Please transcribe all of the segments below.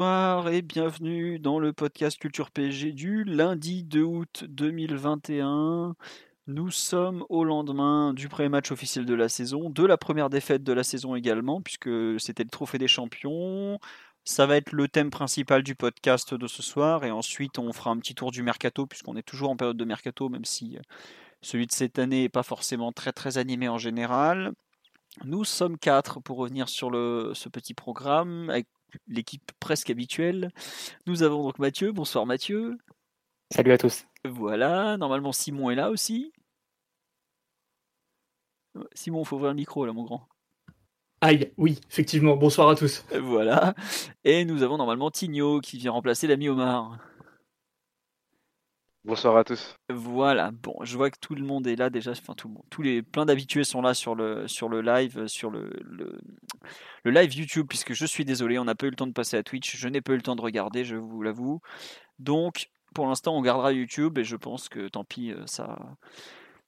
Bonsoir et bienvenue dans le podcast Culture PSG du lundi 2 août 2021. Nous sommes au lendemain du premier match officiel de la saison, de la première défaite de la saison également, puisque c'était le trophée des champions. Ça va être le thème principal du podcast de ce soir, et ensuite on fera un petit tour du mercato, puisqu'on est toujours en période de mercato, même si euh, celui de cette année n'est pas forcément très très animé en général. Nous sommes quatre pour revenir sur ce petit programme, avec l'équipe presque habituelle. Nous avons donc Mathieu. Bonsoir Mathieu. Salut à tous. Voilà, normalement Simon est là aussi. Simon, faut ouvrir le micro là, mon grand. Aïe, oui, effectivement. Bonsoir à tous. Voilà. Et nous avons normalement Tigno qui vient remplacer l'ami Omar. Bonsoir à tous. Voilà. Bon, je vois que tout le monde est là déjà. Enfin, tout le monde. Tous les plein d'habitués sont là sur le sur live, sur le, le, le live YouTube, puisque je suis désolé, on n'a pas eu le temps de passer à Twitch. Je n'ai pas eu le temps de regarder, je vous l'avoue. Donc, pour l'instant, on gardera YouTube et je pense que tant pis, euh, ça.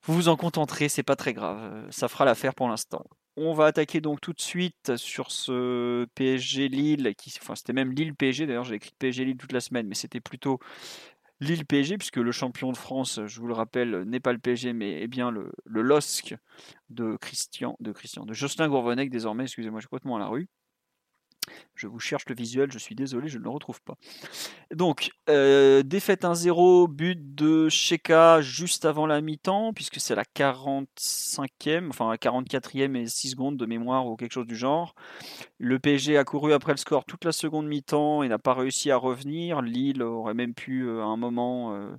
Vous vous en contenterez, c'est pas très grave. Euh, Ça fera l'affaire pour l'instant. On va attaquer donc tout de suite sur ce PSG Lille, qui, enfin c'était même Lille PSG, d'ailleurs j'ai écrit PSG Lille toute la semaine, mais c'était plutôt Lille PSG, puisque le champion de France, je vous le rappelle, n'est pas le PSG, mais est bien le, LOSC de Christian, de Christian, de Jocelyn Gourvenec désormais, excusez-moi, je suis complètement à la rue. Je vous cherche le visuel, je suis désolé, je ne le retrouve pas. Donc, euh, défaite 1-0, but de Sheka juste avant la mi-temps, puisque c'est la 45e, enfin la 44e et 6 secondes de mémoire ou quelque chose du genre. Le PSG a couru après le score toute la seconde mi-temps et n'a pas réussi à revenir. Lille aurait même pu, euh, à un moment, euh,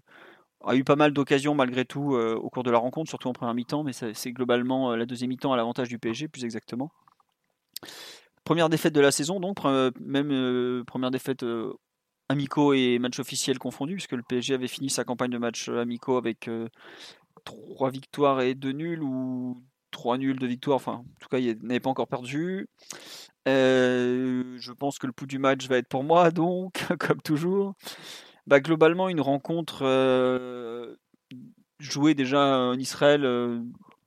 a eu pas mal d'occasions malgré tout au cours de la rencontre, surtout en première mi-temps, mais c'est globalement la deuxième mi-temps à l'avantage du PSG, plus exactement. Première défaite de la saison, donc même euh, première défaite euh, amicaux et match officiel confondus, puisque le PSG avait fini sa campagne de matchs euh, amicaux avec euh, trois victoires et deux nuls, ou trois nuls, deux victoires, enfin, en tout cas, il n'avait pas encore perdu. Je pense que le pouls du match va être pour moi, donc, comme toujours. Bah, globalement, une rencontre jouée déjà en Israël.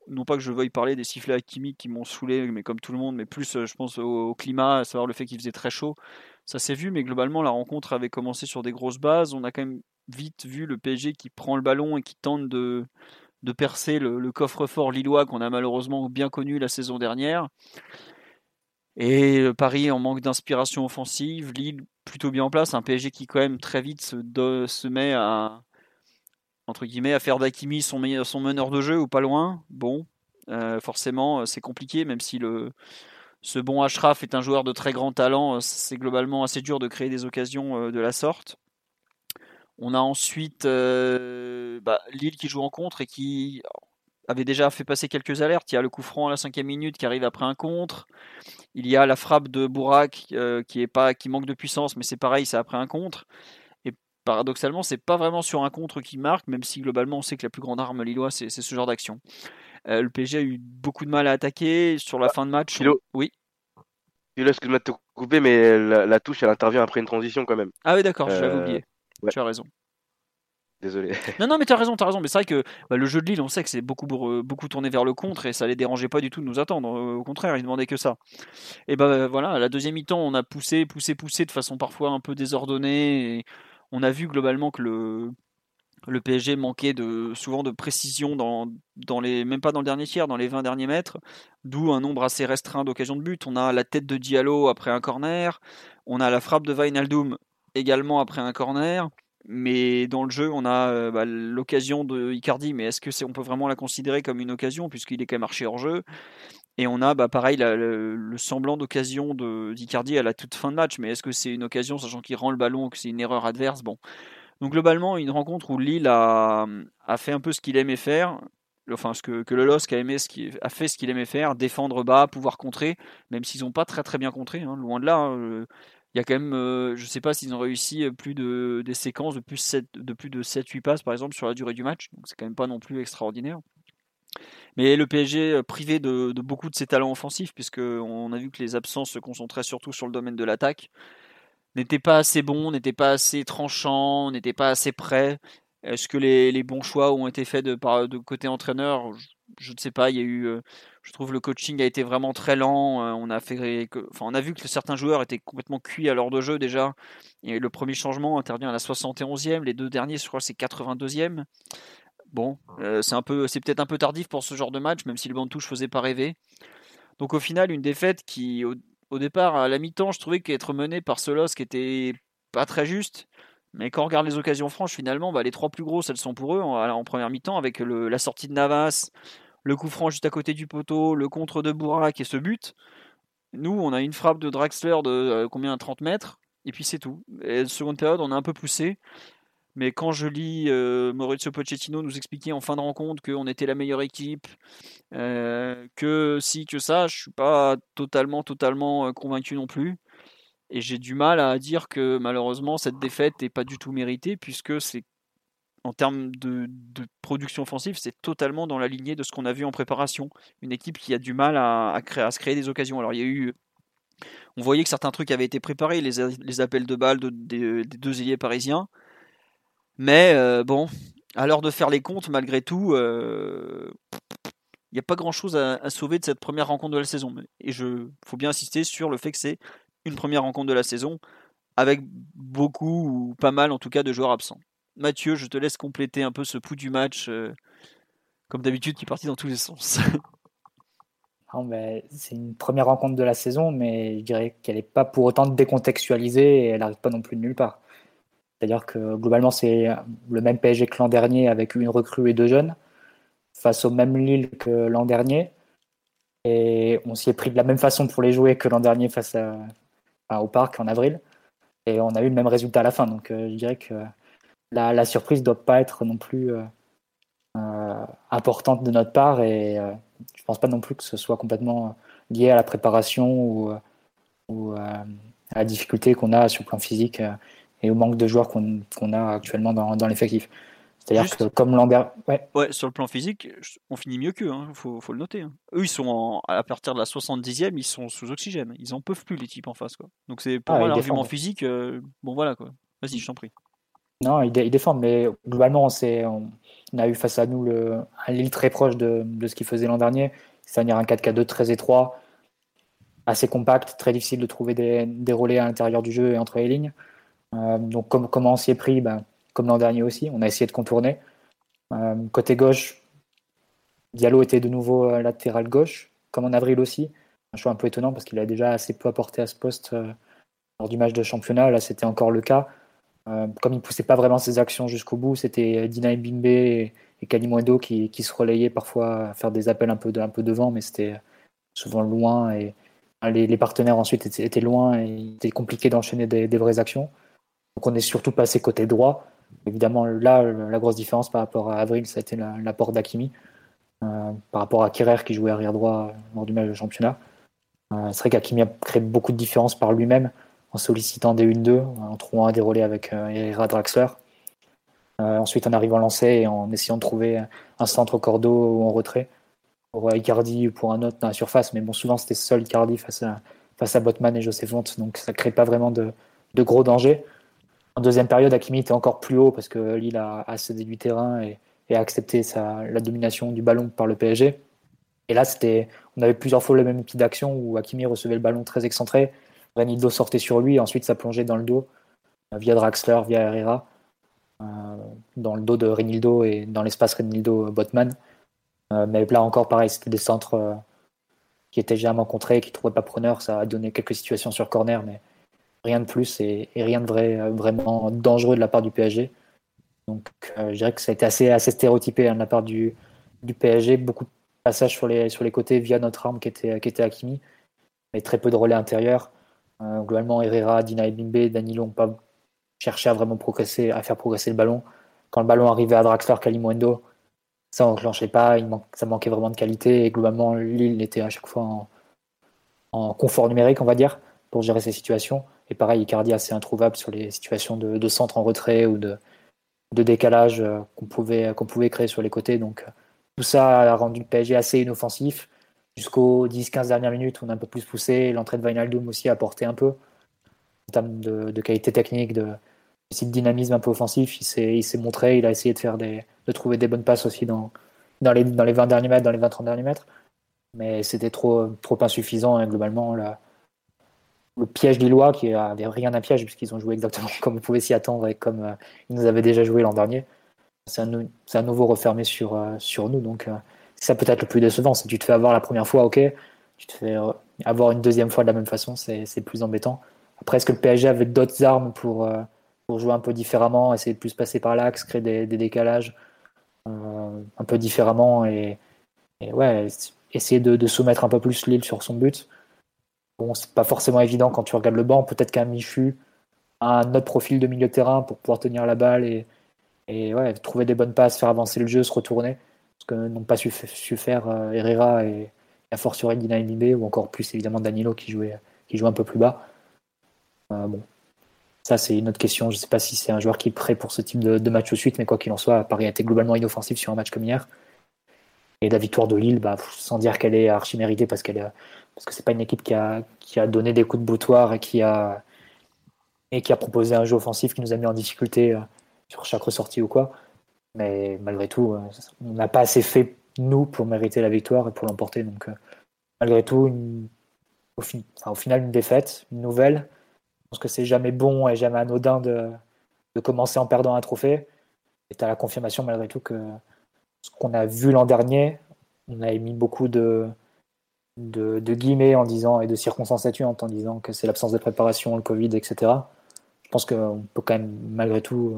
Non pas que je veuille parler des sifflets hakimiques qui m'ont saoulé, mais comme tout le monde, mais plus euh, je pense au, climat, à savoir le fait qu'il faisait très chaud. Ça s'est vu, mais globalement la rencontre avait commencé sur des grosses bases. On a quand même vite vu le PSG qui prend le ballon et qui tente de, percer le, coffre-fort lillois qu'on a malheureusement bien connu la saison dernière. Et euh, Paris en manque d'inspiration offensive, Lille plutôt bien en place, un PSG qui quand même très vite se, se met à entre guillemets à faire d'Akimi son, meneur de jeu ou pas loin. Bon, euh, forcément euh, c'est compliqué, même si le ce bon Ashraf est un joueur de très grand talent, euh, c'est globalement assez dur de créer des occasions de la sorte. On a ensuite bah, Lille qui joue en contre et qui avait déjà fait passer quelques alertes. Il y a le coup franc à la cinquième minute qui arrive après un contre. Il y a la frappe de Bourak qui est pas qui manque de puissance, mais c'est pareil, c'est après un contre. Paradoxalement, c'est pas vraiment sur un contre qui marque, même si globalement on sait que la plus grande arme lillois c'est ce genre d'action. Euh, le PSG a eu beaucoup de mal à attaquer sur la fin de match. Philo. on- Oui. Là, excuse-moi de te couper, mais la, la touche, elle intervient après une transition quand même. Ah oui, d'accord, je l'avais Euh, oublié. ouais. Tu as raison. Désolé. Non, non, mais t'as raison, t'as raison. Mais c'est vrai que bah, le jeu de Lille, on sait que c'est beaucoup, euh, beaucoup tourné vers le contre et ça les dérangeait pas du tout de nous attendre. Euh, Au contraire, ils demandaient que ça. Et ben voilà, à la deuxième mi-temps, on a poussé, poussé, poussé de façon parfois un peu désordonnée. Et on a vu globalement que le, PSG manquait souvent de précision dans, même pas dans le dernier tiers, dans les 20 derniers mètres, d'où un nombre assez restreint d'occasions de but. On a la tête de Diallo après un corner, on a la frappe de Wijnaldum également après un corner. Mais dans le jeu, on a euh, bah, l'occasion de Icardi, mais est-ce que on peut vraiment la considérer comme une occasion puisqu'il est quand même marché hors jeu? Et on a bah, pareil le, semblant d'occasion d'Icardi à la toute fin de match, mais est-ce que c'est une occasion sachant qu'il rend le ballon, que c'est une erreur adverse? Bon, donc globalement une rencontre où Lille a, a fait un peu ce qu'il aimait faire, enfin ce que, que le LOSC a, aimé, a fait ce qu'il aimait faire, défendre bas, pouvoir contrer, même s'ils n'ont pas très très bien contré, hein, loin de là. Hein, il y a quand même, je ne sais pas s'ils ont réussi plus de des séquences de plus, 7, de plus de 7-8 passes par exemple sur la durée du match, donc c'est quand même pas non plus extraordinaire. Mais le PSG privé de, beaucoup de ses talents offensifs, puisqu'on a vu que les absences se concentraient surtout sur le domaine de l'attaque, n'était pas assez bon, n'était pas assez tranchant, n'était pas assez prêt. Est-ce que les, bons choix ont été faits de, côté entraîneur? Je, ne sais pas. Il y a eu, euh, je trouve le coaching a été vraiment très lent. Euh, on a vu que certains joueurs étaient complètement cuits à l'heure de jeu déjà. Et le premier changement intervient à la 71e. Les deux derniers, je crois, c'est 82e. Bon, euh, c'est un peu, c'est peut-être un peu tardif pour ce genre de match, même si le banc de touche faisait pas rêver. Donc au final, une défaite qui, au départ, à la mi-temps, je trouvais qu'être mené par Solos qui était pas très juste. Mais quand on regarde les occasions franches, finalement, bah, les trois plus grosses, elles sont pour eux en, première mi-temps, avec la sortie de Navas, le coup franc juste à côté du poteau, le contre de Bourak et ce but. Nous, on a une frappe de Draxler de euh, combien? 30 mètres, et puis c'est tout. Et la seconde période, on a un peu poussé. Mais quand je lis euh, Maurizio Pochettino nous expliquer en fin de rencontre qu'on était la meilleure équipe, euh, que si, que ça, je suis pas totalement, totalement euh, convaincu non plus. Et j'ai du mal à dire que malheureusement cette défaite n'est pas du tout méritée, puisque c'est en termes de, production offensive, c'est totalement dans la lignée de ce qu'on a vu en préparation. Une équipe qui a du mal à, créer, à se créer des occasions. Alors il y a eu on voyait que certains trucs avaient été préparés, les, les appels de balles des deux ailiers parisiens. Mais euh, bon, à l'heure de faire les comptes, malgré tout, il euh, n'y a pas grand-chose à, sauver de cette première rencontre de la saison. Et il faut bien insister sur le fait que c'est une première rencontre de la saison avec beaucoup ou pas mal en tout cas de joueurs absents. Mathieu, je te laisse compléter un peu ce pouls du match, euh, comme d'habitude, qui est parti dans tous les sens. Ben, c'est une première rencontre de la saison, mais je dirais qu'elle n'est pas pour autant décontextualisée et elle n'arrive pas non plus de nulle part. C'est-à-dire que globalement, c'est le même PSG que l'an dernier avec une recrue et deux jeunes, face au même Lille que l'an dernier. Et on s'y est pris de la même façon pour les jouer que l'an dernier face au parc en avril. Et on a eu le même résultat à la fin. Donc euh, je dirais que la, surprise ne doit pas être non plus euh, euh, importante de notre part. Et je ne pense pas non plus que ce soit complètement lié à la préparation ou, ou à la difficulté qu'on a sur le plan physique et au manque de joueurs qu'on a actuellement dans, dans l'effectif. C'est-à-dire que comme Lambert. Ouais. ouais. sur le plan physique, on finit mieux qu'eux, il hein, faut, faut, le noter. Hein. Eux, ils sont à partir de la 70e, ils sont sous oxygène. Ils en peuvent plus, les types en face. Quoi. Donc, c'est pour ah, moi l'argument physique. Euh, bon, voilà, quoi. Vas-y, je t'en prie. Non, ils, défendent, mais globalement, on, on, a eu face à nous le, un Lille très proche de, de ce qu'il faisait l'an dernier, c'est-à-dire un 4K2 très étroit, assez compact, très difficile de trouver des, des relais à l'intérieur du jeu et entre les lignes. Euh, donc, comme, comment on s'y est pris ben, Comme l'an dernier aussi, on a essayé de contourner. Euh, côté gauche, Diallo était de nouveau euh, latéral gauche, comme en avril aussi. Un choix un peu étonnant parce qu'il a déjà assez peu apporté à ce poste lors du match de championnat. Là, c'était encore le cas. comme il ne poussait pas vraiment ses actions jusqu'au bout, c'était Dina Bimbe et, et qui, qui, se relayaient parfois à faire des appels un peu, un peu devant, mais c'était souvent loin et les, partenaires ensuite étaient, loin et il était compliqué d'enchaîner des, vraies actions. Donc on est surtout passé côté droit. Évidemment, là, la grosse différence par rapport à Avril, ça a été l'apport d'Akimi. Euh, par rapport à Kerrer qui jouait arrière droit lors du match de championnat. Euh, c'est vrai qu'Akimi a créé beaucoup de différences par lui-même en sollicitant des 1-2, en trouvant un déroulé avec euh, Herrera Draxler. ensuite en arrivant lancé et en essayant de trouver un centre cordeau ou en retrait pour Icardi ou pour un autre dans la surface. Mais bon, souvent c'était seul Icardi face à, Botman et Joseph Vont, donc ça ne crée pas vraiment de gros dangers. En deuxième période, Hakimi était encore plus haut parce que Lille a, a cédé du terrain et, a accepté sa, la domination du ballon par le PSG. Et là, c'était, on avait plusieurs fois le même type d'action où Hakimi recevait le ballon très excentré, Renildo sortait sur lui, et ensuite ça plongeait dans le dos euh, via Draxler, via Herrera, euh, dans le dos de Renildo et dans l'espace Renildo-Botman. Euh, mais là encore, pareil, c'était des centres qui étaient généralement contrés, qui ne trouvaient pas preneur. Ça a donné quelques situations sur corner, mais rien de plus et, rien de vrai, euh, vraiment dangereux de la part du PSG. Donc euh, je dirais que ça a été assez, assez stéréotypé hein, de la part du, du PSG. Beaucoup de passages sur les, sur les côtés via notre arme qui était, qui était Hakimi, mais très peu de relais intérieurs. Euh, globalement, Herrera, Dina Bimbe, Danilo n'ont pas cherché à vraiment progresser, à faire progresser le ballon. Quand le ballon arrivait à Draxler, Kalimundo, ça enclenchait pas, ça manquait vraiment de qualité et globalement Lille était à chaque fois en, confort numérique, on va dire, pour gérer ces situations. Et pareil, Icardi assez introuvable sur les situations de, centre en retrait ou de, de décalage euh, qu'on pouvait, qu'on pouvait créer sur les côtés. Donc euh, tout ça a rendu le PSG assez inoffensif jusqu'aux 10-15 dernières minutes on a un peu plus poussé. L'entrée de Wijnaldum aussi a apporté un peu en termes de, qualité technique, de, de dynamisme un peu offensif. Il s'est montré, il a essayé de, faire des, de trouver des bonnes passes aussi dans, dans, les, dans les 20 derniers mètres, dans les 20-30 derniers mètres. Mais c'était trop, trop insuffisant hein, globalement. Le piège lillois, qui n'avait rien à piège puisqu'ils ont joué exactement comme on pouvait s'y attendre et comme euh, ils nous avaient déjà joué l'an dernier. C'est un, un, nouveau refermé sur, euh, sur nous. Donc, euh, ça peut-être le plus décevant. Si tu te fais avoir la première fois, ok. Tu te fais avoir une deuxième fois de la même façon, c'est plus embêtant. Après, est-ce que le PSG avait d'autres armes pour, pour jouer un peu différemment, essayer de plus passer par l'axe, créer des, décalages un peu différemment et, ouais, essayer de, soumettre un peu plus Lille sur son but? Bon, c'est pas forcément évident quand tu regardes le banc. Peut-être qu'un Michu a un autre profil de milieu de terrain pour pouvoir tenir la balle et, et ouais, trouver des bonnes passes, faire avancer le jeu, se retourner. Ce que n'ont pas su, faire euh, Herrera et, a fortiori Dina ou encore plus évidemment Danilo qui jouait, qui un peu plus bas. Euh, bon, ça c'est une autre question. Je ne sais pas si c'est un joueur qui est prêt pour ce type de, match au suite, mais quoi qu'il en soit, Paris a été globalement inoffensif sur un match comme hier. Et la victoire de Lille, bah, sans dire qu'elle est archi méritée, parce qu'elle parce que c'est pas une équipe qui a, qui a donné des coups de boutoir et qui a et qui a proposé un jeu offensif qui nous a mis en difficulté euh, sur chaque ressortie ou quoi. Mais malgré tout, euh, on n'a pas assez fait, nous, pour mériter la victoire et pour l'emporter. Donc, euh, malgré tout, au, au, final, une défaite, une nouvelle. Je pense que c'est jamais bon et jamais anodin de, de commencer en perdant un trophée. Et tu as la confirmation, malgré tout, que ce qu'on a vu l'an dernier, on a émis beaucoup de, de, guillemets en disant et de circonstances atténuantes en disant que c'est l'absence de préparation, le Covid, etc. Je pense qu'on peut quand même, malgré tout,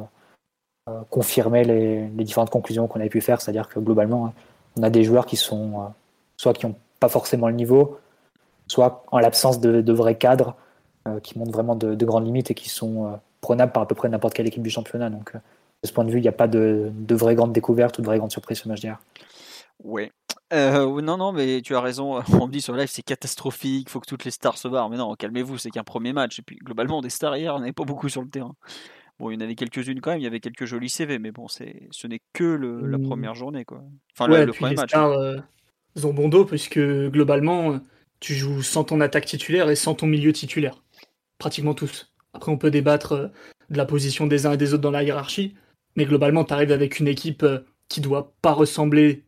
euh, confirmer les, différentes conclusions qu'on avait pu faire, c'est-à-dire que globalement, on a des joueurs qui sont euh, soit qui n'ont pas forcément le niveau, soit en l'absence de, vrais cadres euh, qui montrent vraiment de, grandes limites et qui sont prenables par à peu près n'importe quelle équipe du championnat. Donc, de ce point de vue, il n'y a pas de, de vraies grandes découvertes ou de vraies grandes surprises ce match d'hier. Ouais. non, non, mais tu as raison. On me dit sur live c'est catastrophique, il faut que toutes les stars se barrent. Mais non, calmez-vous, c'est qu'un premier match. Et puis globalement, des stars hier, on n'avait pas beaucoup sur le terrain. Bon, il y en avait quelques-unes quand même, il y avait quelques jolis CV, mais bon, c'est, ce n'est que le, la mmh. première journée, quoi. Enfin, le, premier match. Stars, euh, ont bon dos, puisque globalement, tu joues sans ton attaque titulaire et sans ton milieu titulaire. Pratiquement tous. Après, on peut débattre euh, de la position des uns et des autres dans la hiérarchie, mais globalement, tu arrives avec une équipe euh, qui doit pas ressembler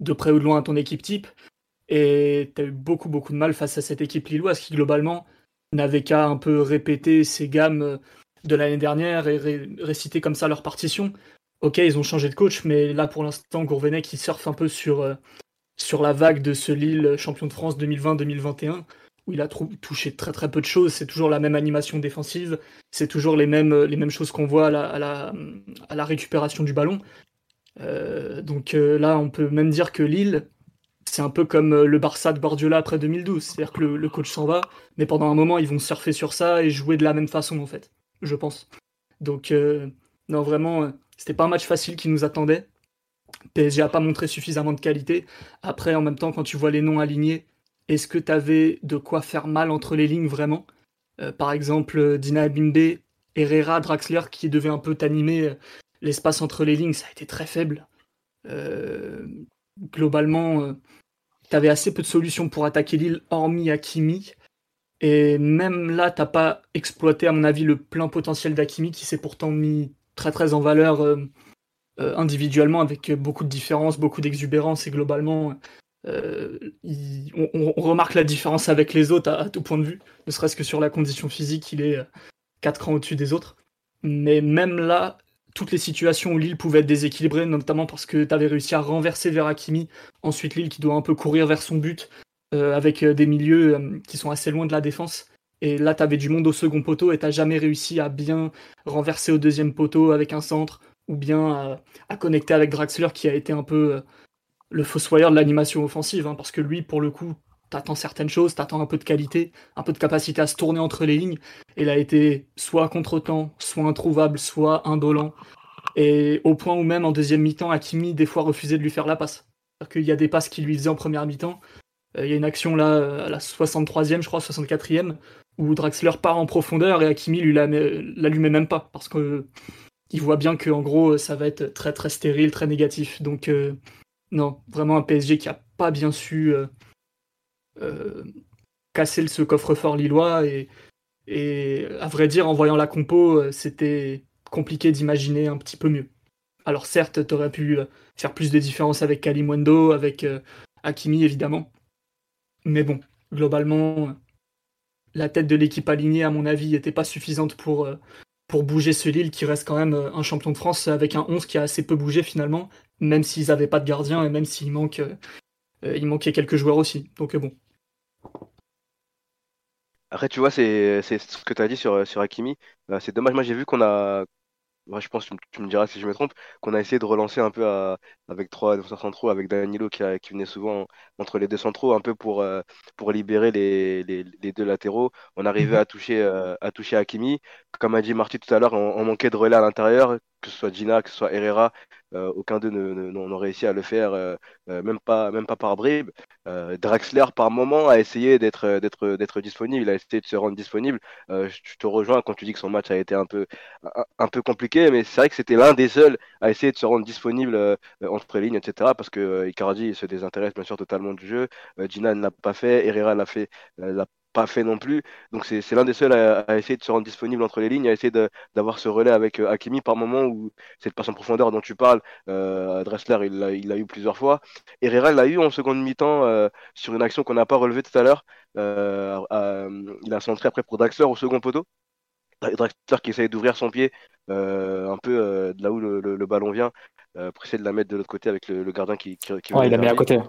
de près ou de loin à ton équipe type, et tu eu beaucoup, beaucoup de mal face à cette équipe lilloise qui, globalement, n'avait qu'à un peu répéter ses gammes de l'année dernière et réciter comme ça leur partition. Ok, ils ont changé de coach, mais là pour l'instant, Gourvenec qui surfe un peu sur, euh, sur la vague de ce Lille champion de France 2020-2021, où il a touché très très peu de choses. C'est toujours la même animation défensive, c'est toujours les mêmes, les mêmes choses qu'on voit à la, récupération du ballon. Euh, donc euh, là, on peut même dire que Lille, c'est un peu comme le Barça de Guardiola après 2012. C'est-à-dire que le, coach s'en va, mais pendant un moment, ils vont surfer sur ça et jouer de la même façon en fait je pense. Donc, euh, non, vraiment, euh, c'était pas un match facile qui nous attendait. PSG a pas montré suffisamment de qualité. Après, en même temps, quand tu vois les noms alignés, est-ce que tu avais de quoi faire mal entre les lignes vraiment? Euh, Par exemple, Dina Bimbe, Herrera, Draxler qui devait un peu t'animer l'espace entre les lignes, ça a été très faible. globalement, tu avais assez peu de solutions pour attaquer l'île, hormis Hakimi. Et même là, t'as pas exploité, à mon avis, le plein potentiel d'Akimi qui s'est pourtant mis très très en valeur euh, euh, individuellement avec beaucoup de différences, beaucoup d'exubérance et globalement, euh, on, remarque la différence avec les autres à, tout point de vue, ne serait-ce que sur la condition physique, il est 4 crans au-dessus des autres. Mais même là, toutes les situations où Lille pouvait être déséquilibrée, notamment parce que tu avais réussi à renverser vers Hakimi, ensuite Lille qui doit un peu courir vers son but, euh, avec euh, des milieux euh, qui sont assez loin de la défense. Et là, tu avais du monde au second poteau et tu jamais réussi à bien renverser au deuxième poteau avec un centre ou bien à, connecter avec Draxler qui a été un peu le fossoyeur de l'animation offensive. Hein, parce que lui, pour le coup, t'attends certaines choses, t'attends un peu de qualité, un peu de capacité à se tourner entre les lignes. Et il a été soit contre-temps, soit introuvable, soit indolent. Et au point où même en deuxième mi-temps, Hakimi des fois refusait de lui faire la passe. C'est-à-dire qu'il y a des passes qu'il lui faisait en première mi-temps. Euh, il y a une action là, euh, à la 63e, je crois, 64e, où Draxler part en profondeur et Hakimi lui l'allumait même pas. Parce que voit bien que en gros, ça va être très très stérile, très négatif. Donc, euh, non, vraiment un PSG qui a pas bien su casser ce coffre-fort lillois. Et, à vrai dire, en voyant la compo, c'était compliqué d'imaginer un petit peu mieux. Alors certes, tu aurais pu faire plus de différence avec Kalimwendo, avec Hakimi évidemment. Mais bon, globalement, la tête de l'équipe alignée, à mon avis, n'était pas suffisante pour, euh, pour bouger ce Lille qui reste quand même euh, un champion de France avec un 11 qui a assez peu bougé finalement, même s'ils n'avaient pas de gardien et même s'il manque, euh, il manquait quelques joueurs aussi. Donc bon. Après, tu vois, c'est ce que tu as dit sur, sur Hakimi. c'est dommage, moi j'ai vu qu'on a, je pense, tu, tu, me diras si je me trompe, qu'on a essayé de relancer un peu avec trois défenseurs centraux, avec Danilo qui, qui, venait souvent entre les deux centraux, un peu pour, euh, pour libérer les, les, les, deux latéraux. On arrivait mhm. à toucher, euh, à toucher Hakimi. Comme a dit Marty tout à l'heure, on, on, manquait de relais à l'intérieur, que ce soit Gina, que ce soit Herrera. Euh, aucun d'eux n'ont réussi à le faire, euh, euh, même, pas, même pas par bribes. Draxler, par moment, a essayé d'être disponible, a essayé de se rendre disponible. je te rejoins quand tu dis que son match a été un peu, un, peu compliqué, mais c'est vrai que c'était l'un des seuls à essayer de se rendre disponible entre les lignes, etc. Parce que Icardi se désintéresse bien sûr totalement du jeu. Gina ne l'a pas fait, Herrera l'a fait, pas fait non plus. Donc c'est l'un des seuls à, essayer de se rendre disponible entre les lignes, à essayer d'avoir ce relais avec euh, Hakimi par moment où cette passe en profondeur dont tu parles, euh, Dressler il l'a il eu plusieurs fois. Herrera l'a eu en seconde mi-temps euh, sur une action qu'on n'a pas relevée tout à l'heure. il a centré après pour Draxler au second poteau. Draxler qui essaye d'ouvrir son pied un peu de là où le, ballon vient, pour essayer de la mettre de l'autre côté avec le, gardien qui, qui, ouais, il la mis à côté.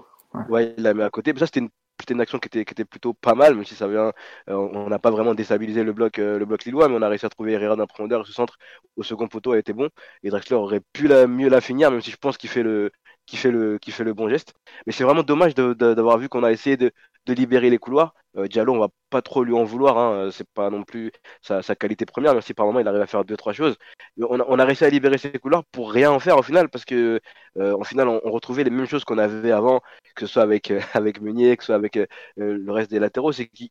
Ouais. il la mis à côté. Mais ça, c'était une c'était une action qui était, plutôt pas mal, même si ça vient, euh, on n'a pas vraiment déstabilisé le bloc, euh, le bloc lillois, mais on a réussi à trouver Herrera d'un profondeur. Ce centre au second poteau a été bon. Et Drexler aurait pu mieux la finir, même si je pense qu'il fait le, qui fait le, qui fait le bon geste. Mais c'est vraiment dommage d'avoir vu qu'on a essayé de libérer les couloirs. Euh, Diallo, on va pas trop lui en vouloir. Hein. C'est pas non plus sa, qualité première, même si par moment il arrive à faire deux trois choses. On a, on a, réussi à libérer ces couloirs pour rien en faire au final, parce que euh, final on, retrouvait les mêmes choses qu'on avait avant, que ce soit avec euh, avec Meunier, que ce soit avec le reste des latéraux. C'est que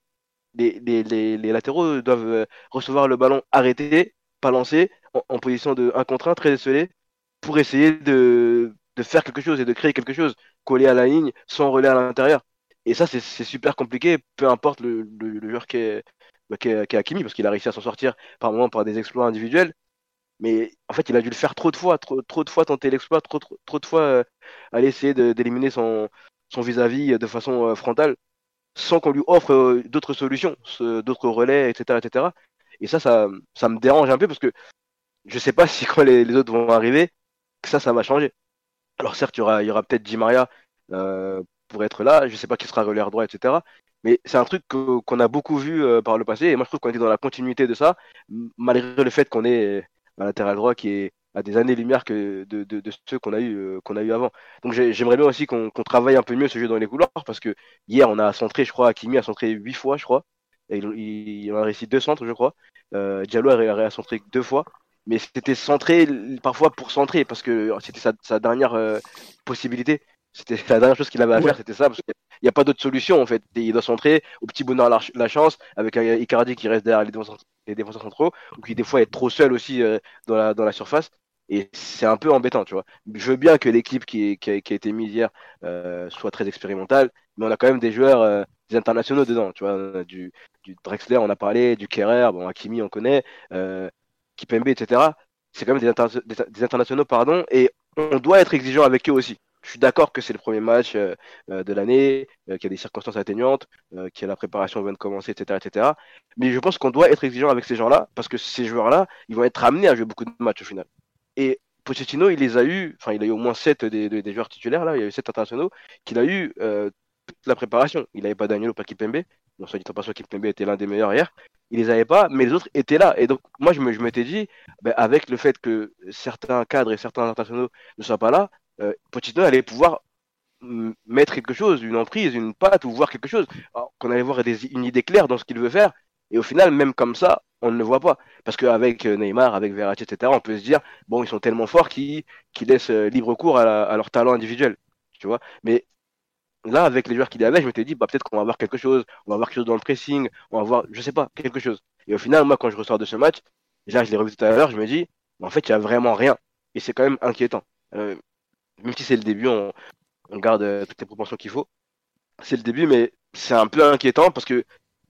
les, latéraux doivent recevoir le ballon arrêté, pas lancé, en, position de 1 contre 1, très esselé, pour essayer de, de faire quelque chose et de créer quelque chose, collé à la ligne, sans relais à l'intérieur. Et ça, c'est super compliqué, peu importe le, joueur qui est, bah, qui Hakimi, parce qu'il a réussi à s'en sortir par moment par des exploits individuels. Mais en fait, il a dû le faire trop de fois, trop, de fois tenter l'exploit, trop, de fois euh, aller essayer d'éliminer son vis-à-vis de façon euh, frontale, sans qu'on lui offre euh, d'autres solutions, d'autres relais, etc., etc. Et ça, ça, me dérange un peu parce que je sais pas si quand les, autres vont arriver, que ça, ça va changer. Alors certes, il y aura, aura peut-être Di Maria pour être là. Je sais pas qui sera relais droit, etc. Mais c'est un truc qu'on a beaucoup vu euh, par le passé. Et moi, je trouve qu'on était dans la continuité de ça, malgré le fait qu'on est un latéral droit qui est à des années-lumière que de, ceux qu'on a eu euh, qu'on a eu avant. Donc j'aimerais bien aussi qu'on travaille un peu mieux ce jeu dans les couloirs parce que hier on a centré, je crois, Kimi a centré huit fois, je crois. Il, il, a réussi deux centres, je crois. Euh, Diallo a, a centré deux fois mais c'était centré parfois pour centrer parce que c'était sa, dernière euh, possibilité. C'était la dernière chose qu'il avait à faire, c'était ça, parce qu'il n'y a pas d'autre solution en fait. Il doit centrer, au petit bonheur la, la chance, avec un Icardi qui reste derrière les défenseurs, les défenseurs centraux, ou qui des fois est trop seul aussi euh, dans, la, dans la surface. Et c'est un peu embêtant, tu vois. Je veux bien que l'équipe qui, qui, a, qui, a été mise hier euh, soit très expérimentale, mais on a quand même des joueurs, euh, des internationaux dedans, tu vois. Du, du Drexler, on a parlé, du Kerrer, bon, Hakimi, on connaît, Kipembe, etc. C'est quand même des, des, internationaux, pardon, et on doit être exigeant avec eux aussi je suis d'accord que c'est le premier match euh, euh, de l'année, euh, qu'il y a des circonstances atténuantes, que la préparation vient de commencer, etc., etc. Mais je pense qu'on doit être exigeant avec ces gens-là, parce que ces joueurs-là, ils vont être amenés à jouer beaucoup de matchs au final. Et Pochettino, il les a eu, enfin, il a eu au moins 7 des, joueurs titulaires, là, il y a eu 7 internationaux, qu'il a eu toute la préparation. Il n'avait pas Daniel ou pas Kipembe. Non, soit dit en passant, Kipembe était l'un des meilleurs hier. Il les avait pas, mais les autres étaient là. Et donc, moi, je m'étais dit, ben, avec le fait que certains cadres et certains internationaux ne soient pas là, euh, Pochettino allait pouvoir mettre quelque chose, une emprise, une patte ou voir quelque chose, qu'on allait voir une idée claire dans ce qu'il veut faire. Et au final, même comme ça, on ne le voit pas. Parce qu'avec Neymar, avec Verratti, etc., on peut se dire, bon, ils sont tellement forts qu'ils laissent libre cours à, leur talent individuel. Tu vois? Mais là, avec les joueurs qu'il avait, je m'étais dit, bah, peut-être qu'on va voir quelque chose, on va voir quelque chose dans le pressing, on va voir, je sais pas, quelque chose. Et au final, moi, quand je ressors de ce match, là, je l'ai revu tout à l'heure, je me dis, en fait, il n'y a vraiment rien. Et c'est quand même inquiétant. Euh, même si c'est le début, on, garde euh, toutes les proportions qu'il faut. C'est le début, mais c'est un peu inquiétant parce que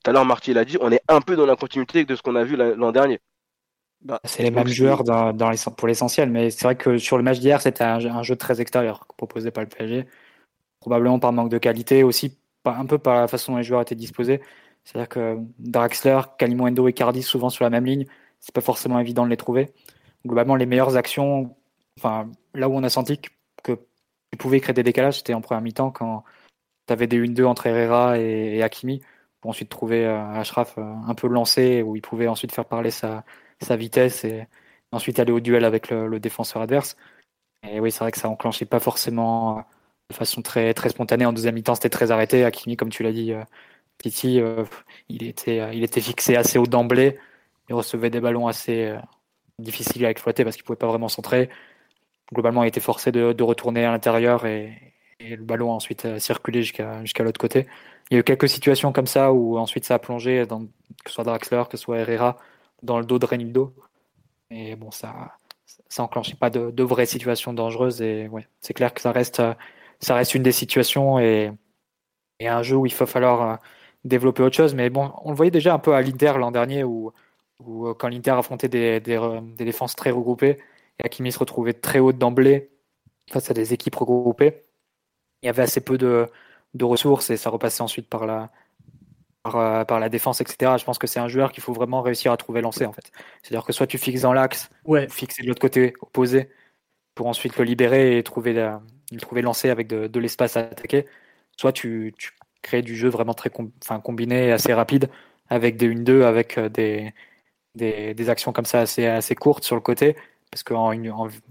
tout à l'heure, Marty l'a dit, on est un peu dans la continuité de ce qu'on a vu l'an dernier. Bah, c'est les mêmes joueurs dans, pour l'essentiel, mais c'est vrai que sur le match d'hier, c'était un, jeu très extérieur proposé par le PSG. Probablement par manque de qualité, aussi un peu par la façon dont les joueurs étaient disposés. C'est-à-dire que Draxler, Kalimondo et Cardi souvent sur la même ligne, c'est pas forcément évident de les trouver. Globalement, les meilleures actions, enfin là où on a senti que tu pouvais créer des décalages, c'était en première mi-temps quand tu avais des 1-2 entre Herrera et, Hakimi pour ensuite trouver euh, Ashraf euh, un peu lancé où il pouvait ensuite faire parler sa, vitesse et ensuite aller au duel avec le, défenseur adverse. Et oui, c'est vrai que ça enclenchait pas forcément euh, de façon très, spontanée. En deuxième mi-temps, c'était très arrêté. Hakimi, comme tu l'as dit, Titi, il, était, fixé assez haut d'emblée. Il recevait des ballons assez difficiles à exploiter parce qu'il pouvait pas vraiment centrer globalement, il était forcé de, retourner à l'intérieur et, le ballon a ensuite euh, circulé jusqu'à l'autre côté. Il y a eu quelques situations comme ça où ensuite ça a plongé, dans, que ce soit Draxler, que ce soit Herrera, dans le dos de Renildo. Et bon, ça ça enclenchait pas de, vraies situations dangereuses. Et c'est clair que ça reste, ça reste une des situations et, et un jeu où il faut falloir euh, développer autre chose. Mais bon, on le voyait déjà un peu à l'Inter l'an dernier où, quand l'Inter affrontait des, des défenses très regroupées, et Hakimi se retrouvait très haut d'emblée face à des équipes regroupées. Il y avait assez peu de, ressources et ça repassait ensuite par la, euh, par, la défense, etc. Je pense que c'est un joueur qu'il faut vraiment réussir à trouver lancé en fait. C'est-à-dire que soit tu fixes dans l'axe, ouais. fixer de l'autre côté opposé pour ensuite le libérer et trouver, la, le trouver lancé avec de, l'espace à attaquer, soit tu, crées du jeu vraiment très enfin, combiné et assez rapide avec des 1-2, avec euh, des, des, actions comme ça assez, assez courtes sur le côté parce qu'en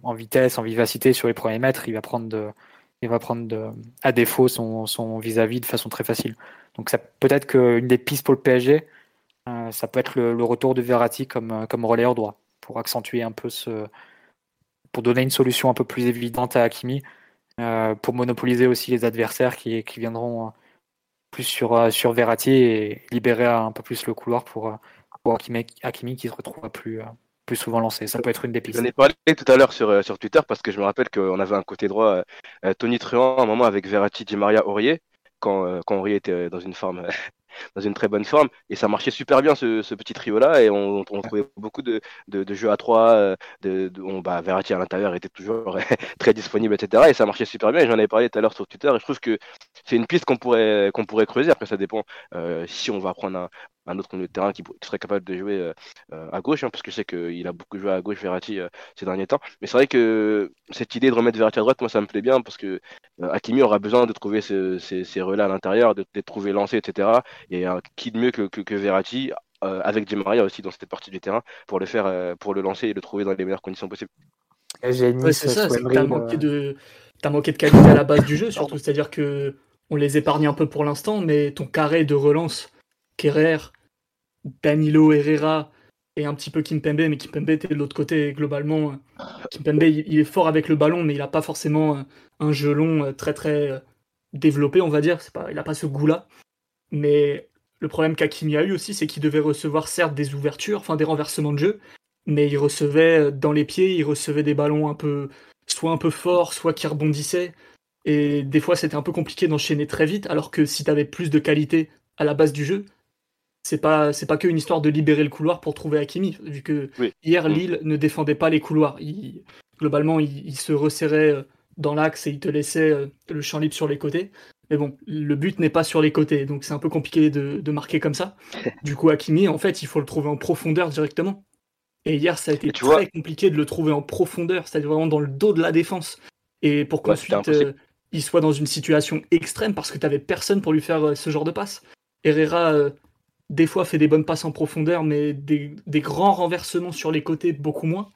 en, vitesse, en vivacité sur les premiers mètres, il va prendre, à défaut son vis-à-vis de façon très facile. Donc ça peut-être qu'une des pistes pour le PSG, euh, ça peut être le, retour de Verratti comme, comme relayeur droit, pour accentuer un peu ce, pour donner une solution un peu plus évidente à Hakimi, euh, pour monopoliser aussi les adversaires qui, viendront plus sur, sur Verratti et libérer un peu plus le couloir pour, pour Hakimi, qui se retrouve plus plus souvent lancé. Ça peut être une des pistes. J'en ai parlé tout à l'heure sur, euh, sur Twitter parce que je me rappelle qu'on avait un côté droit, euh, euh, Tony Truant, un moment avec Verratti, Di Maria, Aurier, quand, quand Aurier était dans une forme dans une très bonne forme. Et ça marchait super bien ce, ce petit trio-là. Et on, on, trouvait beaucoup de, de, de, jeux à trois. Euh, de, de on, bah, Verratti à l'intérieur était toujours très disponible, etc. Et ça marchait super bien. Et j'en avais parlé tout à l'heure sur Twitter. Et je trouve que c'est une piste qu'on pourrait, qu'on pourrait creuser. Après, ça dépend euh, si on va prendre un, un autre milieu de terrain qui, serait capable de jouer euh, euh, à gauche, hein, parce que je sais qu'il a beaucoup joué à gauche Verratti euh, ces derniers temps. Mais c'est vrai que cette idée de remettre Verratti à droite, moi ça me plaît bien, parce que Hakimi aura besoin de trouver ses, relais à l'intérieur, de, les trouver lancés, etc. Et qui de mieux que, que, Verratti avec Di Maria aussi dans cette partie du terrain pour le faire, pour le lancer et le trouver dans les meilleures conditions possibles. c'est ça, t'as manqué, de... As manqué de qualité à la base du jeu, surtout, c'est-à-dire que on les épargne un peu pour l'instant, mais ton carré de relance, Kerrer, Danilo Herrera et un petit peu Kimpembe, mais Kimpembe était de l'autre côté globalement. Kimpembe, il, est fort avec le ballon, mais il n'a pas forcément un jeu long euh, très très euh, développé, on va dire. Pas, il n'a pas ce goût-là. Mais le problème qu'Akimi a eu aussi, c'est qu'il devait recevoir certes des ouvertures, enfin des renversements de jeu, mais il recevait euh, dans les pieds, il recevait des ballons un peu, soit un peu forts, soit qui rebondissaient. Et des fois, c'était un peu compliqué d'enchaîner très vite, alors que si tu plus de qualité à la base du jeu, c'est pas c'est pas qu'une histoire de libérer le couloir pour trouver Hakimi vu que hier mm. Lille ne défendait pas les couloirs. Globalement il, se resserrait euh, dans l'axe et il te laissait euh, le champ libre sur les côtés. Mais bon le but n'est pas sur les côtés donc c'est un peu compliqué de, marquer comme ça. Du coup Hakimi en fait il faut le trouver en profondeur directement. Et hier ça a été très compliqué de le trouver en profondeur c'est-à-dire vraiment dans le dos de la défense. Et pour qu'ensuite euh, il soit dans une situation extrême parce que tu personne pour lui faire ce genre de passe. Herrera des fois fait des bonnes passes en profondeur, mais des, grands renversements sur les côtés, beaucoup moins.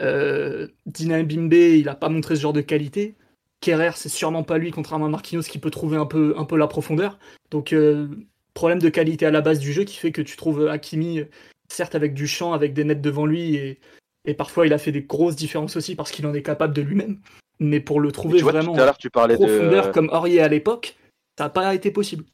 Euh, Dina Bimbe, il n'a pas montré ce genre de qualité. Kerrer, c'est sûrement pas lui, contrairement à Marquinhos, qui peut trouver un peu, un peu la profondeur. Donc, euh, problème de qualité à la base du jeu qui fait que tu trouves Hakimi certes avec du champ, avec des nets devant lui, et, et parfois il a fait des grosses différences aussi parce qu'il en est capable de lui-même. Mais pour le trouver vois, vraiment tu parlais profondeur de. comme Aurier à l'époque, ça n'a pas été possible.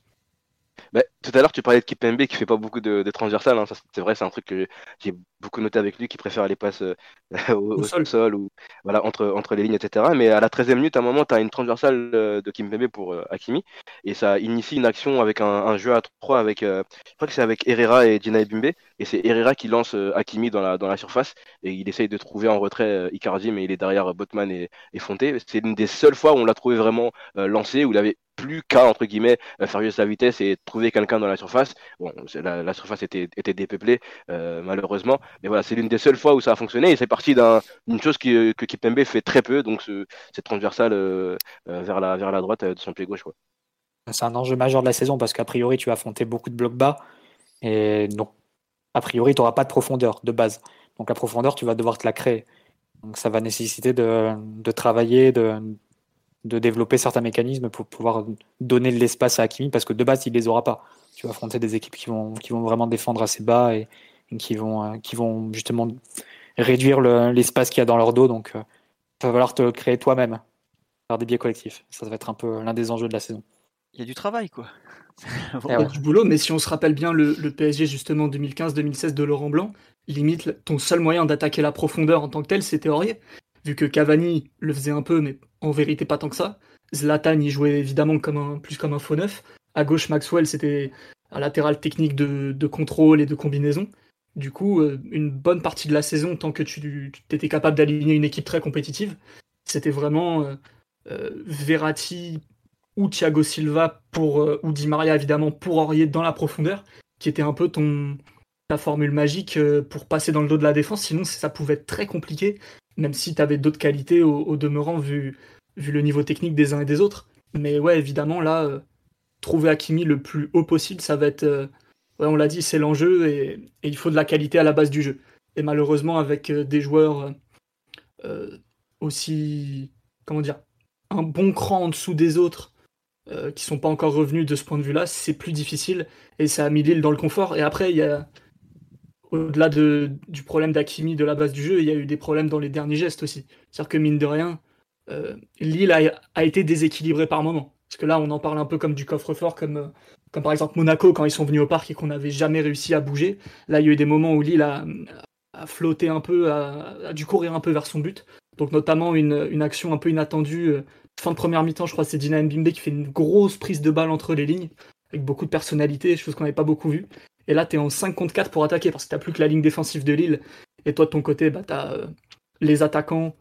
Bah, tout à l'heure, tu parlais de Kipembe qui fait pas beaucoup de, de transversales. hein. C'est vrai, c'est un truc que j'ai beaucoup noté avec lui, qui préfère les passes euh, au, Au au sol. sol. ou voilà, entre, entre les lignes, etc. Mais à la 13e minute, à un moment, tu as une transversale euh, de Kimpembe pour euh, Hakimi et ça initie une action avec un, un jeu à 3 avec, euh, je crois que c'est avec Herrera et Dina Bimbe. Et c'est Herrera qui lance euh, Hakimi dans la, dans la surface et il essaye de trouver en retrait Icardi, mais il est derrière Botman et, et Fonté. C'est l'une des seules fois où on l'a trouvé vraiment lancé, où il avait plus qu'à, entre guillemets, euh, faire juste la vitesse et trouver quelqu'un dans la surface. Bon, la, surface était, était dépeuplée, euh, malheureusement. Mais voilà, c'est l'une des seules fois où ça a fonctionné et c'est parti d'un- d'une chose qui, que Kipembe fait très peu, donc ce, cette transversale euh, euh, vers, la, vers la droite euh, de son pied gauche. Quoi. C'est un enjeu majeur de la saison parce qu'a priori, tu vas affronter beaucoup de blocs bas. Et donc, a priori, tu n'auras pas de profondeur de base. Donc, la profondeur, tu vas devoir te la créer. Donc, ça va nécessiter de, de travailler, de, de développer certains mécanismes pour pouvoir donner de l'espace à Hakimi parce que de base, il les aura pas. Tu vas affronter des équipes qui vont, qui vont vraiment défendre assez bas et, et qui, vont, euh, qui vont justement réduire le- l'espace qu'il y a dans leur dos. Donc, il va falloir te le créer toi-même par des biais collectifs. Ça va être un peu l'un des enjeux de la saison. Il y a du travail, quoi. Eh Il y a du boulot, mais si on se rappelle bien le, le PSG justement 2015-2016 de Laurent Blanc, limite ton seul moyen d'attaquer la profondeur en tant que tel, c'était Aurier. Vu que Cavani le faisait un peu, mais en vérité pas tant que ça. Zlatan y jouait évidemment plus comme un faux neuf. À gauche, Maxwell, c'était un latéral technique de, contrôle et de combinaison. Du coup, euh, une bonne partie de la saison, tant que tu, étais capable d'aligner une équipe très compétitive, c'était vraiment euh, euh, Verratti ou Thiago Silva pour euh, ou Di Maria évidemment pour Aurier dans la profondeur, qui était un peu ta formule magique euh, pour passer dans le dos de la défense. Sinon, ça pouvait être très compliqué, même si tu avais d'autres qualités au, demeurant vu vu le niveau technique des uns et des autres. Mais ouais, évidemment là, euh, trouver Hakimi le plus haut possible, ça va être euh, ouais, on l'a dit, c'est l'enjeu et, il faut de la qualité à la base du jeu. Et malheureusement, avec euh, des joueurs aussi, comment dire, un bon cran en dessous des autres, qui sont pas encore revenus de ce point de vue-là, c'est plus difficile et ça a mis Lille dans le confort. Et après, il y a, au-delà de, du problème d'Akimi de la base du jeu, il y a eu des problèmes dans les derniers gestes aussi. C'est-à-dire que mine de rien, euh, Lille a, été déséquilibré par moment. Parce que là, on en parle un peu comme du coffre-fort, comme, euh, comme par exemple Monaco quand ils sont venus au parc et qu'on n'avait jamais réussi à bouger. Là, il y a eu des moments où Lille a, flotté un peu, a, dû courir un peu vers son but. Donc notamment une, action un peu inattendue. euh, Fin de première mi-temps, je crois c'est Dina Mbimbe qui fait une grosse prise de balle entre les lignes, avec beaucoup de personnalité, chose qu'on n'avait pas beaucoup vue. Et là, tu es en 5 contre 4 pour attaquer, parce que t'as plus que la ligne défensive de Lille. Et toi, de ton côté, bah, tu as les attaquants.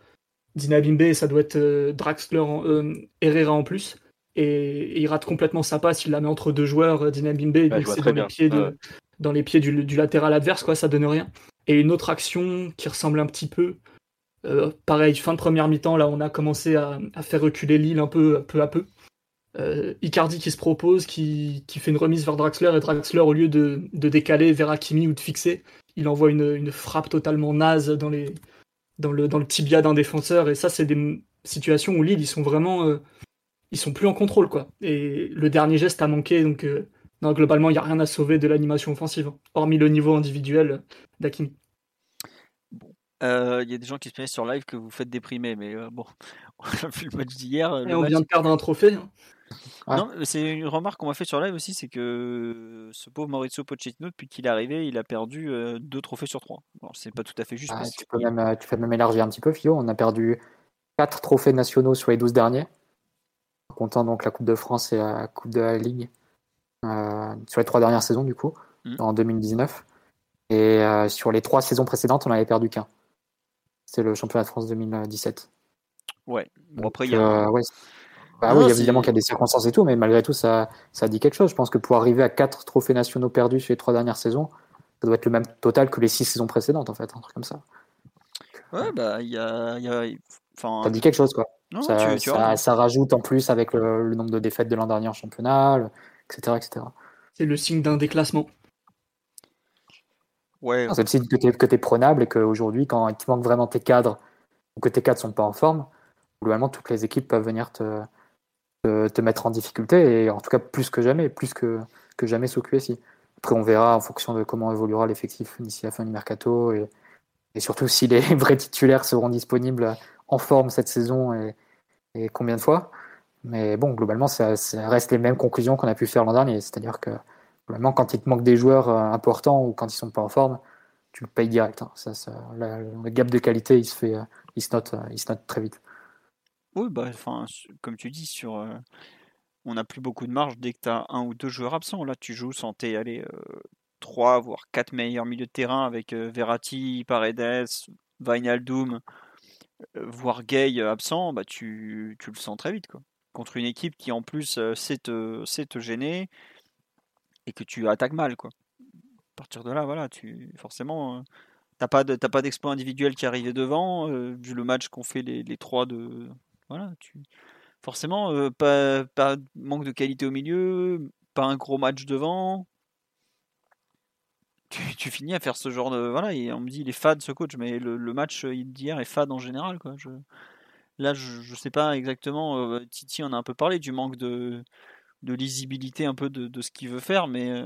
Dina Bimbe, ça doit être euh, Draxler, en- euh, Herrera en plus. Et, et il rate complètement sa passe, il la met entre deux joueurs, euh, Dina Bimbe, je donc vois c'est dans, les pieds de- Ouais. dans les pieds du, du latéral adverse, quoi, ça donne rien. Et une autre action qui ressemble un petit peu, euh, pareil, fin de première mi-temps, là on a commencé à, à faire reculer Lille un peu, peu à peu. Euh, Icardi qui se propose, qui, qui fait une remise vers Draxler, et Draxler, au lieu de, de décaler vers Hakimi ou de fixer, il envoie une, une frappe totalement naze dans, les, dans, le, dans le tibia d'un défenseur. Et ça, c'est des situations où Lille, ils sont vraiment. euh, ils sont plus en contrôle, quoi. Et le dernier geste a manqué, donc euh, non, globalement, il n'y a rien à sauver de l'animation offensive, hein, hormis le niveau individuel d'Hakimi. Euh, Il y a des gens qui se plaignent sur live que vous faites déprimer, mais euh, bon, on a vu le match d'hier. on match- vient de perdre un trophée. hein. Ouais. Non, mais c'est une remarque qu'on m'a fait sur live aussi, c'est que ce pauvre Maurizio Pochettino, depuis qu'il est arrivé, il a perdu euh, deux trophées sur trois. Bon, c'est pas tout à fait juste. Ah, parce tu, peux même, euh, tu peux même élargir un petit peu, Fio. On a perdu 4 trophées nationaux sur les 12 derniers, en comptant donc la Coupe de France et la Coupe de la Ligue euh, sur les trois dernières saisons, du coup, Mhm. en 2019. Et euh, sur les trois saisons précédentes, on n'avait perdu qu'un. C'est le championnat de France 2017. Ouais. Bon, après, il y a euh, ouais. Bah Non, oui, évidemment qu'il y a des circonstances et tout, mais malgré tout, ça, ça dit quelque chose. Je pense que pour arriver à 4 trophées nationaux perdus sur les trois dernières saisons, ça doit être le même total que les 6 saisons précédentes, en fait, un truc comme ça. Ouais, bah, il y a. il y a- Enfin, Ça dit quelque chose, quoi. non, ça, tu, tu as ça, rajoute en plus avec le, le nombre de défaites de l'an dernier en championnat, le- etc. etc. C'est le signe d'un déclassement. Ouais, C'est le signe que tu es, prenable et qu'aujourd'hui, quand il te manque vraiment tes cadres ou que tes cadres sont pas en forme, globalement, toutes les équipes peuvent venir te, te, mettre en difficulté et en tout cas plus que jamais, plus que, jamais sous QSI. Après, on verra en fonction de comment évoluera l'effectif d'ici la fin du mercato et, surtout si les vrais titulaires seront disponibles en forme cette saison et, combien de fois. Mais bon, globalement, ça, reste les mêmes conclusions qu'on a pu faire l'an dernier. C'est-à-dire que globalement, quand il te manque des joueurs euh, importants ou quand ils sont pas en forme, tu le payes direct. Hein. Ça, ça, le gap de qualité, il se fait, il se note, il se note très vite. Oui, bah, enfin, comme tu dis, sur, euh, on n'a plus beaucoup de marge dès que tu as un ou deux joueurs absents. Là, tu joues sans tes allez, euh, 3 voire 4 meilleurs milieux de terrain avec euh, Verratti, Paredes, Wijnaldum, euh, voire Gay absent, bah, tu, tu, le sens très vite. Quoi. Contre une équipe qui en plus sait te, sait, te, gêner et que tu attaques mal. Quoi. À partir de là, voilà, tu forcément. T'as pas pas d'exploit individuel qui arrivait devant, vu le match qu'ont fait les, les trois de, voilà, tu... Forcément, euh, pas, manque de qualité au milieu, pas un gros match devant. Tu, finis à faire ce genre de. Voilà, et on me dit il est fade ce coach, mais le, match euh, d'hier est fade en général. Quoi. Là, je, je sais pas exactement. Euh, Titi en a un peu parlé du manque de, lisibilité un peu de, ce qu'il veut faire, mais.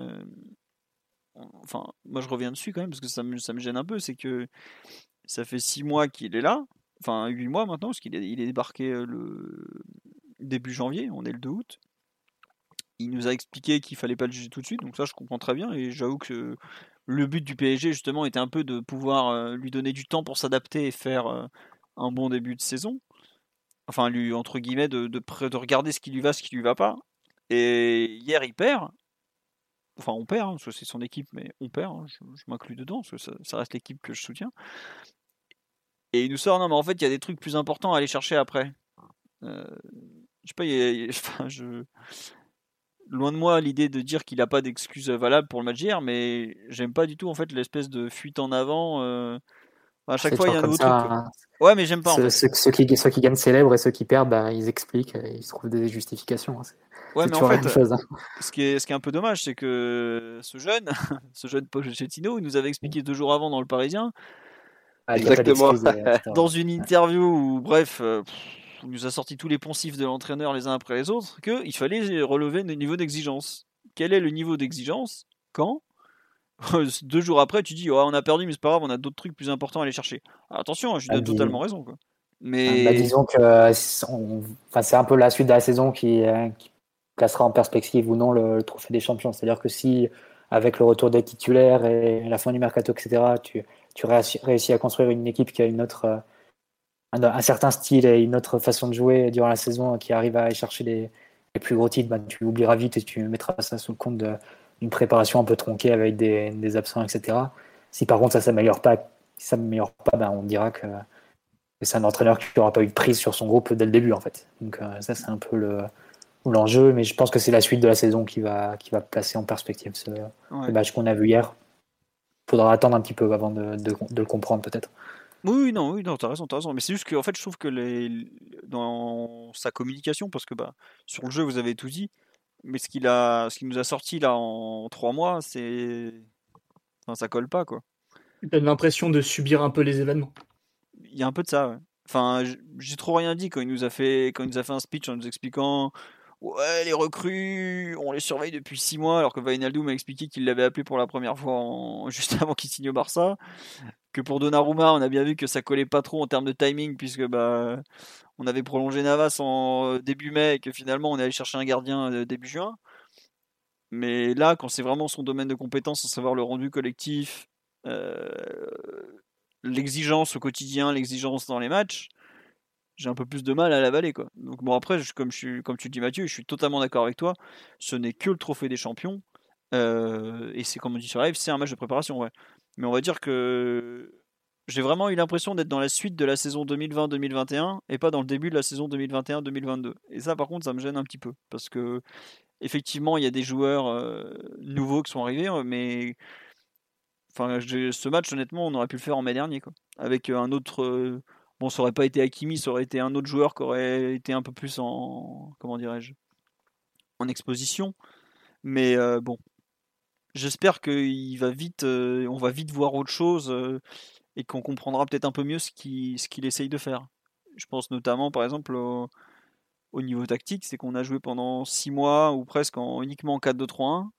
Enfin, moi je reviens dessus quand même parce que ça me, ça me gêne un peu. C'est que ça fait six mois qu'il est là enfin 8 mois maintenant, parce qu'il est, débarqué le début janvier, on est le 2 août. Il nous a expliqué qu'il fallait pas le juger tout de suite, donc ça je comprends très bien, et j'avoue que le but du PSG justement était un peu de pouvoir lui donner du temps pour s'adapter et faire un bon début de saison. Enfin, lui, entre guillemets, de, de, de regarder ce qui lui va, ce qui lui va pas. Et hier, il perd. Enfin, on perd, hein, parce que c'est son équipe, mais on perd. Hein, je, m'inclus dedans, parce que ça reste l'équipe que je soutiens. Et il nous sort, non, mais en fait, il y a des trucs plus importants à aller chercher après. Euh, je sais pas, y a, enfin, je... loin de moi l'idée de dire qu'il n'a pas d'excuses valables pour le match d'hier, mais j'aime pas du tout en fait l'espèce de fuite en avant. Euh... À chaque fois, il y a un nouveau truc. Hein. Ouais, mais j'aime pas. Ceux, en fait. ceux, ceux, qui, ceux qui gagnent célèbrent et ceux qui perdent, bah, ils expliquent, ils se trouvent des justifications. Hein. Ouais, mais en fait, chose, hein. ce, qui est, ce qui est un peu dommage, c'est que ce jeune, ce jeune Pochettino, il nous avait expliqué deux jours avant dans le Parisien ah, Exactement. Dans une interview où, bref, euh, il nous a sorti tous les poncifs de l'entraîneur les uns après les autres, qu'il fallait relever le niveau d'exigence. Quel est le niveau d'exigence Quand Deux jours après, tu dis oh, on a perdu, mais c'est pas grave, on a d'autres trucs plus importants à aller chercher. Alors, attention, je lui donne ah, totalement raison. Quoi. Mais... Bah, disons que euh, enfin, c'est un peu la suite de la saison qui, euh, qui placera en perspective ou non le, le trophée des champions. C'est-à-dire que si, avec le retour des titulaires et la fin du mercato, etc., tu tu réussis à construire une équipe qui a une autre, euh, un, un, certain style et une autre façon de jouer durant la saison qui arrive à aller chercher les, les plus gros titres, bah, tu l'oublieras vite et tu mettras ça sous le compte d'une préparation un peu tronquée avec des, des, absents, etc. Si par contre ça s'améliore pas, si ça s'améliore pas, bah, on dira que, c'est un entraîneur qui n'aura pas eu de prise sur son groupe dès le début en fait. Donc euh, ça c'est un peu le l'enjeu, mais je pense que c'est la suite de la saison qui va, qui va placer en perspective ce, ouais. le match qu'on a vu hier faudra attendre un petit peu avant de, de, de le comprendre peut-être. Oui, non, oui, non, t'as raison, t'as raison. Mais c'est juste que, en fait, je trouve que les, dans sa communication, parce que bah, sur le jeu, vous avez tout dit, mais ce qu'il a, ce qu'il nous a sorti là en trois mois, c'est, enfin, ça colle pas, quoi. Il a l'impression de subir un peu les événements. Il y a un peu de ça, ouais. Enfin, j'ai trop rien dit quand il nous a fait, quand il nous a fait un speech en nous expliquant ouais, les recrues, on les surveille depuis 6 mois, alors que Vainaldo m'a expliqué qu'il l'avait appelé pour la première fois juste avant qu'il signe au Barça. Que pour Donnarumma, on a bien vu que ça collait pas trop en termes de timing, puisque bah, on avait prolongé Navas en euh, début mai et que finalement on est allé chercher un gardien euh, début juin. Mais là, quand c'est vraiment son domaine de compétence, à savoir le rendu collectif, euh, l'exigence au quotidien, l'exigence dans les matchs, j'ai un peu plus de mal à l'avaler quoi. Donc bon après comme tu dis Mathieu, je suis totalement d'accord avec toi. Ce n'est que le trophée des champions euh, et c'est comme on dit sur live, c'est un match de préparation ouais. Mais on va dire que j'ai vraiment eu l'impression d'être dans la suite de la saison 2020-2021 et pas dans le début de la saison 2021-2022. Et ça par contre ça me gêne un petit peu parce que effectivement il y a des joueurs euh, nouveaux qui sont arrivés mais enfin ce match honnêtement on aurait pu le faire en mai dernier quoi avec un autre euh, Bon, ça aurait pas été Hakimi, ça aurait été un autre joueur qui aurait été un peu plus en. Comment dirais-je En exposition. Mais euh, bon. J'espère qu'il va vite. Euh, on va vite voir autre chose euh, et qu'on comprendra peut-être un peu mieux ce qu'il essaye de faire. Je pense notamment, par exemple, au, au niveau tactique, c'est qu'on a joué pendant 6 mois ou presque en, uniquement en 4-2-3-1.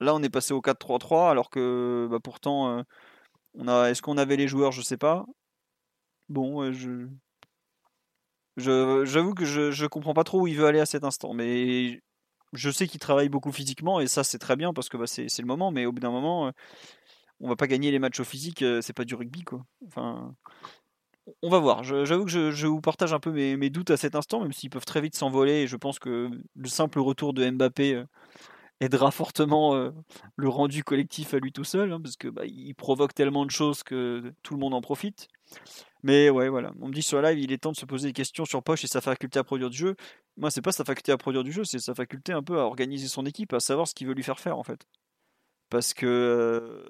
Là, on est passé au 4-3-3, alors que bah, pourtant. Est-ce qu'on avait les joueurs? Je sais pas. Bon, je. J'avoue que je, je comprends pas trop où il veut aller à cet instant, mais je sais qu'il travaille beaucoup physiquement et ça c'est très bien parce que bah, c'est le moment, mais au bout d'un moment, euh, on va pas gagner les matchs au physique, euh, c'est pas du rugby quoi. Enfin, on va voir. J'avoue que je, je vous partage un peu mes, doutes à cet instant, même s'ils peuvent très vite s'envoler. Et je pense que le simple retour de Mbappé euh, aidera fortement le rendu collectif à lui tout seul, hein, parce que bah, il provoque tellement de choses que tout le monde en profite. Mais ouais, voilà. On me dit sur la live, il est temps de se poser des questions sur Poche et sa faculté à produire du jeu. Moi, c'est pas sa faculté à produire du jeu, c'est sa faculté un peu à organiser son équipe, à savoir ce qu'il veut lui faire faire en fait. Parce que euh,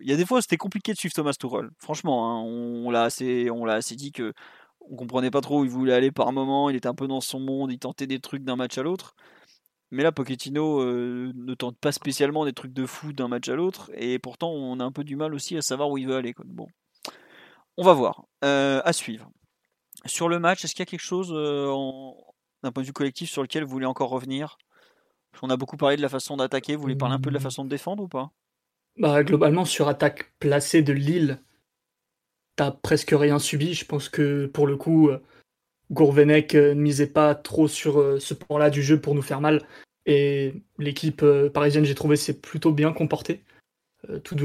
il y a des fois c'était compliqué de suivre Thomas Tuchel. Franchement, hein, on, l'a assez, on l'a assez dit que on comprenait pas trop où il voulait aller par moment. Il était un peu dans son monde, il tentait des trucs d'un match à l'autre. Mais là, Pochettino euh, ne tente pas spécialement des trucs de fou d'un match à l'autre, et pourtant on a un peu du mal aussi à savoir où il veut aller. Bon, on va voir. Euh, à suivre. Sur le match, est-ce qu'il y a quelque chose euh, en- d'un point de vue collectif sur lequel vous voulez encore revenir? Qu'on a beaucoup parlé de la façon d'attaquer. Vous voulez parler un peu de la façon de défendre ou pas? Bah, globalement, sur attaque placée de Lille, t'as presque rien subi. Je pense que pour le coup, euh, Gourvenec ne misait pas trop sur ce point-là du jeu pour nous faire mal. Et l'équipe parisienne, j'ai trouvé, s'est plutôt bien comportée tout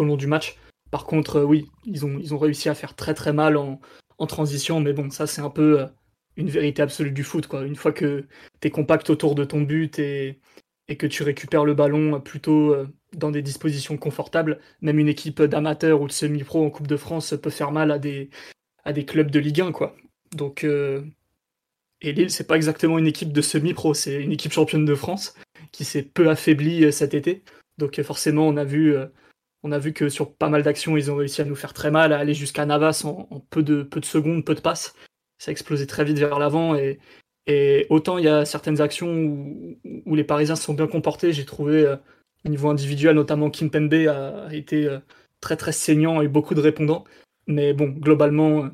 au long du match. Par contre, euh, oui, ils ont, ils ont réussi à faire très très mal en, en transition, mais bon, ça c'est un peu euh, une vérité absolue du foot. Quoi. Une fois que tu es compact autour de ton but et, et que tu récupères le ballon euh, plutôt dans des dispositions confortables, même une équipe d'amateurs ou de semi-pro en Coupe de France peut faire mal à des, à des clubs de Ligue 1. Quoi. Donc, et Lille, c'est pas exactement une équipe de semi-pro, c'est une équipe championne de France qui s'est peu affaiblie cet été. Donc forcément, on a vu, on a vu que sur pas mal d'actions, ils ont réussi à nous faire très mal, à aller jusqu'à Navas en, peu, de, secondes, peu de passes. Ça a explosé très vite vers l'avant et, autant il y a certaines actions où, les Parisiens se sont bien comportés, j'ai trouvé euh, au niveau individuel, notamment Kim Pembe a, été euh, très très saignant et beaucoup de répondants. Mais bon, globalement, euh,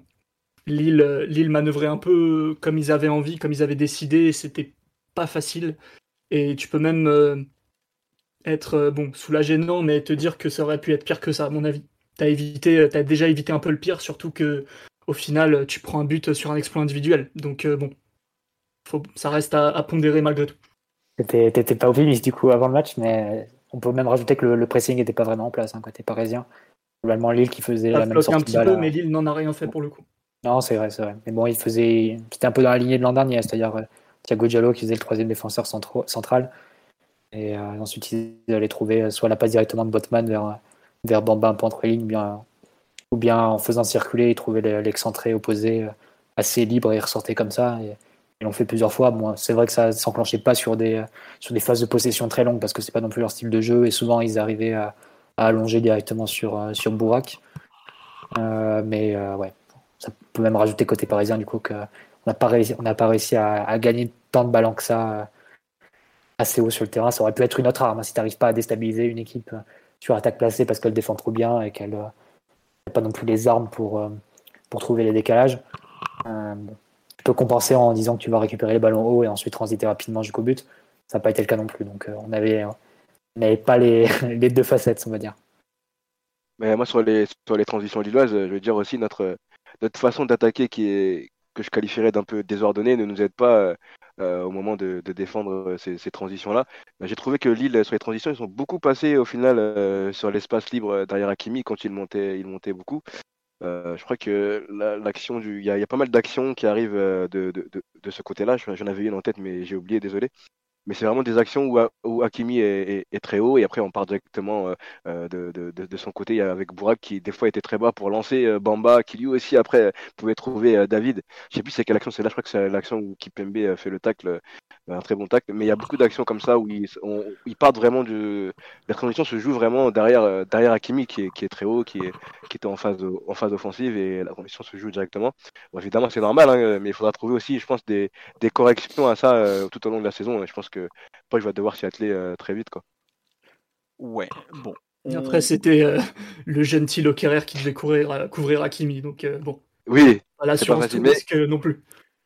Lille, Lille manœuvrait un peu comme ils avaient envie, comme ils avaient décidé, c'était pas facile. Et tu peux même être euh, bon soulagé non, mais te dire que ça aurait pu être pire que ça, à mon avis. T'as évité, euh, t'as déjà évité un peu le pire, surtout que au final, tu prends un but sur un exploit individuel. Donc euh, bon, faut, ça reste à, à pondérer malgré tout. T'étais pas optimiste du coup avant le match, mais on peut même rajouter que le, le pressing n'était pas vraiment en place hein, côté parisien. Globalement, Lille qui faisait Ça la même sortie un de petit balle. peu, mais Lille n'en a rien fait pour le coup. Non, c'est vrai, c'est vrai. Mais bon, il faisait. C'était un peu dans la lignée de l'an dernier, c'est-à-dire euh, Thiago Diallo qui faisait le troisième défenseur central. Et euh, ensuite, ils allaient trouver euh, soit la passe directement de Botman vers, vers Bamba un peu entre lignes, ou bien en faisant circuler, ils trouvaient le- l'excentré opposé euh, assez libre et ressortaient comme ça. Et, ils l'ont fait plusieurs fois. Bon, c'est vrai que ça ne s'enclenchait pas sur des, euh, sur des phases de possession très longues parce que c'est pas non plus leur style de jeu. Et souvent, ils arrivaient à, allonger directement sur, euh, sur Bourak. Euh, mais euh, ouais, ça peut même rajouter côté parisien du coup qu'on n'a pas réussi, on n'a pas réussi à, gagner tant de ballons que ça euh, assez haut sur le terrain. Ça aurait pu être une autre arme hein, si tu n'arrives pas à déstabiliser une équipe euh, sur attaque placée parce qu'elle défend trop bien et qu'elle n'a pas non plus les armes pour, euh, pour trouver les décalages. Euh. Tu peux compenser en disant que tu vas récupérer les ballons hauts et ensuite transiter rapidement jusqu'au but. Ça n'a pas été le cas non plus. Donc euh, on avait, on n'avait pas les, les deux facettes, on va dire. Mais moi, sur les, sur les transitions lilloises, je veux dire aussi notre, notre façon d'attaquer qui est, que je qualifierais d'un peu désordonnée ne nous aide pas euh, euh, au moment de, défendre euh, ces, transitions-là. J'ai trouvé que Lille, sur les transitions, ils sont beaucoup passés au final euh, sur l'espace libre euh, derrière Hakimi quand il montait, il montait beaucoup. Euh, je crois que la- l'action du, il y, a pas mal d'actions qui arrivent euh, de, ce côté-là. Je- J'en avais une en tête, mais j'ai oublié, désolé. Mais c'est vraiment des actions où, où Hakimi est, très haut et après on part directement euh, euh, de, de, de, de son côté avec Bourak qui des fois était très bas pour lancer euh, Bamba qui lui aussi après pouvait trouver David. Je sais plus c'est quelle action c'est là, je crois que c'est l'action où Kipembe fait le tacle, un très bon tacle. Mais il y a beaucoup d'actions comme ça où ils, ils partent vraiment du. La transition se joue vraiment derrière, derrière Hakimi qui est, qui est très haut, qui, est, qui était en phase, en phase offensive et la transition se joue directement. Bon, évidemment c'est normal, hein, mais il faudra trouver aussi, je pense, des, des corrections à ça tout au long de la saison. Je pense que Poch va devoir s'y atteler euh, très vite. Quoi. Ouais, bon. Et On- après, c'était euh, le jeune Thilo Kerrer qui devait courir, euh, couvrir Hakimi. Donc euh, bon, Oui, pas l'assurance pas facile, tout mais- risque non plus.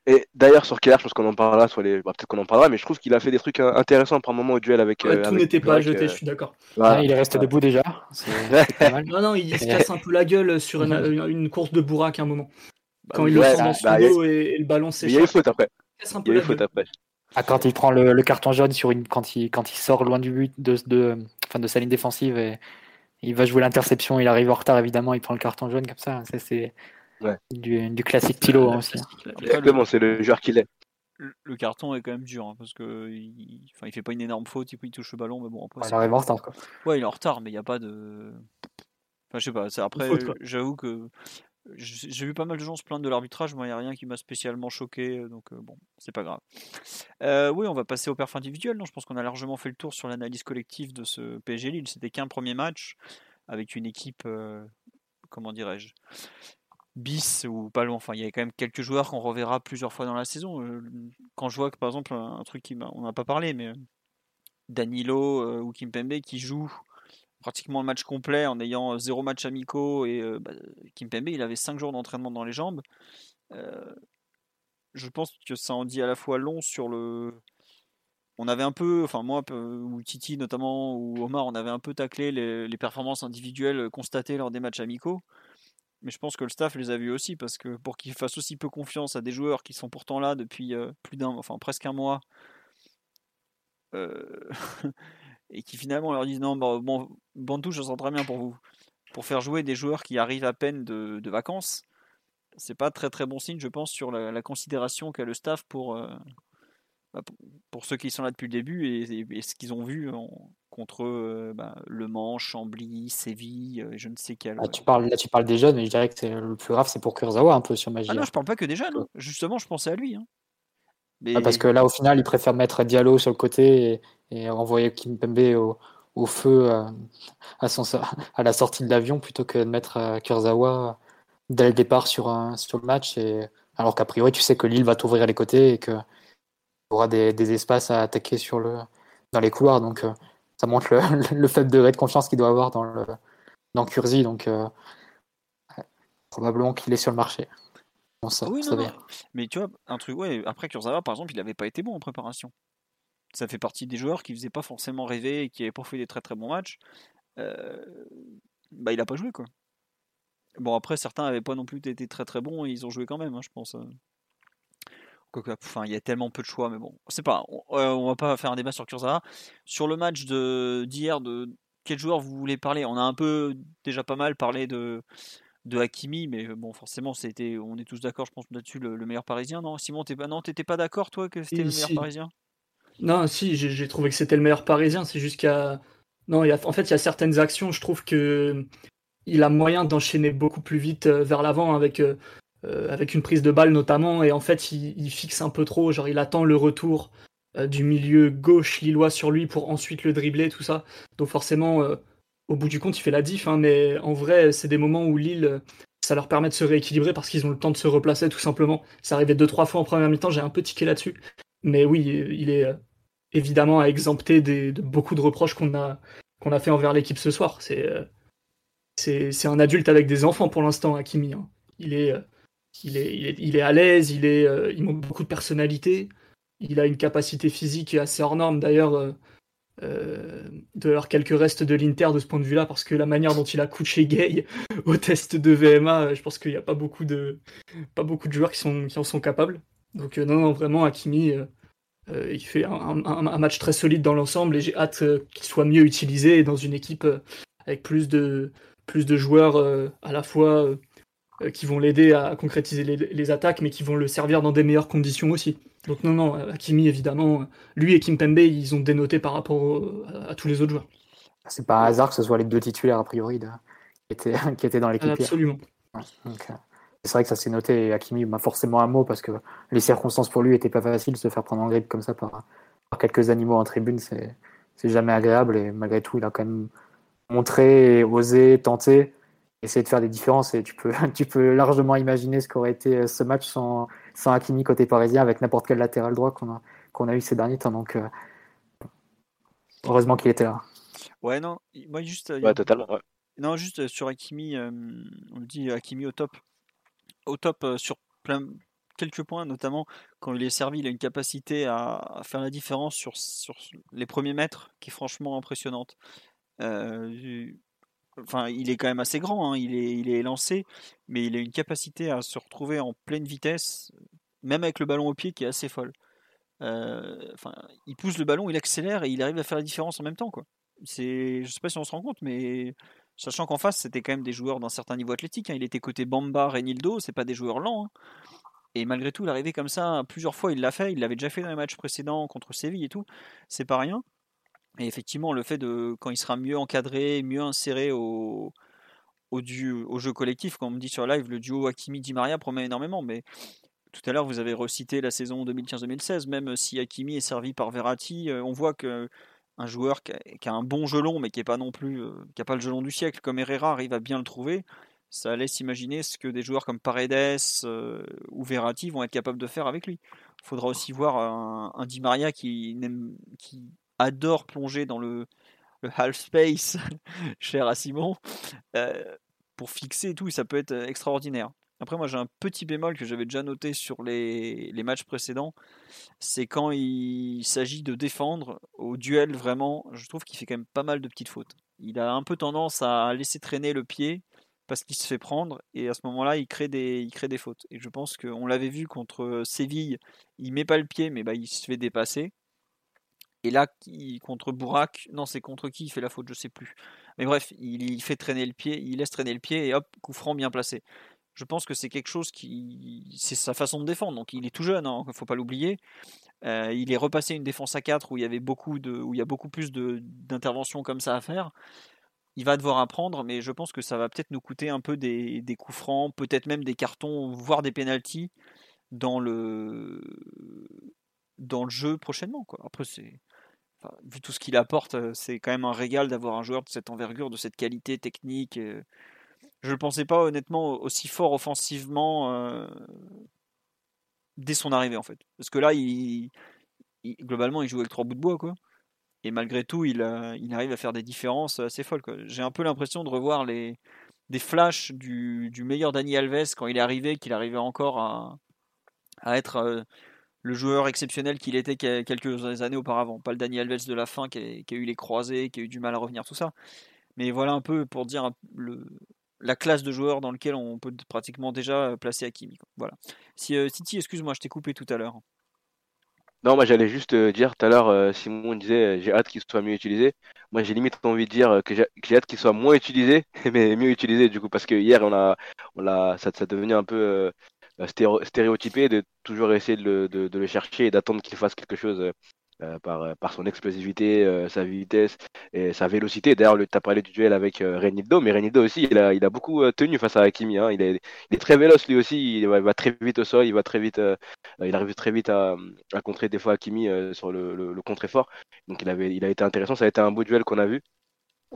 Et d'ailleurs, sur Keller, je pense qu'on en parlera, sur les... Bah, peut-être qu'on en parlera, mais je trouve qu'il a fait des trucs intéressants par moment au duel avec. Ouais, tout avec n'était pas jeter, euh, je suis d'accord. voilà. Ah, il est resté debout déjà. C'est c'est pas mal. Non, non, il se casse un peu la gueule sur une, une- une course de Bourak à un moment. Quand oui, il le ouais, sent dans bah, son bah, il dos et, et le ballon Mais il y a eu s'échappe, faute après. il Il y a eu faute après. Ah, quand il prend le, le carton jaune sur une, quand il, quand il sort loin du but de, de, enfin, de sa ligne défensive et il va jouer l'interception, il arrive en retard évidemment, il prend le carton jaune comme ça. Ça, c'est Ouais. du, du classique Tilo hein, aussi. Le- Exactement, c'est le joueur qu'il est. le, le carton est quand même dur hein, parce que il, enfin, il fait pas une énorme faute, il, il touche le ballon, mais bon après. Il arrive en retard. Quoi. Ouais, il est en retard, mais il n'y a pas de. Enfin, je sais pas. c'est- Après, j'avoue que j'ai vu pas mal de gens se plaindre de l'arbitrage. Moi, il n'y a rien qui m'a spécialement choqué, donc bon, c'est pas grave. Oui, on va passer au perf individuel. Non, je pense qu'on a largement fait le tour sur l'analyse collective de ce PSG Lille. C'était qu'un premier match avec une équipe, comment dirais-je, bis ou pas loin. Enfin, il y a quand même quelques joueurs qu'on reverra plusieurs fois dans la saison. Quand je vois que par exemple un, truc qui on n'a pas parlé, mais Danilo ou Kimpembe qui jouent pratiquement le match complet en ayant euh, zéro match amicaux et euh, bah, Kimpembe il avait 5 jours d'entraînement dans les jambes. Euh, je pense que ça en dit à la fois long sur le. On avait un peu, enfin moi ou Titi notamment ou Omar, on avait un peu taclé les, performances individuelles constatées lors des matchs amicaux. Mais je pense que le staff les a vus aussi parce que pour qu'ils fassent aussi peu confiance à des joueurs qui sont pourtant là depuis plus d'un, enfin presque un mois, et qui finalement leur disent non, bah, bon, Bantou, je sens très bien pour vous. Pour faire jouer des joueurs qui arrivent à peine de, de vacances, c'est pas très très bon signe, je pense, sur la, la considération qu'a le staff pour, euh, bah, pour, pour ceux qui sont là depuis le début et, et- et ce qu'ils ont vu en- contre euh, bah, Le Mans, Chambly, Séville, euh, je ne sais quel. Là, tu parles, là, tu parles des jeunes, mais je dirais que le plus grave, c'est pour Kurzawa un peu sur Magie. Ah non, je parle pas que des jeunes, hein. justement, je pensais à lui. hein. Mais... Ah, parce que là, au final, il préfère mettre Diallo sur le côté et, et envoyer Kimpembe au, au feu euh, à, son, à la sortie de l'avion plutôt que de mettre euh, Kurzawa dès le départ sur, un, sur le match. Et, alors qu'a priori, tu sais que Lille va t'ouvrir les côtés et que tu auras des, des espaces à attaquer sur le, dans les couloirs. Donc, euh, ça montre le, le faible degré de confiance qu'il doit avoir dans, le, dans. Donc, euh, probablement qu'il est sur le marché. Bon, ça, Oui, ça non, va non. bien. Mais tu vois, un truc, ouais, après Kurzawa, par exemple, il n'avait pas été bon en préparation. Ça fait partie des joueurs qui faisaient pas forcément rêver et qui n'avaient pas fait des très très bons matchs. Euh, bah, il a pas joué, quoi. Bon, après, certains n'avaient pas non plus été très très bons et ils ont joué quand même, hein, je pense. euh. Quoique, Enfin, il y a tellement peu de choix, mais bon, c'est pas. On, euh, on va pas faire un débat sur Kurzawa. Sur le match de d'hier, de quel joueur vous voulez parler? On a un peu déjà pas mal parlé de de Hakimi, mais euh, bon, forcément, c'était, on est tous d'accord, je pense là-dessus, le, le meilleur parisien, non? Simon, t'es pas, non, t'étais pas d'accord, toi, que c'était le meilleur si. parisien? Non, si, j'ai trouvé que c'était le meilleur parisien. C'est juste. Non, en fait, il y a certaines actions, je trouve que il a moyen d'enchaîner beaucoup plus vite euh, vers l'avant avec, euh, euh, avec une prise de balle notamment. Et en fait, il, fixe un peu trop. Genre, il attend le retour du milieu gauche lillois sur lui pour ensuite le dribbler, tout ça. Donc, forcément, au bout du compte, il fait la diff. hein, mais en vrai, c'est des moments où Lille, ça leur permet de se rééquilibrer parce qu'ils ont le temps de se replacer, tout simplement. Ça arrivait deux, trois fois en première mi-temps. J'ai un peu tiqué là-dessus. Mais oui, il est. évidemment à exempter de beaucoup de reproches qu'on a, qu'on a fait envers l'équipe ce soir. C'est, euh, un adulte avec des enfants pour l'instant, Hakimi. hein. Il, est, euh, il, est, il, est, il est à l'aise, il, est, euh, il montre beaucoup de personnalité, il a une capacité physique assez hors norme d'ailleurs. De leur quelques restes de l'Inter de ce point de vue-là, parce que la manière dont il a couché Gay au test de VMA, je pense qu'il n'y a pas beaucoup de, pas beaucoup de joueurs qui, sont, qui en sont capables. Donc non, non, vraiment, Hakimi, euh, il fait un, un- un match très solide dans l'ensemble et j'ai hâte euh, qu'il soit mieux utilisé dans une équipe euh, avec plus de, plus de joueurs à la fois qui vont l'aider à concrétiser les, les attaques, mais qui vont le servir dans des meilleures conditions aussi. Donc non, non, Hakimi, évidemment, lui et Kimpembe, ils ont dénoté par rapport au- à, à tous les autres joueurs. C'est pas un hasard que ce soit les deux titulaires, a priori, de- qui, étaient, qui étaient dans l'équipe. hier. Absolument. Ouais, donc, c'est vrai que ça s'est noté. Et Hakimi m'a forcément un mot parce que les circonstances pour lui étaient pas faciles. Se faire prendre en grippe comme ça par, par quelques animaux en tribune, c'est jamais agréable. Et malgré tout, il a quand même montré, osé, tenté, essayer de faire des différences. Et tu peux, tu peux largement imaginer ce qu'aurait été euh, ce match sans, sans Hakimi côté parisien avec n'importe quel latéral droit qu'on a, qu'on a eu ces derniers temps. Donc, euh, heureusement qu'il était là. Ouais, non, moi juste. euh, Ouais, totalement. ouais. Non, juste sur Hakimi, euh, on me dit Hakimi au top. Au top euh, sur plein. quelques points, notamment quand il est servi, il a une capacité à, faire la différence sur, sur les premiers mètres qui est franchement impressionnante. Euh, enfin, il est quand même assez grand, hein, il, est, il est lancé, mais il a une capacité à se retrouver en pleine vitesse, même avec le ballon au pied qui est assez folle. Euh, enfin, il pousse le ballon, il accélère et il arrive à faire la différence en même temps. Quoi. Je sais pas si on se rend compte, mais sachant qu'en face c'était quand même des joueurs d'un certain niveau athlétique. Hein. Il était côté Bamba, Renildo, c'est pas des joueurs lents. Hein. Et malgré tout, il arrivait comme ça plusieurs fois. Il l'a fait, il l'avait déjà fait dans les matchs précédents contre Séville et tout. C'est pas rien. Et effectivement, le fait de quand il sera mieux encadré, mieux inséré au, au, au jeu collectif, comme on me dit sur live, le duo Hakimi-Di Maria promet énormément. Mais tout à l'heure, vous avez recité la saison 2015-2016, même si Hakimi est servi par Verratti, euh, on voit que un joueur qui a, un bon gelon, mais qui n'est pas non plus, euh, qui a pas le gelon du siècle, comme Herrera arrive à bien le trouver, ça laisse imaginer ce que des joueurs comme Paredes euh, ou Verratti vont être capables de faire avec lui. Il faudra aussi voir un, Di Maria qui, adore plonger dans le, half space, cher à Simon, pour fixer et tout, ça peut être extraordinaire. Après, moi, j'ai un petit bémol que j'avais déjà noté sur les, matchs précédents. C'est quand il s'agit de défendre au duel, vraiment, je trouve qu'il fait quand même pas mal de petites fautes. Il a un peu tendance à laisser traîner le pied parce qu'il se fait prendre et à ce moment-là, il crée des, fautes. Et je pense qu'on l'avait vu contre Séville, il met pas le pied, mais bah, il se fait dépasser. Et là, contre Bourak, non, c'est contre qui il fait la faute, je sais plus. Mais bref, il, fait traîner le pied, il laisse traîner le pied et hop, coup franc bien placé je pense que c'est quelque chose qui. C'est sa façon de défendre. Donc il est tout jeune, il hein, ne faut pas l'oublier. Euh, il est repassé une défense à 4 où il y avait beaucoup de, où il y a beaucoup plus d'interventions comme ça à faire. Il va devoir apprendre, mais je pense que ça va peut-être nous coûter un peu des, coups francs, peut-être même des cartons, voire des pénalties dans le dans le jeu prochainement. Après, c'est vu tout ce qu'il apporte, euh, c'est quand même un régal d'avoir un joueur de cette envergure, de cette qualité technique. Euh, je ne le pensais pas honnêtement aussi fort offensivement euh, dès son arrivée en fait. Parce que là, globalement, il joue avec trois bouts de bois quoi. Et malgré tout, il, arrive à faire des différences assez folles. J'ai un peu l'impression de revoir les, des flashs du, du, meilleur Dani Alves quand il est arrivé, qu'il arrivait encore à, à être euh, le joueur exceptionnel qu'il était quelques années auparavant. Pas le Dani Alves de la fin qui a, qui a, eu les croisés, qui a eu du mal à revenir, tout ça. Mais voilà un peu pour dire le, la classe de joueurs dans lequel on peut pratiquement déjà placer Hakimi. Voilà. Si Titi, excuse-moi, je t'ai coupé tout à l'heure. Non, moi j'allais juste dire tout à l'heure, Simon disait j'ai hâte qu'il soit mieux utilisé. Moi j'ai limite envie de dire que j'ai hâte qu'il soit moins utilisé, mais mieux utilisé du coup, parce que hier on a, on a, ça, devenait un peu stéréotypé de toujours essayer de de le chercher et d'attendre qu'il fasse quelque chose euh, par, euh, par son explosivité, euh, sa vitesse et sa vélocité. D'ailleurs, tu as parlé du duel avec Renildo, mais Renildo aussi, il a, beaucoup tenu face à Hakimi. Hein. Il, est, très véloce lui aussi, il va, très vite au sol, il va très vite, il arrive très vite à, à contrer des fois Hakimi sur le, le, contre-effort. Donc il, avait, a été intéressant, ça a été un beau duel qu'on a vu.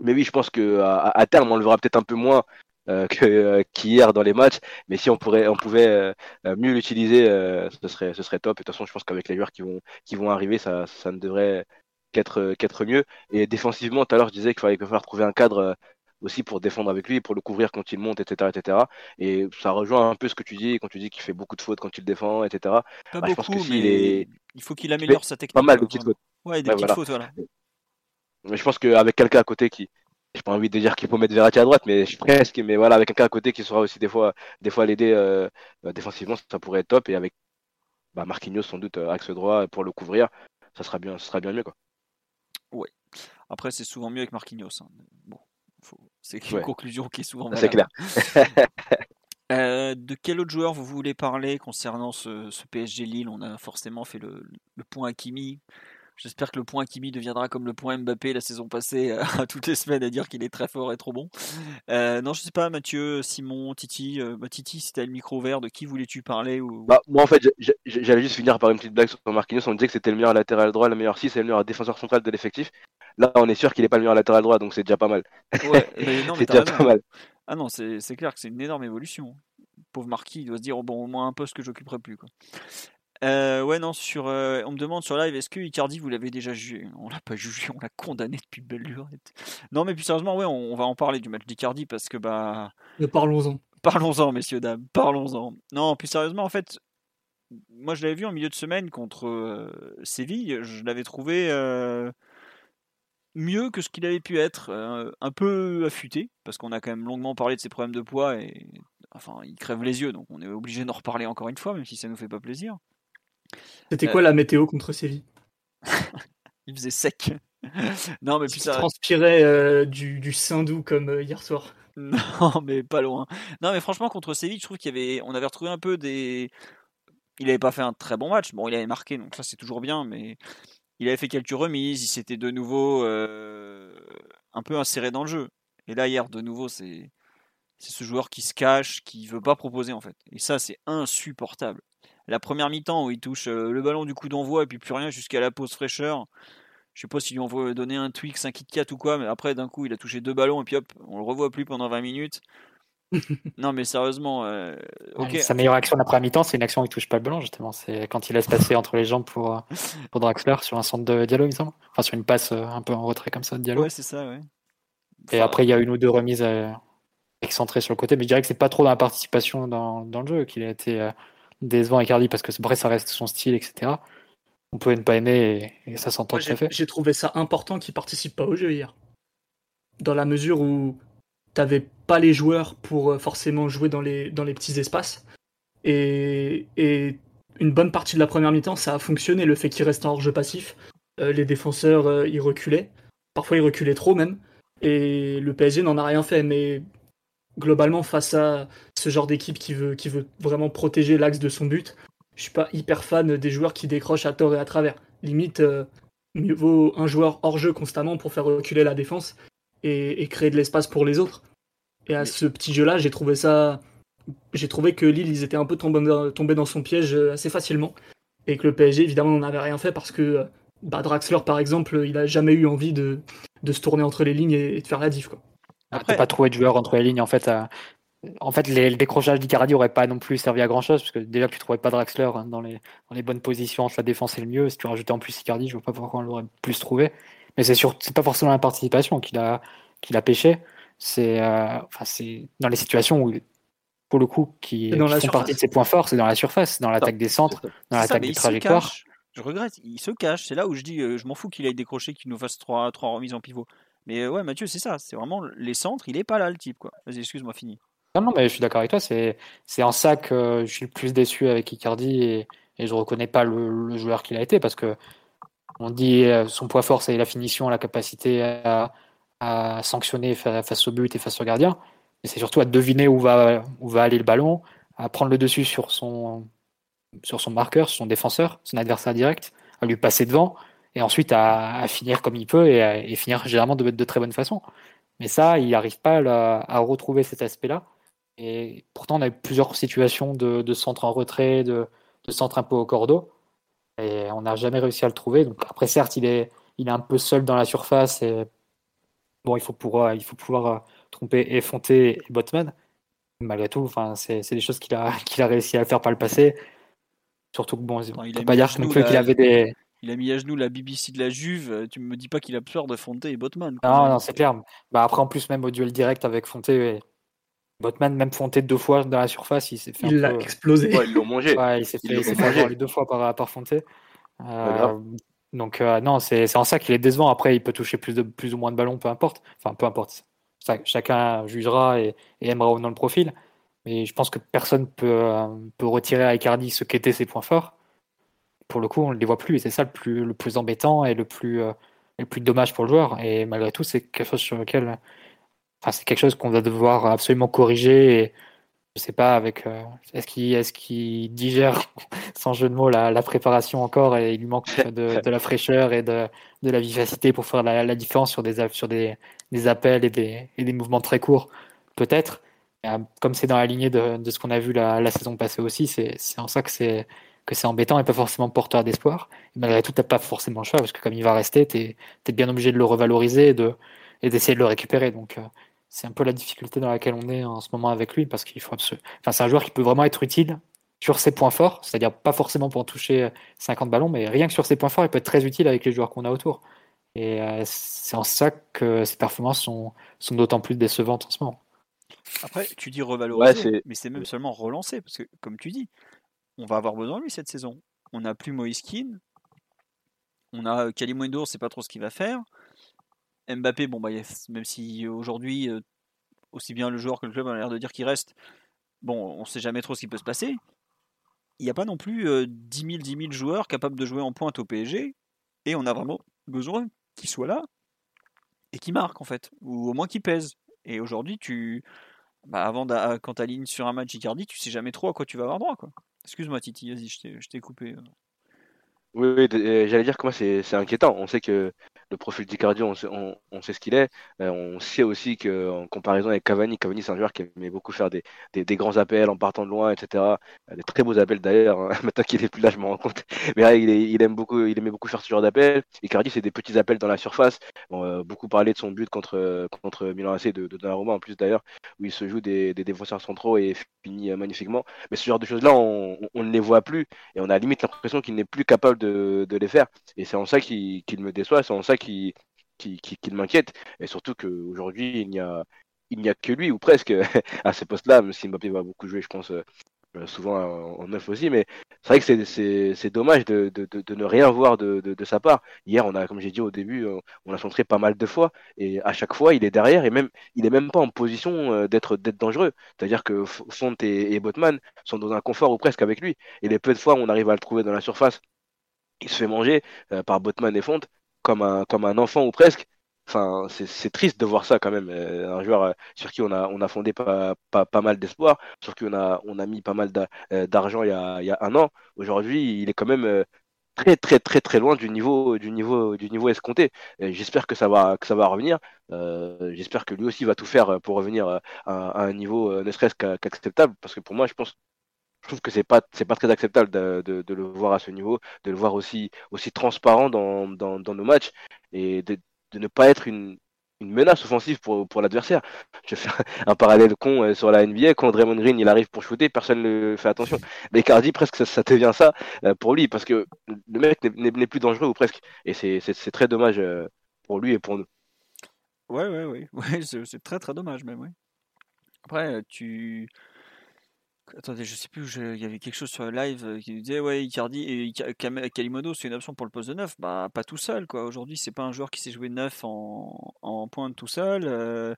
Mais oui, je pense qu'à à terme, on le verra peut-être un peu moins euh, euh, qu'hier dans les matchs. Mais si on pourrait, on pouvait euh, mieux l'utiliser, ce serait, ce serait top. Et de toute façon, je pense qu'avec les joueurs qui vont, qui vont arriver, ça, ça ne devrait qu'être, qu'être mieux. Et défensivement, tout à l'heure, je disais qu'il fallait, falloir trouver un cadre aussi pour défendre avec lui, pour le couvrir quand il monte, etc., etc. Et ça rejoint un peu ce que tu dis quand tu dis qu'il fait beaucoup de fautes quand il défend, etc. Pas beaucoup, je pense que il, il faut qu'il améliore sa technique. Pas mal de petites fautes. Ouais, des petites fautes, voilà. Mais je pense qu'avec quelqu'un à côté qui, j'ai pas envie de dire qu'il faut mettre Verratti à droite, mais je presque. Mais voilà, avec quelqu'un à côté qui sera aussi des fois, des fois l'aider euh, euh, défensivement, ça pourrait être top. Et avec bah, Marquinhos sans doute euh, axe droit pour le couvrir, ça sera bien, ça sera bien mieux quoi. Ouais. Après, c'est souvent mieux avec Marquinhos. Hein. Bon, c'est une conclusion qui est souvent. C'est clair. de quel autre joueur vous voulez parler concernant ce, PSG Lille? On a forcément fait le, le point Hakimi. J'espère que le point Kimi deviendra comme le point Mbappé la saison passée, euh, à toutes les semaines à dire qu'il est très fort et trop bon. Euh, non, je sais pas, Mathieu, Simon, Titi. Euh, bah, Titi, si t'as le micro ouvert, de qui voulais-tu parler ou... bah, Moi, en fait, j'allais juste finir par une petite blague sur Marquinhos. On me disait que c'était le meilleur latéral droit, le meilleur 6 et le meilleur défenseur central de l'effectif. Là, on est sûr qu'il n'est pas le meilleur latéral droit, donc c'est déjà pas mal. Ouais, c'est déjà pas mal. Ah non, c'est clair que c'est une énorme évolution. Pauvre Marquis, il doit se dire oh, bon, au moins un poste que j'occuperai plus. Quoi. Euh, ouais, non, sur, euh, on me demande sur live, est-ce que Icardi, vous l'avez déjà jugé? On l'a pas jugé, on l'a condamné depuis belle lurette. Non, mais plus sérieusement, ouais, on, va en parler du match d'Icardi parce que, bah. parlons-en. Parlons-en, messieurs, dames, parlons-en. Non, plus sérieusement, en fait, moi je l'avais vu en milieu de semaine contre euh, Séville, je l'avais trouvé mieux que ce qu'il avait pu être, euh, un peu affûté, parce qu'on a quand même longuement parlé de ses problèmes de poids et enfin il crève les yeux, donc on est obligé d'en reparler encore une fois, même si ça nous fait pas plaisir. C'était quoi la météo contre Séville? Il faisait sec. non mais puis ça, transpirais du, du Saint-Doux comme hier soir? Non, mais pas loin. Non, mais franchement, contre Séville, je trouve qu'il y avait, on avait retrouvé un peu des. Il n'avait pas fait un très bon match. Bon, il avait marqué, donc ça c'est toujours bien, mais il avait fait quelques remises. Il s'était de nouveau euh, un peu inséré dans le jeu. Et là, hier, de nouveau, c'est c'est ce joueur qui se cache, qui veut pas proposer en fait. Et ça, c'est insupportable. La première mi-temps où il touche euh, le ballon du coup d'envoi et puis plus rien jusqu'à la pause fraîcheur. Je sais pas s'ils lui ont donné un Twix, un Kit Kat ou quoi, mais après d'un coup il a touché deux ballons et puis hop, on le revoit plus pendant 20 minutes. non mais sérieusement, euh. Sa meilleure action d'après mi-temps, c'est une action où il touche pas le ballon justement. C'est quand il laisse passer entre les jambes pour, euh, pour Draxler sur un centre de Diallo, il me semble. Enfin sur une passe euh, un peu en retrait comme ça de Diallo. Ouais, c'est ça, ouais. Et après il y a une ou deux remises euh, excentrées sur le côté, mais je dirais que c'est pas trop dans la participation dans, dans le jeu qu'il a été euh, décevant avec Hardy parce que vrai ça reste son style, etc. On peut ne pas aimer et, et ça s'entend tout à j'ai fait. j'ai trouvé ça important qu'ils participent pas au jeu hier. Dans la mesure où t'avais pas les joueurs pour euh, forcément jouer dans les, dans les petits espaces. Et, et une bonne partie de la première mi-temps, ça a fonctionné, le fait qu'ils restent en hors-jeu passif. Euh, les défenseurs, euh, ils reculaient. Parfois, ils reculaient trop même. Et le PSG n'en a rien fait. Mais globalement, face à ce genre d'équipe qui veut, qui veut vraiment protéger l'axe de son but, je suis pas hyper fan des joueurs qui décrochent à tort et à travers. Limite, euh, mieux vaut un joueur hors jeu constamment pour faire reculer la défense et, et créer de l'espace pour les autres. Et à ce petit jeu-là, j'ai trouvé ça. J'ai trouvé que Lille, ils étaient un peu tombés dans, son piège euh, assez facilement. Et que le PSG, évidemment, n'en avait rien fait parce que bah, Draxler, par exemple, il a jamais eu envie de, de se tourner entre les lignes et, et de faire la diff. Quoi. Après- Après, pas trouvé de joueur entre les lignes. En fait, à- en fait les, le décrochage d'Icardi aurait pas non plus servi à grand chose, parce que déjà, tu trouvais pas Draxler hein, dans, les, dans les bonnes positions entre la défense et le milieu. Si tu rajoutais en plus Icardi, je vois pas pourquoi on l'aurait plus trouvé. Mais c'est sûr, c'est pas forcément la participation qu'il a, qu'il a pêché. C'est euh, enfin, c'est dans les situations où, pour le coup, qui, dans qui la font surface. partie de ses points forts, c'est dans la surface, dans l'attaque des centres, dans l'attaque des trajectoires. Je regrette, il se cache. C'est là où je dis, euh, je m'en fous qu'il aille décrocher, qu'il nous fasse trois, trois remises en pivot. Mais euh, ouais, Mathieu, c'est ça. C'est vraiment les centres, il est pas là, le type. quoi. Vas-y, excuse-moi, fini. Non, mais je suis d'accord avec toi. C'est, en ça que je suis le plus déçu avec Icardi et, et je reconnais pas le, joueur qu'il a été parce que on dit euh, son point fort, c'est la finition, la capacité à, sanctionner fa- face au but et face au gardien. Mais c'est surtout à deviner où va, où va aller le ballon, à prendre le dessus sur son, sur son marqueur, sur son défenseur, son adversaire direct, à lui passer devant et ensuite à, à finir comme il peut et, à- et finir généralement de, de très bonne façon. Mais ça, il n'arrive pas à, retrouver cet aspect-là. Et pourtant, on a eu plusieurs situations de, de centre en retrait, de, de centre un peu au cordeau. Et on n'a jamais réussi à le trouver. Donc après, certes, il est, il est un peu seul dans la surface. Et bon, il faut pouvoir, il faut pouvoir euh, tromper et Fonté et Botman. Malgré tout, enfin, c'est des choses qu'il a, qu'il a réussi à faire par le passé. Surtout que bon, on il peut a pas dire non plus qu'il avait des. Il a mis à genoux la BBC de la Juve. euh, Tu me dis pas qu'il a peur de Fonte et Botman. Non, même. non, c'est clair. Bah après, en plus, même au duel direct avec Fonté, et Botman, même Fonté deux fois dans la surface, il s'est fait Il un l'a peu. explosé. Ouais, ils l'ont mangé. Ouais, il s'est Ils fait, il s'est fait mangé. avoir les deux fois par, par Fonté. Euh, donc euh, non, c'est c'est en ça qu'il est décevant. Après, il peut toucher plus, de, plus ou moins de ballons, peu importe. Enfin, peu importe. Ça, chacun jugera et, et aimera ou non le profil. Mais je pense que personne peut, euh, peut retirer à Icardi ce qu'étaient ses points forts. Pour le coup, on ne les voit plus et c'est ça le plus, le plus embêtant et le plus, euh, le plus dommage pour le joueur. Et malgré tout, c'est quelque chose sur lequel, enfin, c'est quelque chose qu'on va devoir absolument corriger. Et, je sais pas, avec euh, est-ce qu'il est-ce qu'il digère sans jeu de mots la, la préparation encore et il lui manque de, de la fraîcheur et de, de la vivacité pour faire la, la différence sur des sur des, des appels et des, et des mouvements très courts peut-être euh, comme c'est dans la lignée de, de ce qu'on a vu la, la saison passée aussi c'est en ça que c'est que c'est embêtant et pas forcément porteur d'espoir malgré tout t'as pas forcément le choix parce que comme il va rester t'es es bien obligé de le revaloriser et de et d'essayer de le récupérer donc euh, c'est un peu la difficulté dans laquelle on est en ce moment avec lui parce qu'il faut enfin c'est un joueur qui peut vraiment être utile sur ses points forts, c'est-à-dire pas forcément pour en toucher 50 ballons, mais rien que sur ses points forts, il peut être très utile avec les joueurs qu'on a autour. Et euh, c'est en ça que ses performances sont, sont d'autant plus décevantes en ce moment. Après, tu dis revaloriser, Ouais, mais c'est même seulement relancer. Parce que, comme tu dis, on va avoir besoin de lui cette saison. On n'a plus Moïse Keane. On a Kalimundo, c'est pas trop ce qu'il va faire. Mbappé, bon, bah, même si aujourd'hui, euh, aussi bien le joueur que le club a l'air de dire qu'il reste, bon, on sait jamais trop ce qui peut se passer. Il n'y a pas non plus 10 000, 10 000 joueurs capables de jouer en pointe au PSG. Et on a vraiment besoin qu'il soit là et qu'il marque, en fait. Ou au moins qu'il pèse. Et aujourd'hui, tu. Bah, avant, quand tu sur un match Icardi, tu sais jamais trop à quoi tu vas avoir droit. Quoi. Excuse-moi, Titi, vas-y, je t'ai coupé. Euh. Oui, oui j'allais dire que moi, c'est inquiétant. On sait que le profil d'Icardi, on, on, sait ce qu'il est. Euh, on sait aussi qu'en comparaison avec Cavani, Cavani c'est un joueur qui aimait beaucoup faire des, grands appels en partant de loin, etc. Euh, des très beaux appels d'ailleurs. Hein. Maintenant qu'il est plus là, je me rends compte. Mais il, aime beaucoup, il aimait beaucoup faire ce genre d'appels. Icardi, c'est des petits appels dans la surface. Euh, beaucoup parlé de son but contre, contre Milan AC de, de Donnarumma en plus d'ailleurs, où il se joue des, des défenseurs centraux et finit magnifiquement. Mais ce genre de choses-là, on, on, ne les voit plus et on a limite l'impression qu'il n'est plus capable de, de, les faire. Et c'est en ça qu'il me déçoit, c'est en ça qui, qui, qui, m'inquiète. Et surtout qu'aujourd'hui, il n'y a, il n'y a que lui, ou presque, à ce poste-là, même si Mbappé va beaucoup jouer, je pense, euh, euh, souvent en neuf aussi. Mais c'est vrai que c'est dommage de, de, de, ne rien voir de, de, sa part. Hier, on a, comme j'ai dit au début, euh, on a centré pas mal de fois, et à chaque fois, il est derrière, et même, il est même pas en position d'être dangereux. C'est-à-dire que Font et, et Botman sont dans un confort ou presque avec lui. Et les peu de fois où on arrive à le trouver dans la surface, il se fait manger par Botman et Font comme un, comme un enfant ou presque. Enfin, c'est triste de voir ça quand même. Euh, un joueur euh, sur qui on a, on a fondé pas, pas, pas mal d'espoir, sur qui on a, on a mis pas mal euh, d'argent il, y a, il y a un an. Aujourd'hui, il est quand même très très très très loin du niveau du niveau du niveau escompté. J'espère que ça va que ça va revenir. J'espère que lui aussi va tout faire pour revenir à, à un niveau ne serait-ce qu'acceptable. Parce que pour moi, je pense je trouve que c'est pas c'est pas très acceptable de, de, de, le voir à ce niveau, de le voir aussi aussi transparent dans, dans, dans nos matchs et de, de ne pas être une, une menace offensive pour, pour l'adversaire. Je fais un parallèle con euh, sur la NBA quand Draymond Green il arrive pour shooter, personne ne fait attention. Mais Cardi presque ça, ça, devient ça euh, pour lui parce que le mec n'est plus dangereux ou presque et c'est très dommage euh, pour lui et pour nous. Ouais ouais ouais, ouais c'est très très dommage même ouais. Après tu Attendez, je sais plus, il y avait quelque chose sur le live euh, qui disait ouais, Icardi et Kalimodo, c'est une option pour le poste de neuf. Bah, pas tout seul, quoi. Aujourd'hui, c'est pas un joueur qui s'est joué neuf en, en pointe tout seul. Euh,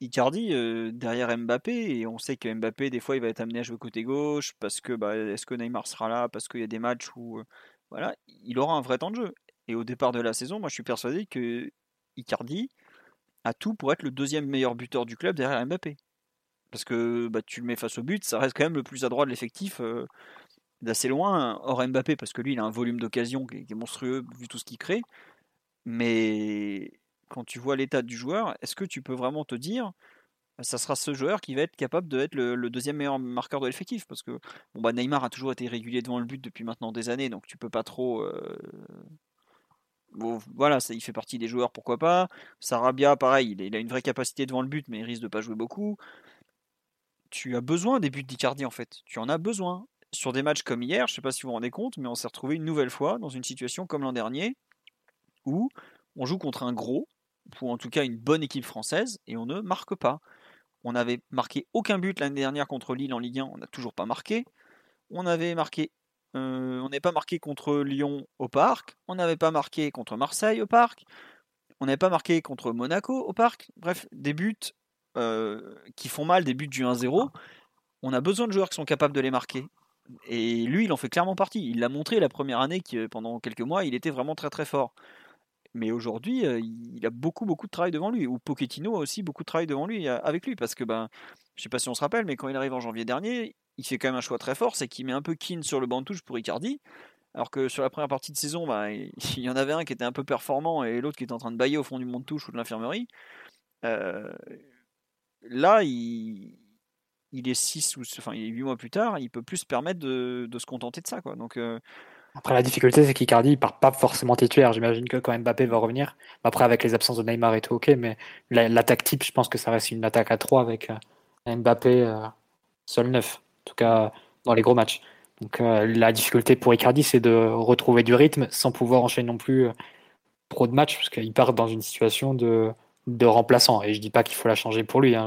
Icardi euh, derrière Mbappé, et on sait que Mbappé, des fois, il va être amené à jouer côté gauche parce que bah, est-ce que Neymar sera là Parce qu'il y a des matchs où voilà, il aura un vrai temps de jeu. Et au départ de la saison, moi, je suis persuadé que Icardi a tout pour être le deuxième meilleur buteur du club derrière Mbappé. Parce que bah, tu le mets face au but, ça reste quand même le plus adroit de l'effectif euh, d'assez loin, hors Mbappé, parce que lui, il a un volume d'occasion qui, est monstrueux vu tout ce qu'il crée. Mais quand tu vois l'état du joueur, est-ce que tu peux vraiment te dire ça sera ce joueur qui va être capable d'être le, le, deuxième meilleur marqueur de l'effectif? Parce que bon bah Neymar a toujours été régulier devant le but depuis maintenant des années donc tu peux pas trop euh, voilà, ça, il fait partie des joueurs, pourquoi pas. Sarabia, pareil, il, a une vraie capacité devant le but, mais il risque de pas jouer beaucoup tu as besoin des buts d'Icardi en fait. Tu en as besoin. Sur des matchs comme hier, je ne sais pas si vous vous rendez compte, mais on s'est retrouvé une nouvelle fois dans une situation comme l'an dernier où on joue contre un gros, ou en tout cas une bonne équipe française, et on ne marque pas. On n'avait marqué aucun but l'année dernière contre Lille en Ligue 1, on n'a toujours pas marqué. On avait marqué, euh, on n'est pas marqué contre Lyon au parc, on n'avait pas marqué contre Marseille au parc, on n'avait pas marqué contre Monaco au parc. Bref, des buts qui font mal, des buts du 1-0, on a besoin de joueurs qui sont capables de les marquer. Et lui, il en fait clairement partie. Il l'a montré la première année, que pendant quelques mois, il était vraiment très très fort. Mais aujourd'hui, euh, il a beaucoup beaucoup de travail devant lui. Ou Pochettino a aussi beaucoup de travail devant lui, euh, avec lui, parce que ben, je sais pas si on se rappelle, mais quand il arrive en janvier dernier, il fait quand même un choix très fort, c'est qu'il met un peu Keane sur le banc de touche pour Icardi. Alors que sur la première partie de saison, ben, il y en avait un qui était un peu performant et l'autre qui était en train de bailler au fond du banc de touche ou de l'infirmerie. Euh, là, il, est 6 ou enfin, il est 8 mois plus tard, il peut plus se permettre de, se contenter de ça. Quoi. Donc, euh, Après, la difficulté, c'est qu'Icardi, il part pas forcément titulaire. J'imagine que quand Mbappé va revenir, après, avec les absences de Neymar et tout, ok, mais l'attaque type, je pense que ça reste une attaque à 3 avec euh, Mbappé euh, seul 9, en tout cas dans les gros matchs. Donc, la difficulté pour Icardi, c'est de retrouver du rythme sans pouvoir enchaîner non plus trop de matchs, parce qu'il part dans une situation de de remplaçant. Et je dis pas qu'il faut la changer pour lui. Hein.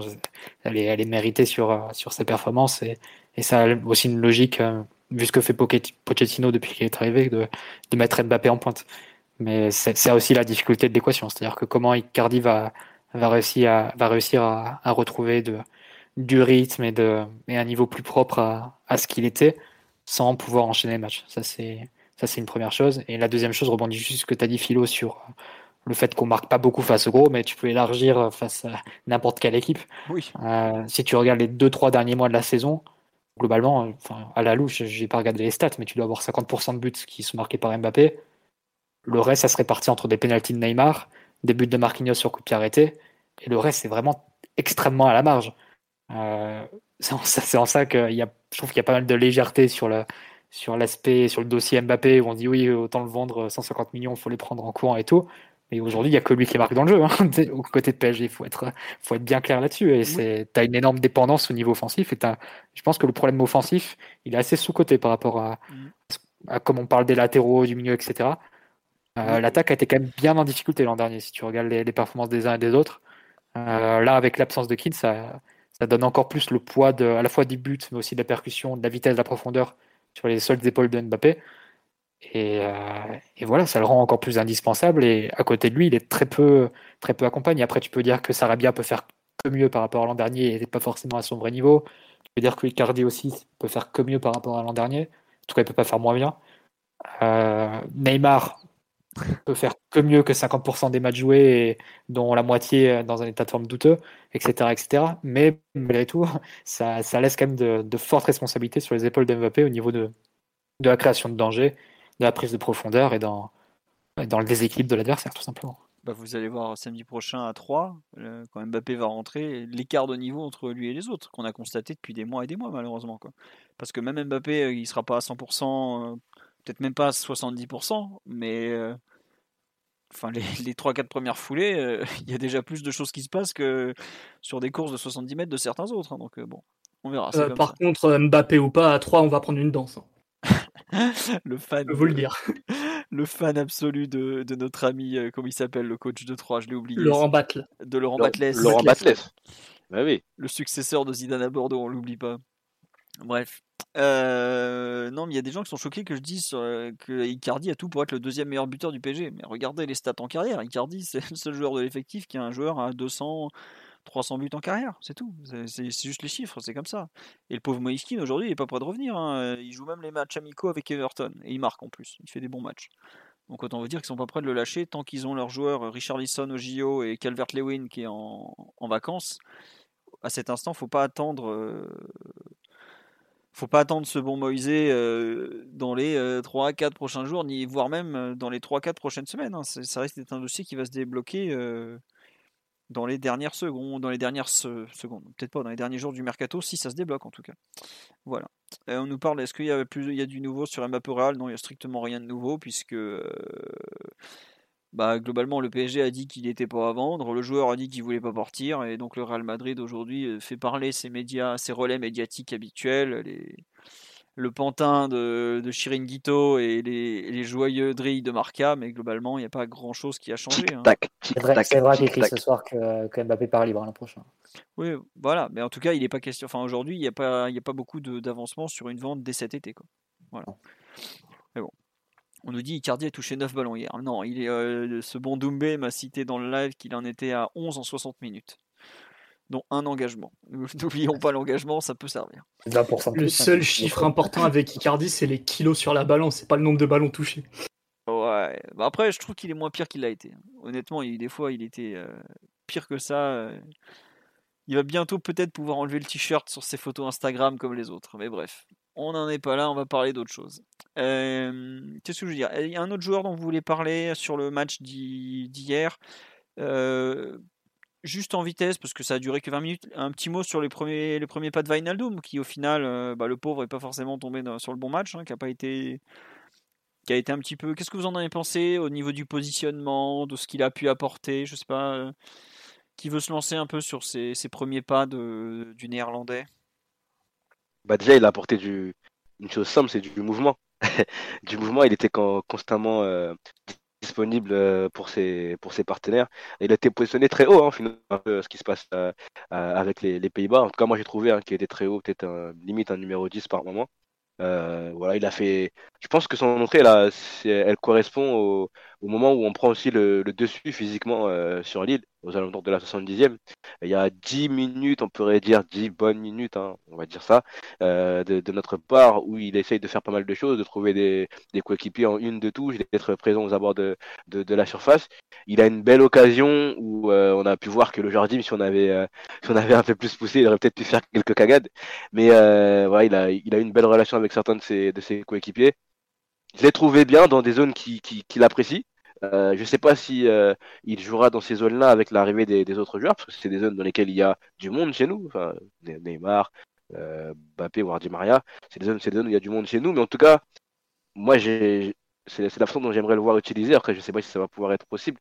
Elle, est, elle est méritée sur, sur ses performances et, et ça a aussi une logique, vu ce que fait Pochettino depuis qu'il est arrivé, de, de mettre Mbappé en pointe. Mais c'est aussi la difficulté de l'équation. C'est-à-dire que comment Icardi va, va réussir à, va réussir à, à retrouver de, du rythme et, de, et un niveau plus propre à, à ce qu'il était sans pouvoir enchaîner les matchs. Ça, c'est, ça, c'est une première chose. Et la deuxième chose, rebondit juste ce que tu as dit, Philo, sur le fait qu'on marque pas beaucoup face au gros, mais tu peux élargir face à n'importe quelle équipe. Oui. Euh, si tu regardes les deux, trois derniers mois de la saison, globalement, enfin, à la louche, j'ai pas regardé les stats, mais tu dois avoir 50% de buts qui sont marqués par Mbappé. Le reste, ça serait parti entre des pénalties de Neymar, des buts de Marquinhos sur coup de pied arrêté, et le reste, c'est vraiment extrêmement à la marge. Euh, c'est en ça que y a, je trouve qu'il y a pas mal de légèreté sur le sur l'aspect, sur le dossier Mbappé, où on dit oui, autant le vendre 150 millions, il faut les prendre en courant et tout. Mais aujourd'hui, il n'y a que lui qui marque dans le jeu. Hein. Au côté de PSG, il faut être, faut être bien clair là-dessus. Et tu as une énorme dépendance au niveau offensif. Et je pense que le problème offensif, il est assez sous-côté par rapport à, à, comme on parle des latéraux, du milieu, etc. Euh, l'attaque a été quand même bien en difficulté l'an dernier, si tu regardes les, performances des uns et des autres. Euh, là, avec l'absence de Kid, ça, ça donne encore plus le poids de, à la fois du but, mais aussi de la percussion, de la vitesse, de la profondeur sur les seules épaules de Mbappé. Euh, et, voilà, ça le rend encore plus indispensable. Et à côté de lui, il est très peu, très peu accompagné. Après, tu peux dire que Sarabia peut faire que mieux par rapport à l'an dernier et n'est pas forcément à son vrai niveau. Tu peux dire que Icardi aussi peut faire que mieux par rapport à l'an dernier. En tout cas, il peut pas faire moins bien. Euh, Neymar peut faire que mieux que 50% des matchs joués, dont la moitié dans un état de forme douteux, etc. etc. Mais malgré tout, ça, laisse quand même de, fortes responsabilités sur les épaules d'Mbappé au niveau de, de la création de danger de la prise de profondeur et dans, dans le déséquilibre de l'adversaire, tout simplement. Bah vous allez voir samedi prochain à 3, euh, quand Mbappé va rentrer, l'écart de niveau entre lui et les autres, qu'on a constaté depuis des mois et des mois, malheureusement. Quoi. Parce que même Mbappé, euh, il sera pas à 100%, euh, peut-être même pas à 70%, mais enfin, les, les 3-4 premières foulées, il y a déjà plus de choses qui se passent que sur des courses de 70 mètres de certains autres. Hein. donc bon, on verra. par contre, Mbappé ou pas, à 3, on va prendre une danse. Hein. le fan. vous le dire. Le fan absolu de, de notre ami, euh, comment il s'appelle, le coach de 3, je l'ai oublié. Laurent Battle. De Laurent Batles. Laurent Batles. Bah oui. Le successeur de Zidane à Bordeaux, on l'oublie pas. Bref. Euh, non, mais il y a des gens qui sont choqués que je dise euh, que Icardi a tout pour être le deuxième meilleur buteur du PSG. Mais regardez les stats en carrière. Icardi, c'est le seul joueur de l'effectif qui a un joueur à 200, 300 buts en carrière, c'est tout. C'est juste les chiffres, c'est comme ça. Et le pauvre Moïskine, aujourd'hui, il est pas prêt de revenir. Hein. Il joue même les matchs amicaux avec Everton. Et il marque en plus. Il fait des bons matchs. Donc autant vous dire qu'ils sont pas prêts de le lâcher tant qu'ils ont leurs joueurs Richard Lisson au JO et Calvert-Lewin qui est en, vacances. À cet instant, faut pas attendre. Euh, faut pas attendre ce bon Moïse euh, dans les 3-4 euh, prochains jours, ni voire même dans les 3-4 prochaines semaines. Hein. Ça risque d'être un dossier qui va se débloquer dans les dernières secondes, dans les dernières secondes, peut-être pas dans les derniers jours du mercato, si ça se débloque en tout cas. Voilà. on nous parle, est-ce qu'il y a plus, y a du nouveau sur Mbappé Real? Non, il n'y a strictement rien de nouveau puisque euh, bah, globalement le PSG a dit qu'il n'était pas à vendre, le joueur a dit qu'il voulait pas partir et donc le Real Madrid aujourd'hui euh, fait parler ses médias, ses relais médiatiques habituels, le pantin de, de Chiringuito et les, les joyeux drilles de Marca, mais globalement, il n'y a pas grand chose qui a changé. Hein. C'est vrai, qu'il écrit ce soir que, que Mbappé part libre l'an prochain. Oui, voilà, mais en tout cas, il n'est pas question. Enfin, aujourd'hui, il n'y a, pas, il a pas beaucoup d'avancement sur une vente dès cet été. Quoi. Voilà. Mais bon. On nous dit Icardi a touché 9 ballons hier. Non, il est, euh, ce bon Doumbé m'a cité dans le live qu'il en était à 11 en 60 minutes dont un engagement. N'oublions pas l'engagement, ça peut servir. Le seul chiffre important avec Icardi, c'est les kilos sur la balance, c'est pas le nombre de ballons touchés. Ouais. Bah, après, je trouve qu'il est moins pire qu'il l'a été. Honnêtement, il, des fois, il était euh, pire que ça. Euh. Il va bientôt peut-être pouvoir enlever le t-shirt sur ses photos Instagram comme les autres. Mais bref, on n'en est pas là, on va parler d'autre chose. Euh, qu'est-ce que je veux dire? Il y a un autre joueur dont vous voulez parler sur le match d'hier? Juste en vitesse, parce que ça a duré que 20 minutes, un petit mot sur les premiers, les premiers pas de Wijnaldum, qui au final, euh, bah, le pauvre n'est pas forcément tombé sur le bon match, hein, qui a pas été qui a été un petit peu. Qu'est-ce que vous en avez pensé au niveau du positionnement, de ce qu'il a pu apporter Je sais pas. Euh, qui veut se lancer un peu sur ses, premiers pas de, du néerlandais? Bah déjà, il a apporté du, une chose simple, c'est du mouvement. du mouvement, il était constamment euh, disponible pour ses, pour ses partenaires. il a été positionné très haut, hein, finalement, ce qui se passe avec les, Pays-Bas. En tout cas, moi, j'ai trouvé hein, qu'il était très haut, peut-être limite un numéro 10 par moment. voilà, il a fait. Je pense que son entrée là, elle correspond au, moment où on prend aussi le, dessus physiquement euh, sur l'île, aux alentours de la 70e. Il y a 10 minutes, on pourrait dire 10 bonnes minutes, hein, on va dire ça, euh, de, notre part, où il essaye de faire pas mal de choses, de trouver des, coéquipiers en une de touche, d'être présent aux abords de, de, la surface. Il a une belle occasion où euh, on a pu voir que le Jardim, si on avait, si on avait un peu plus poussé, il aurait peut-être pu faire quelques cagades. Mais voilà, il a, il a une belle relation avec certains de ses, de ses coéquipiers. Je l'ai trouvé bien dans des zones qu'il qui, qui, apprécie. Euh, je ne sais pas si euh, il jouera dans ces zones-là avec l'arrivée des, autres joueurs, parce que c'est des zones dans lesquelles il y a du monde chez nous, Neymar, euh, Mbappé Di Maria. C'est des, zones, des zones où il y a du monde chez nous, mais en tout cas, moi, c'est, la façon dont j'aimerais le voir utilisé. Après, je ne sais pas si ça va pouvoir être possible,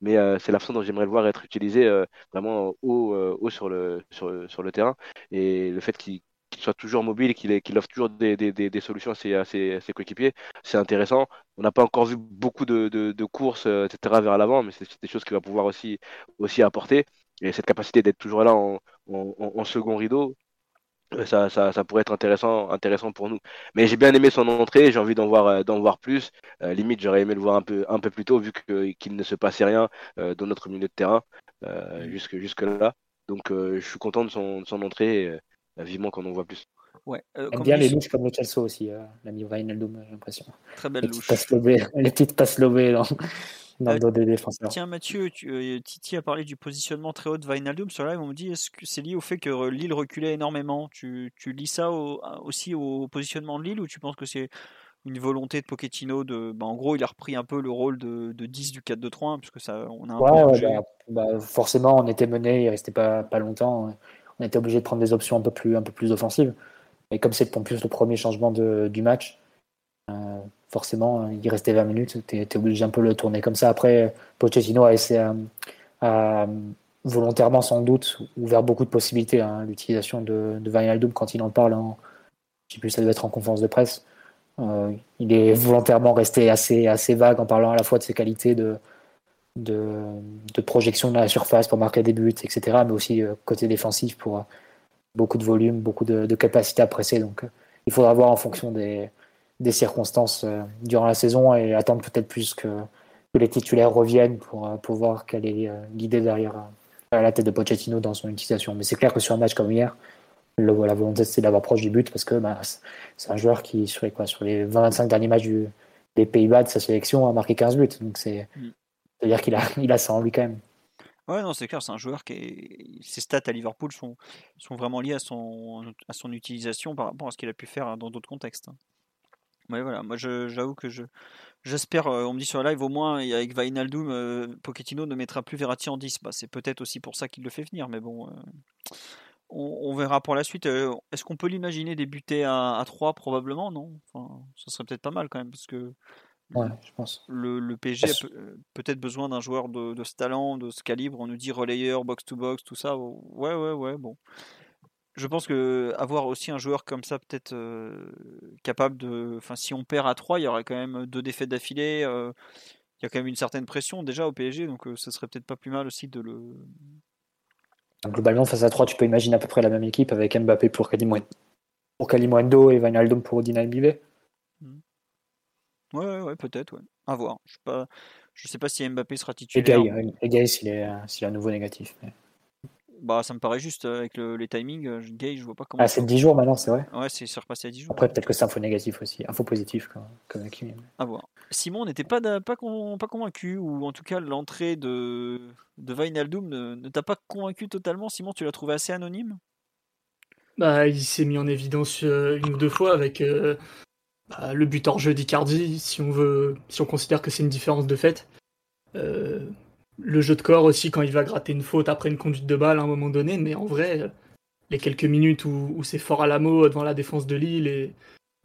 mais c'est la façon dont j'aimerais le voir être utilisé vraiment haut, haut sur, le, sur, le terrain. Et le fait qu'il soit toujours mobile, qu'il offre toujours des, des, des, solutions à ses, à ses, coéquipiers, c'est intéressant. On n'a pas encore vu beaucoup de, de, courses, euh, etc., vers l'avant, mais c'est des choses qu'il va pouvoir aussi, aussi apporter. Et cette capacité d'être toujours là en, en, second rideau, euh, ça, ça, ça, pourrait être intéressant, intéressant pour nous. Mais j'ai bien aimé son entrée, j'ai envie d'en voir, euh, d'en voir plus. limite, j'aurais aimé le voir un peu, un peu plus tôt, vu qu'il ne se passait rien dans notre milieu de terrain jusque, jusque là. Donc, je suis content de son, de son entrée. Bah, vivement qu'on en voit plus. Ouais, euh, bien les louches comme le Chelsea aussi, euh, l'ami Wijnaldum, j'ai l'impression. Très belle louche. les petites passes lobées dans, dans le euh, dos des défenseurs. Tiens, Mathieu, tu, Titi a parlé du positionnement très haut de Wijnaldum. Sur live, on me dit est-ce que c'est lié au fait que Lille reculait énormément? Tu, tu, lis ça aussi au positionnement de Lille ou tu penses que c'est une volonté de Pochettino de. Bah, en gros, il a repris un peu le rôle de, de 10 du 4-2-3, puisque ça, on a un peu bah, bah, forcément, on était mené, il restait pas, pas longtemps on était obligé de prendre des options un peu plus, un peu plus offensives. Et comme c'est le premier changement de, du match, euh, forcément, il restait 20 minutes, tu es, obligé un peu de le tourner comme ça. Après, Pochettino a essayé à, volontairement sans doute ouvert beaucoup de possibilités hein, l'utilisation de, de Wijnaldum quand il en parle. En, je sais plus, ça devait être en conférence de presse. Euh, il est volontairement resté assez, assez vague en parlant à la fois de ses qualités de, de, projection de la surface pour marquer des buts, etc. Mais aussi euh, côté défensif pour euh, beaucoup de volume, beaucoup de, capacité à presser. Donc euh, il faudra voir en fonction des, circonstances durant la saison et attendre peut-être plus que, les titulaires reviennent pour, pour voir qu'elle est guidée derrière la tête de Pochettino dans son utilisation. Mais c'est clair que sur un match comme hier, la volonté c'est d'avoir proche du but parce que bah, c'est un joueur qui, sur les, quoi, sur les 25 derniers matchs des Pays-Bas de sa sélection, a marqué 15 buts. Donc c'est. C'est-à-dire qu'il a, il a ça en lui quand même. Ouais, non, c'est clair, c'est un joueur qui est... Ses stats à Liverpool sont, sont vraiment liés à son, à son utilisation par rapport à ce qu'il a pu faire dans d'autres contextes. Ouais, voilà, moi j'avoue que je, j'espère, euh, on me dit sur live, au moins avec Vainaldum, euh, Pochettino ne mettra plus Verratti en 10. Bah, c'est peut-être aussi pour ça qu'il le fait venir, mais bon, euh, on, verra pour la suite. Est-ce qu'on peut l'imaginer débuter à, à 3 Probablement, non? Enfin, Ça serait peut-être pas mal quand même, parce que je pense. Le, le PSG a peut-être besoin d'un joueur de, ce talent, de ce calibre. On nous dit relayeur, box-to-box, tout ça. Ouais, ouais, ouais, bon. Je pense que avoir aussi un joueur comme ça, peut-être euh, capable de. Enfin, si on perd à 3, il y aurait quand même deux défaites d'affilée. Euh, il y a quand même une certaine pression déjà au PSG, donc euh, ce serait peut-être pas plus mal aussi de le. Globalement, face à 3, tu peux imaginer à peu près la même équipe avec Mbappé pour Kalimundo et Wijnaldum pour Odina Bivet. Ouais, ouais, peut-être, ouais. À voir. Je sais pas, je sais pas si Mbappé sera titulaire. Et Gay, s'il est, s'il est à nouveau négatif. Bah, ça me paraît juste euh, avec le, les timings. Euh, Gay, je vois pas comment. Ah, c'est 10 jours maintenant, c'est vrai Ouais, c'est surpassé à 10 jours. Après, peut-être que c'est un faux négatif aussi. Un faux positif, comme, comme À voir. Simon n'était pas, pas, pas convaincu, ou en tout cas, l'entrée de, de ne, ne t'a pas convaincu totalement. Simon, tu l'as trouvé assez anonyme? Bah, il s'est mis en évidence euh, une ou deux fois avec bah, le but hors jeu d'Icardi, si on veut, si on considère que c'est une différence de fait. Euh, le jeu de corps aussi quand il va gratter une faute après une conduite de balle à un moment donné, mais en vrai, les quelques minutes où, c'est fort à la mot devant la défense de Lille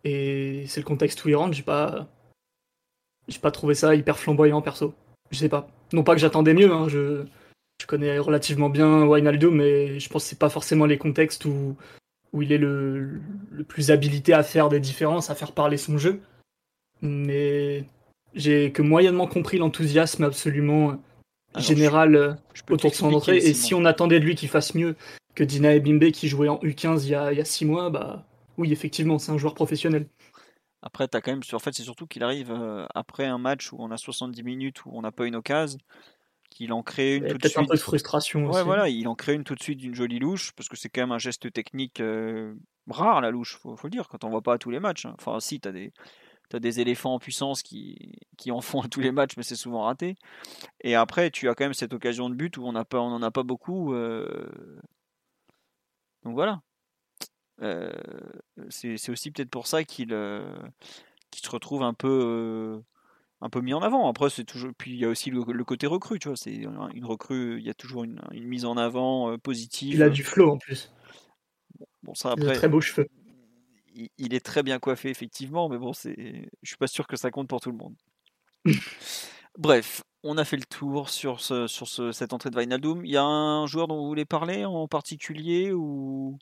et, c'est le contexte où il rentre, j'ai pas, j'ai pas trouvé ça hyper flamboyant perso. Je sais pas. Non pas que j'attendais mieux, hein, je, je connais relativement bien Wijnaldum, mais je pense que c'est pas forcément les contextes où, où il est le, plus habilité à faire des différences, à faire parler son jeu. Mais j'ai que moyennement compris l'enthousiasme absolument Alors, général euh, Je autour de son entrée. Et si on attendait de lui qu'il fasse mieux que Dina Ebimbe qui jouait en U15 il y a, il y a six mois, bah oui, effectivement, c'est un joueur professionnel. Après, t'as quand même, en fait, c'est surtout qu'il arrive euh, après un match où on a 70 minutes où on n'a pas une occasion, qu'il en crée une tout de Peut-être un suite. peu de frustration Ouais, aussi. voilà, il en crée une tout de suite d'une jolie louche, parce que c'est quand même un geste technique euh, rare, la louche, faut, faut le dire, quand on voit pas à tous les matchs. hein. Enfin, si, t'as des, t'as des éléphants en puissance qui, qui en font à tous les matchs, mais c'est souvent raté. Et après, tu as quand même cette occasion de but où on n'a pas, on en a pas beaucoup. euh, Donc voilà. Euh, c'est aussi peut-être pour ça qu'il se retrouve un peu un peu mis en avant. Après, c'est toujours. Puis il y a aussi le, le côté recrue, tu vois. C'est une recrue. Il y a toujours une, une mise en avant euh, positive. Il a du flow en plus. Bon, ça Il a très beaux cheveux. il, il est très bien coiffé effectivement, mais bon, c'est. Je suis pas sûr que ça compte pour tout le monde. Bref, on a fait le tour sur, ce, sur ce- cette entrée de Wijnaldum. Il y a un joueur dont vous voulez parler en particulier ou?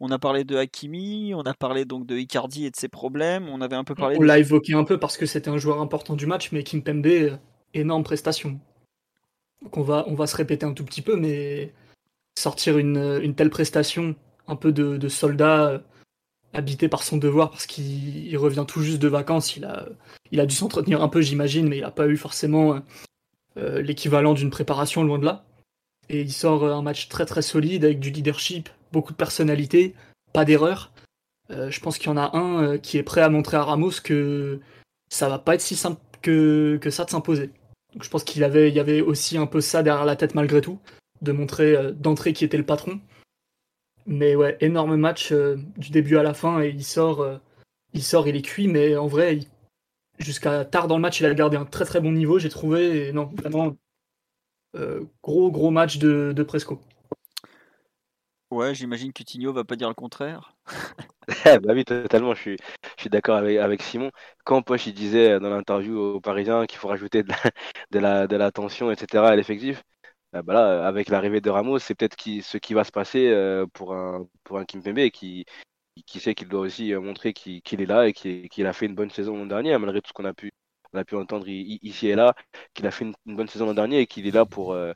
On a parlé de Hakimi, on a parlé donc de Icardi et de ses problèmes, on avait un peu parlé On de l'a évoqué un peu parce que c'était un joueur important du match, mais Kimpembe, euh, énorme prestation. Donc on va, on va se répéter un tout petit peu, mais sortir une, une telle prestation, un peu de, de soldat euh, habité par son devoir parce qu'il il revient tout juste de vacances, il a, il a dû s'entretenir un peu, j'imagine, mais il n'a pas eu forcément euh, l'équivalent d'une préparation loin de là. Et il sort un match très très solide avec du leadership, beaucoup de personnalité, pas d'erreur. Euh, je pense qu'il y en a un euh, qui est prêt à montrer à Ramos que ça va pas être si simple que, ça de s'imposer. Je pense qu'il avait, il y avait aussi un peu ça derrière la tête malgré tout, de montrer euh, d'entrée qui était le patron. Mais ouais, énorme match du début à la fin et il sort, il sort, il est cuit, mais en vrai, jusqu'à tard dans le match, il a gardé un très très bon niveau, j'ai trouvé. Et non, vraiment gros gros match de, de Presco. Ouais, j'imagine que Tigno va pas dire le contraire. Eh, bah oui, totalement, je suis, je suis d'accord avec, Simon. Quand Poche il disait euh, dans l'interview aux Parisiens qu'il faut rajouter de la, de la, de la tension, etc. à l'effectif, euh, bah là, avec l'arrivée de Ramos, c'est peut-être qui, ce qui va se passer euh, pour un, pour un Kimpembe qui, qui sait qu'il doit aussi euh, montrer qu'il est là et qu'il a fait une bonne saison l'an dernier, malgré tout ce qu'on a pu, on a pu entendre ici et là, qu'il a fait une, bonne saison l'an dernier et qu'il est là pour, euh,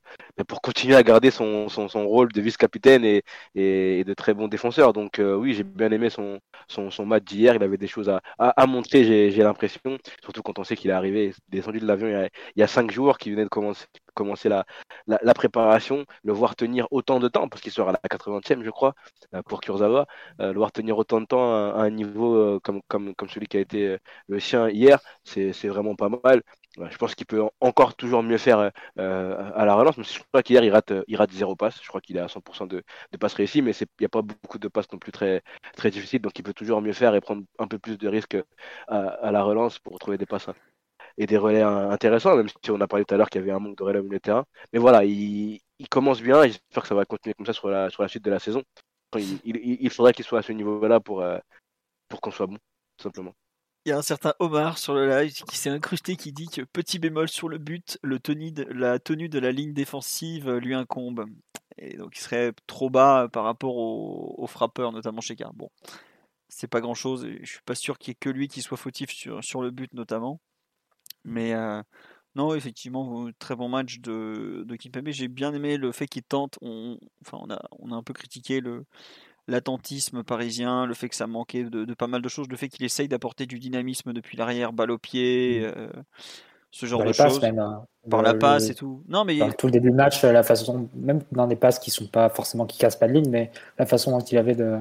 pour continuer à garder son, rôle de vice-capitaine et, de très bon défenseur. Donc euh, oui, j'ai bien aimé son, match d'hier. Il avait des choses à, à, montrer, j'ai l'impression. Surtout quand on sait qu'il est arrivé, descendu de l'avion il, y a- il y a cinq jours, qu'il venait de commencer, commencer la, préparation, le voir tenir autant de temps, parce qu'il sera à la 80e, je crois, euh, pour Kurzawa, euh, le voir tenir autant de temps à, un niveau euh, comme, celui qui a été le sien hier, c'est vraiment pas mal. Je pense qu'il peut en- encore toujours mieux faire à la relance, mais je crois qu'hier il rate, zéro passe. Je crois qu'il est à 100% de, de passes réussies, mais il n'y a pas beaucoup de passes non plus très, difficiles, donc il peut toujours mieux faire et prendre un peu plus de risques à, à la relance pour trouver des passes et des relais in- intéressants, même si on a parlé tout à l'heure qu'il y avait un manque de relais au milieu de terrain. Mais voilà, il, commence bien, j'espère que ça va continuer comme ça sur la, sur la suite de la saison. Il, faudrait qu'il soit à ce niveau-là pour, euh, pour qu'on soit bon, tout simplement. Il y a un certain Omar sur le live qui s'est incrusté qui dit que petit bémol sur le but, le tenue de, la tenue de la ligne défensive lui incombe. Et donc il serait trop bas par rapport aux, aux frappeurs, notamment chez Car. Bon, c'est pas grand chose. Je suis pas sûr qu'il y ait que lui qui soit fautif sur, sur le but, notamment. Mais euh, non, effectivement, très bon match de, de Kimpembe. J'ai bien aimé le fait qu'il tente. On, enfin, on a, on a un peu critiqué le, l'attentisme parisien, le fait que ça manquait de, de pas mal de choses, le fait qu'il essaye d'apporter du dynamisme depuis l'arrière, balle au pied, euh, ce genre de choses, même. hein. par Le- la passe et tout. Non, mais dans tout le début de match, la façon, même dans des passes qui sont pas forcément qui cassent pas de ligne, mais la façon dont il avait de,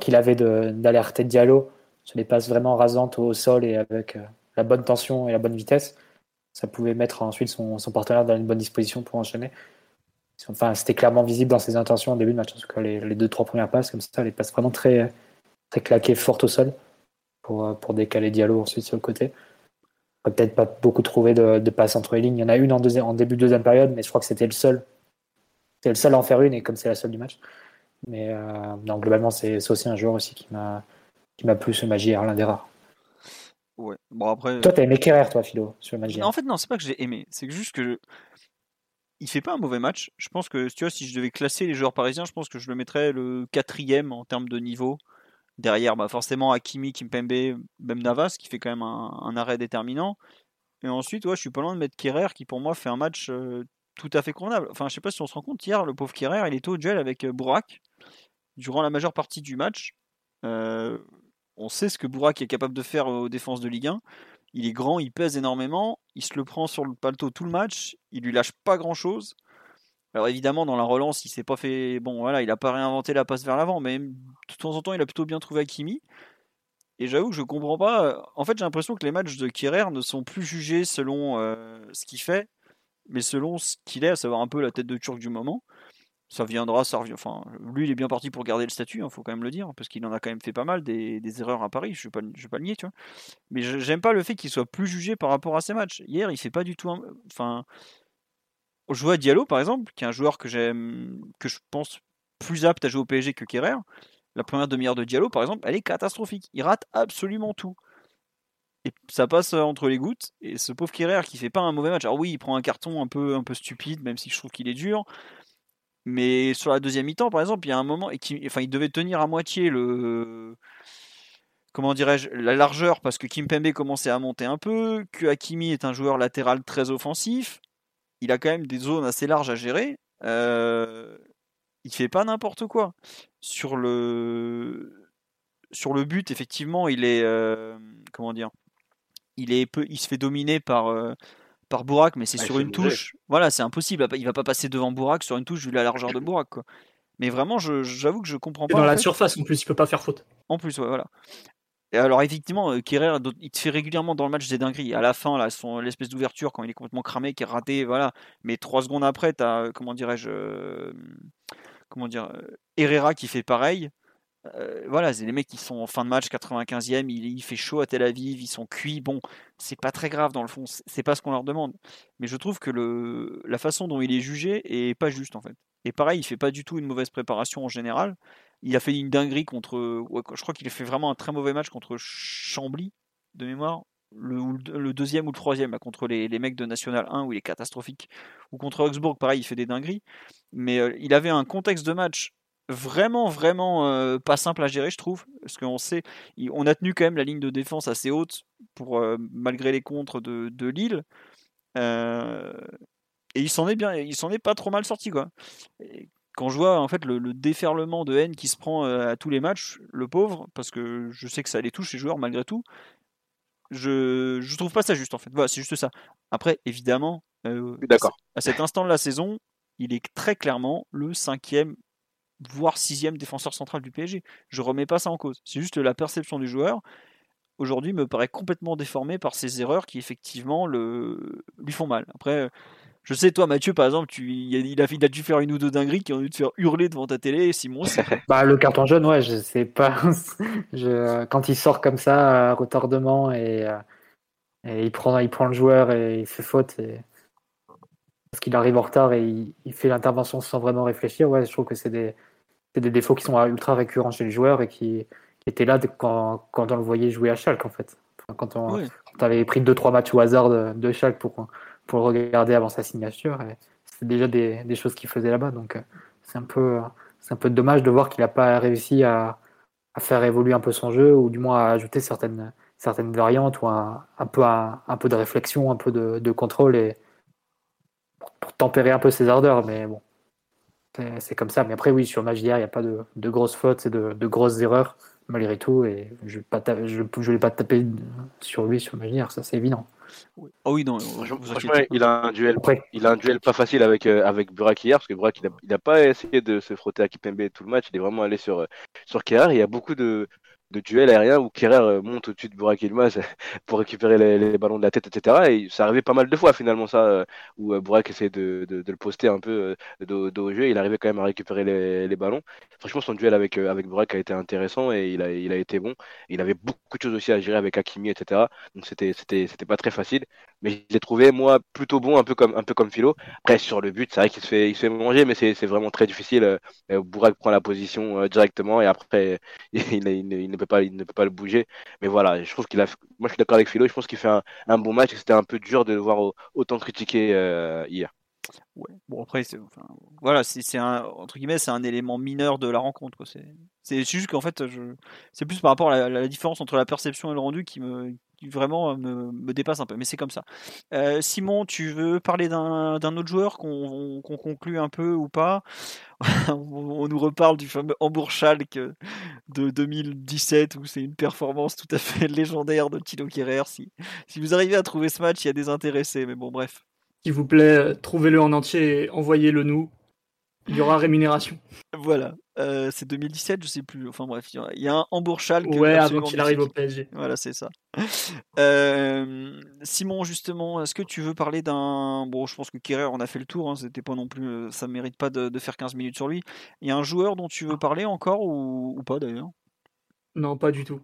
qu'il avait de- d'alerter Diallo sur des passes vraiment rasantes au sol et avec euh, la bonne tension et la bonne vitesse, ça pouvait mettre ensuite son, partenaire dans une bonne disposition pour enchaîner. Enfin, c'était clairement visible dans ses intentions au début de match. En tout cas, les, deux trois premières passes comme ça, les passes vraiment très très claquées, fortes au sol pour euh, pour décaler Diallo ensuite sur le côté. On peut peut-être pas beaucoup trouvé de, passes entre les lignes. Il y en a une en, début de deuxième période, mais je crois que c'était le seul. C'était le seul à en faire une, et comme c'est la seule du match. Mais euh, globalement, c'est aussi un joueur aussi qui m'a plu ce Magie, l'un des rares. Ouais. Bon après. Toi, t'as aimé Kerrer, toi, Philo, sur le. Non, en fait, non, c'est pas que j'ai aimé. C'est juste que je- il fait pas un mauvais match. Je pense que tu vois, si je devais classer les joueurs parisiens, je pense que je le mettrais le quatrième en termes de niveau. Derrière, bah, forcément Hakimi, Kimpembe, même Navas, qui fait quand même un, un arrêt déterminant. Et ensuite, ouais, je suis pas loin de mettre Kerrer qui pour moi fait un match euh, tout à fait convenable. Enfin, je sais pas si on se rend compte, hier, le pauvre Kerrer, il était au duel avec euh, Bourak durant la majeure partie du match. Euh, on sait ce que Bourak est capable de faire aux défenses de Ligue 1. Il est grand, il pèse énormément, il se le prend sur le paletot tout le match, il lui lâche pas grand chose. Alors évidemment, dans la relance, il s'est pas fait. Bon, voilà, il a pas réinventé la passe vers l'avant, mais de temps en temps, il a plutôt bien trouvé Hakimi. Et j'avoue que je comprends pas. En fait, j'ai l'impression que les matchs de Kerrer ne sont plus jugés selon euh, ce qu'il fait, mais selon ce qu'il est, à savoir un peu la tête de Turc du moment. Ça viendra, ça revient. Enfin, lui, il est bien parti pour garder le statut, il hein, faut quand même le dire, parce qu'il en a quand même fait pas mal des, erreurs à Paris. Je ne vais, pas le nier, tu vois. Mais j'aime pas le fait qu'il soit plus jugé par rapport à ses matchs. Hier, il fait pas du tout. Enfin, je vois Diallo, par exemple, qui est un joueur que j'aime, que je pense plus apte à jouer au PSG que Kerrer. La première demi-heure de Diallo, par exemple, elle est catastrophique. Il rate absolument tout. Et ça passe entre les gouttes. Et ce pauvre Kerrer qui fait pas un mauvais match. Alors oui, il prend un carton un peu, un peu stupide, même si je trouve qu'il est dur. Mais sur la deuxième mi-temps, par exemple, il y a un moment, enfin, il devait tenir à moitié le, comment dirais-je, la largeur parce que Kim Pembe commençait à monter un peu, que Hakimi est un joueur latéral très offensif. Il a quand même des zones assez larges à gérer. Euh, il fait pas n'importe quoi. Sur le sur le but, effectivement, il est euh, comment dire, il est peu, il se fait dominer par euh, par Bourak, mais c'est sur une touche. Voilà, c'est impossible. Il va pas passer devant Bourak sur une touche vu la largeur de Bourak. Quoi. Mais vraiment, j'avoue que je comprends pas. Dans la surface, en plus, il peut pas faire faute. En plus, voilà. Et alors effectivement, euh, Kerrer, il te fait régulièrement dans le match des dingueries. À la fin, là, son l'espèce d'ouverture quand il est complètement cramé, qui est raté, voilà. Mais trois secondes après, tu as, comment dirais-je, euh, comment dire, euh, Herrera qui fait pareil. Euh, voilà, c'est les mecs qui sont en fin de match, 95e, il, fait chaud à Tel Aviv, ils sont cuits. Bon, c'est pas très grave dans le fond, c'est pas ce qu'on leur demande. Mais je trouve que le, la façon dont il est jugé est pas juste en fait. Et pareil, il fait pas du tout une mauvaise préparation en général. Il a fait une dinguerie contre. je crois qu'il a fait vraiment un très mauvais match contre Chambly, de mémoire. Le, deuxième ou le troisième, contre les, mecs de National 1, où il est catastrophique. Ou contre Augsbourg, pareil, il fait des dingueries. Mais euh, il avait un contexte de match vraiment, vraiment euh, pas simple à gérer, je trouve. Parce qu'on sait, on a tenu quand même la ligne de défense assez haute pour, euh, malgré les contres de, de Lille. Euh, et il s'en est bien, il s'en est pas trop mal sorti, quoi. quand je vois en fait le, déferlement de haine qui se prend à tous les matchs, le pauvre, parce que je sais que ça les touche les joueurs malgré tout, je, je trouve pas ça juste en fait. Voilà, c'est juste ça. Après, évidemment, d'accord. À cet instant de la saison, il est très clairement le cinquième voire sixième défenseur central du PSG. Je remets pas ça en cause. C'est juste la perception du joueur. Aujourd'hui, me paraît complètement déformé par ces erreurs qui effectivement le, lui font mal. Après, je sais, toi, Mathieu, par exemple, tu, il, a, il a dû faire une ou deux dingueries qui ont dû te faire hurler devant ta télé. Simon, bah, le carton jaune, ouais, je sais pas. je, quand il sort comme ça, à retardement, et, euh, et, il, prend, il prend le joueur et il fait faute. Et... Parce qu'il arrive en retard et il, il fait l'intervention sans vraiment réfléchir. Ouais, je trouve que c'est des, c'est des défauts qui sont ultra récurrents chez les joueurs et qui, étaient là quand, quand, on le voyait jouer à Schalke en fait. quand on, avait pris 2-3 matchs au hasard de, de Schalke pour, pour le regarder avant sa signature, c'est déjà des, des, choses qu'il faisait là-bas. Donc euh, c'est un peu un peu dommage de voir qu'il n'a pas réussi à, à, faire évoluer un peu son jeu ou du moins à ajouter certaines certaines variantes ou un, un peu un, peu de réflexion, un peu de, de contrôle et pour tempérer un peu ses ardeurs. Mais bon, c'est comme ça. Mais après, oui, sur Magier, il n'y a pas de, de, grosses fautes et de, de, grosses erreurs, malgré tout. Et je ne vais, pas taper sur lui, sur Magier, ça c'est évident. Oh oui, non, franchement, il a un duel, il a un duel pas facile avec euh, avec Burak hier parce que Burak il n'a pas essayé de se frotter à Kipembe tout le match, il est vraiment allé sur sur Kerr. Il y a beaucoup de de duel aérien où Kerrer euh, monte au-dessus de Burak Ilmaz pour récupérer les, ballons de la tête, etc. Et ça arrivait pas mal de fois finalement ça, euh, où euh, Burak essayait de, le poster un peu de, jeu. Il arrivait quand même à récupérer les, ballons. Franchement, son duel avec, avec Burak a été intéressant et il a, il a été bon. Il avait beaucoup de choses aussi à gérer avec Hakimi, etc. Donc c'était pas très facile. Mais je l'ai trouvé, moi, plutôt bon, un peu comme, un peu comme Philo. Après, sur le but, c'est vrai qu'il se fait, il se fait manger, mais c'est, vraiment très difficile. Burak prend la position directement et après, il, ne pas, il ne peut pas le bouger. Mais voilà, je trouve qu'il a. Moi, je suis d'accord avec Philo. Je pense qu'il fait un, bon match c'était un peu dur de le voir autant critiquer euh, hier. Ouais. Bon après, c'est, voilà, c'est, un entre guillemets, c'est un élément mineur de la rencontre. C'est, juste qu'en fait, c'est plus par rapport à la, différence entre la perception et le rendu qui me, vraiment me, me dépasse un peu, mais c'est comme ça. Euh, Simon, tu veux parler d'un autre joueur qu'on qu'on conclut un peu ou pas? On, nous reparle du fameux Hamburg-Schalke de 2017 où c'est une performance tout à fait légendaire de Tilo Kerrer. Si, si vous arrivez à trouver ce match, il y a des intéressés, mais bon, bref. S'il vous plaît, euh, trouvez-le en entier et envoyez-le nous. Il y aura rémunération. Voilà, Euh, c'est 2017, je sais plus. Enfin bref, il y a- un Hamburg-Schalke. Ouais, avant qu'il arrive au. PSG. Voilà, c'est ça. Euh, Simon, justement, est-ce que tu veux parler d'un. Bon, je pense que Kerrer, on a fait le tour, hein, c'était pas non plus. euh, Ça mérite pas de, de faire 15 minutes sur lui. Il y a un joueur dont tu veux parler encore ou, ou pas d'ailleurs? Non, pas du tout.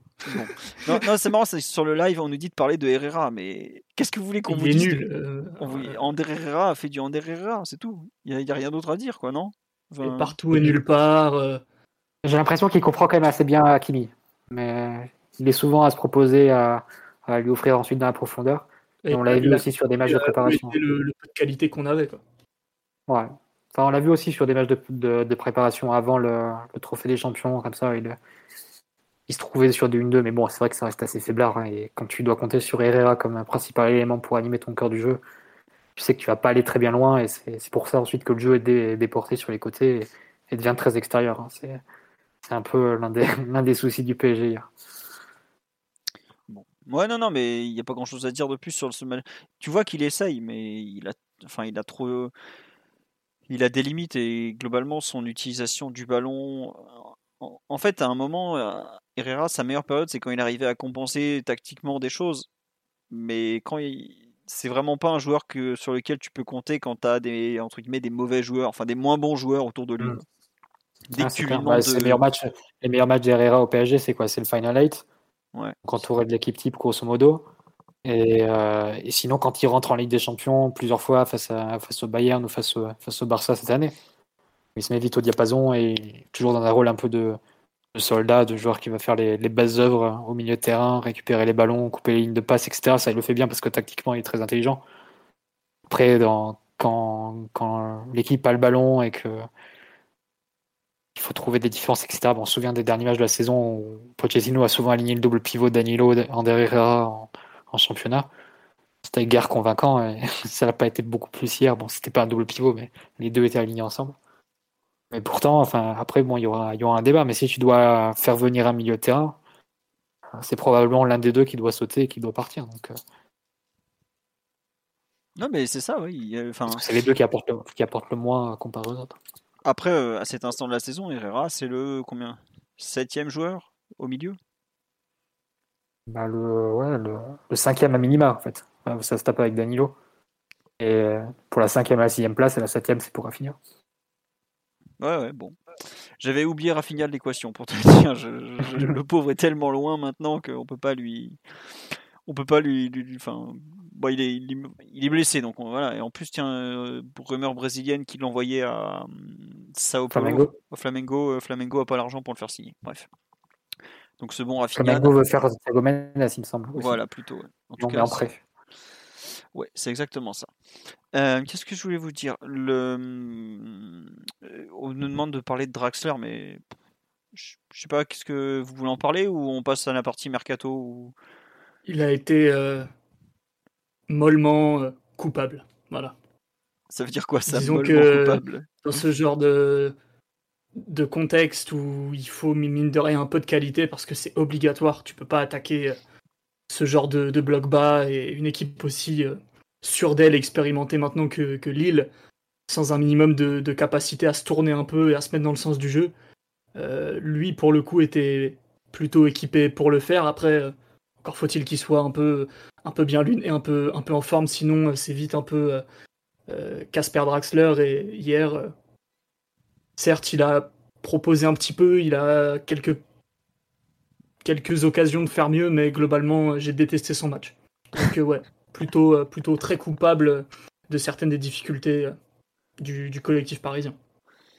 Non, non, c'est marrant, sur le live, on nous dit de parler de Herrera, mais qu'est-ce que vous voulez qu'on vous Il est dise nul. de- euh, on vous- Ander Herrera a fait du Ander Herrera, c'est tout. Il n'y a, rien d'autre à dire, quoi, non? Et partout et nulle part. euh, J'ai l'impression qu'il comprend quand même assez bien Hakimi. Mais il est souvent à se proposer à, à lui offrir ensuite dans la profondeur. Et on l'avait vu aussi sur des matchs de préparation. été le, le peu de qualité qu'on avait. Quoi. Ouais. Enfin, on l'a vu aussi sur des matchs de, de, de préparation avant le, le trophée des champions, comme ça. Il, il se trouvait sur du 1-2, mais bon, c'est vrai que ça reste assez faiblard. hein, et quand tu dois compter sur Herrera comme un principal élément pour animer ton cœur du jeu, tu sais que tu vas pas aller très bien loin. Et c'est pour ça ensuite que le jeu est dé- déporté sur les côtés et, devient très extérieur. hein. C'est un peu l'un des, des soucis du PSG hier. Bon. Ouais, non, non, mais il n'y a pas grand-chose à dire de plus sur ce match. Tu vois qu'il essaye, mais il a, enfin, il a trop, il a des limites et globalement son utilisation du ballon. En, en fait, à un moment, euh, Herrera, sa meilleure période, c'est quand il arrivait à compenser tactiquement des choses. Mais quand il, c'est vraiment pas un joueur que sur lequel tu peux compter quand tu as des entre guillemets des mauvais joueurs, enfin des moins bons joueurs autour de lui. Mm. Dès Ah, que c'est tu lui clair. demandes Bah, c'est de- les meilleurs matchs, les meilleurs matchs d'Herrera au PSG, c'est quoi? C'est le Final 8 Ouais. entouré de l'équipe type, grosso modo. Et, euh, et sinon, quand il rentre en Ligue des Champions plusieurs fois face, à, face au Bayern ou face au, face au Barça cette année, il se met vite au diapason et toujours dans un rôle un peu de, soldat, de joueur qui va faire les, les bases œuvres au milieu de terrain, récupérer les ballons, couper les lignes de passe, etc. Ça, il le fait bien parce que tactiquement, il est très intelligent. Après, quand, l'équipe a le ballon et que il faut trouver des différences, etc. On se souvient des derniers matchs de la saison où Pochettino a souvent aligné le double pivot Danilo, Ander Herrera en, en championnat. C'était guère convaincant et ça n'a pas été beaucoup plus hier. Bon, c'était pas un double pivot, mais les deux étaient alignés ensemble. Mais pourtant, enfin, après, bon, il y aura, il y aura un débat. Mais si tu dois faire venir un milieu de terrain, c'est probablement l'un des deux qui doit sauter et qui doit partir. Donc, euh, Non, mais c'est ça, oui. Enfin, c'est les deux qui apportent le, qui apportent le moins comparé aux autres. Après, euh, à cet instant de la saison, Herrera, c'est le combien? Septième joueur au milieu? Bah, le, ouais, le, le cinquième à minima, en fait. Ça se tape avec Danilo. Et euh, pour la cinquième à la sixième place, et la septième, c'est pour Rafinha. Ouais, ouais, bon. J'avais oublié Rafinha de l'équation, pour te dire. Je- je- le pauvre est tellement loin maintenant qu'on peut pas lui. On peut pas lui. lui- lui- Enfin, bon, il, est, il, blessé, donc on- voilà. Et en plus, tiens, euh, rumeur brésilienne qui l'envoyait à hum, Sao Paulo, Flamengo. au Flamengo, euh, Flamengo a pas l'argent pour le faire signer. Bref. Donc ce bon Rafinha. Flamengo veut faire Thiago Mendes, il me semble. aussi. Voilà, plutôt. ouais. En tout Non, cas, en prêt. Ouais, c'est exactement ça. Euh, Qu'est-ce que je voulais vous dire? Le... euh, On nous demande de parler de Draxler, mais je sais pas, qu'est-ce que vous voulez en parler ou on passe à la partie mercato ou... Il a été euh, mollement euh, coupable. Voilà. Ça veut dire quoi ça Disons mollement que- coupable? Dans ce genre de, de contexte où il faut, mine de rien, un peu de qualité parce que c'est obligatoire. Tu peux pas attaquer ce genre de, de bloc bas et une équipe aussi euh, sûre d'elle, expérimentée maintenant que, que Lille, sans un minimum de, de capacité à se tourner un peu et à se mettre dans le sens du jeu. Euh, lui, pour le coup, était plutôt équipé pour le faire. Après, euh, encore faut-il qu'il soit un peu, un peu bien luné, un peu, un peu en forme, sinon euh, c'est vite un peu Casper Draxler. Et hier, certes, il a proposé un petit peu, il a quelques, quelques occasions de faire mieux, mais globalement, j'ai détesté son match. Donc, ouais, plutôt, euh, plutôt très coupable de certaines des difficultés euh, du, collectif parisien.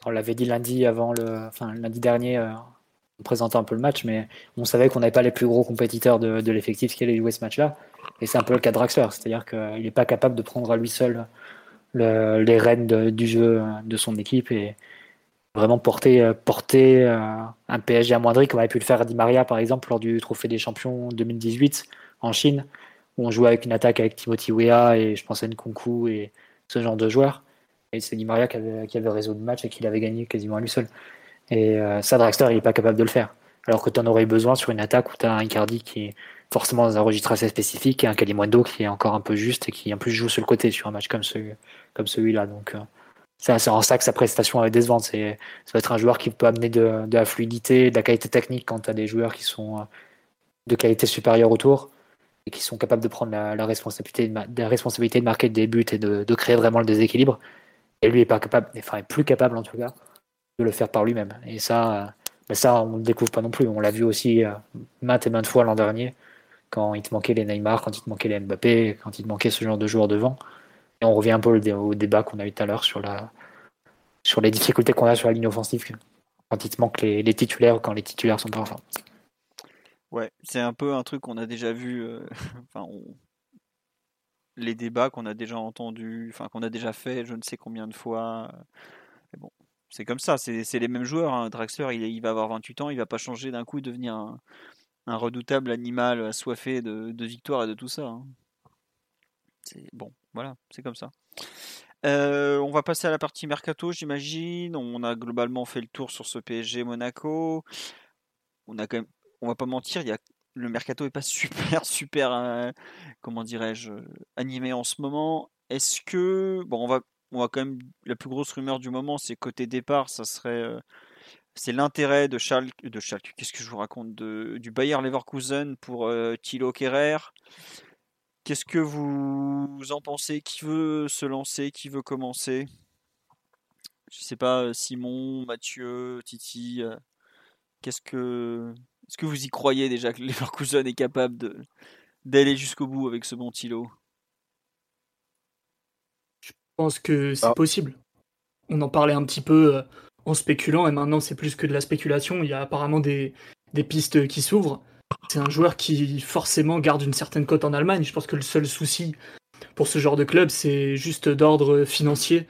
On l'avait dit lundi avant le, enfin lundi dernier, euh, en présentant un peu le match, mais on savait qu'on n'avait pas les plus gros compétiteurs de, l'effectif qui allait jouer ce match-là. Et c'est un peu le cas de Draxler, c'est-à-dire qu'il n'est pas capable de prendre à lui seul le- les rênes du jeu euh, de son équipe et vraiment porter, porter un PSG amoindri comme avait pu le faire Di Maria par exemple lors du Trophée des Champions 2018, en Chine, où on jouait avec une attaque avec Timothy Weah et je pense à Nkunku et ce genre de joueurs. Et c'est Di Maria qui avait, qui avait résolu le match et qui l'avait gagné quasiment à lui seul. Et euh, ça, Draxler, il n'est pas capable de le faire. Alors que tu en aurais besoin sur une attaque où tu as un Icardi qui est forcément dans un registre assez spécifique et un Kalimundo qui est encore un peu juste et qui en plus joue sur le côté sur un match comme, ce, comme celui-là. Donc euh, c'est en ça que sa prestation est décevante. C'est, ça va être un joueur qui peut amener de, de la fluidité, de la qualité technique quand tu as des joueurs qui sont euh, de qualité supérieure autour qui sont capables de prendre la, responsabilité, de, la responsabilité de marquer des buts et de, créer vraiment le déséquilibre. Et lui est pas capable, enfin est plus capable en tout cas de le faire par lui-même. Et ça, mais ça on ne le découvre pas non plus. On l'a vu aussi euh, maintes et maintes fois l'an dernier quand il te manquait les Neymar, quand il te manquait les Mbappé, quand il te manquait ce genre de joueurs devant. Et on revient un peu au débat qu'on a eu tout à l'heure sur, sur les difficultés qu'on a sur la ligne offensive quand il te manque les, titulaires ou quand les titulaires sont pas. Ouais, c'est un peu un truc qu'on a déjà vu. Euh, enfin, les débats qu'on a déjà entendus, enfin qu'on a déjà fait, je ne sais combien de fois. Mais bon, c'est comme ça, c'est les mêmes joueurs. Hein. Draxler, il, il, va avoir 28 ans, il va pas changer d'un coup, devenir un, un, redoutable animal assoiffé de, de, victoire et de tout ça. Hein. C'est bon, voilà, c'est comme ça. Euh, on va passer à la partie mercato, j'imagine. On a globalement fait le tour sur ce PSG Monaco. On a quand même on va pas mentir, le mercato est pas super, super, euh, comment dirais-je, animé en ce moment. Est-ce que, bon, on va, on quand même, la plus grosse rumeur du moment, c'est côté départ, ça serait, euh, c'est l'intérêt de Charles, de qu'est-ce que je vous raconte, de, du Bayer Leverkusen pour euh, Thilo Kerrer. Qu'est-ce que vous en pensez? Qui veut se lancer? Qui veut commencer? Je sais pas, Simon, Mathieu, Titi. Qu'est-ce que est-ce que vous y croyez déjà que Leverkusen est capable d'aller jusqu'au bout avec ce bon Thilo? Je pense que c'est ah. possible. On en parlait un petit peu euh, en spéculant et maintenant c'est plus que de la spéculation. Il y a apparemment des, pistes qui s'ouvrent. C'est un joueur qui forcément garde une certaine cote en Allemagne. Je pense que le seul souci pour ce genre de club, c'est juste d'ordre financier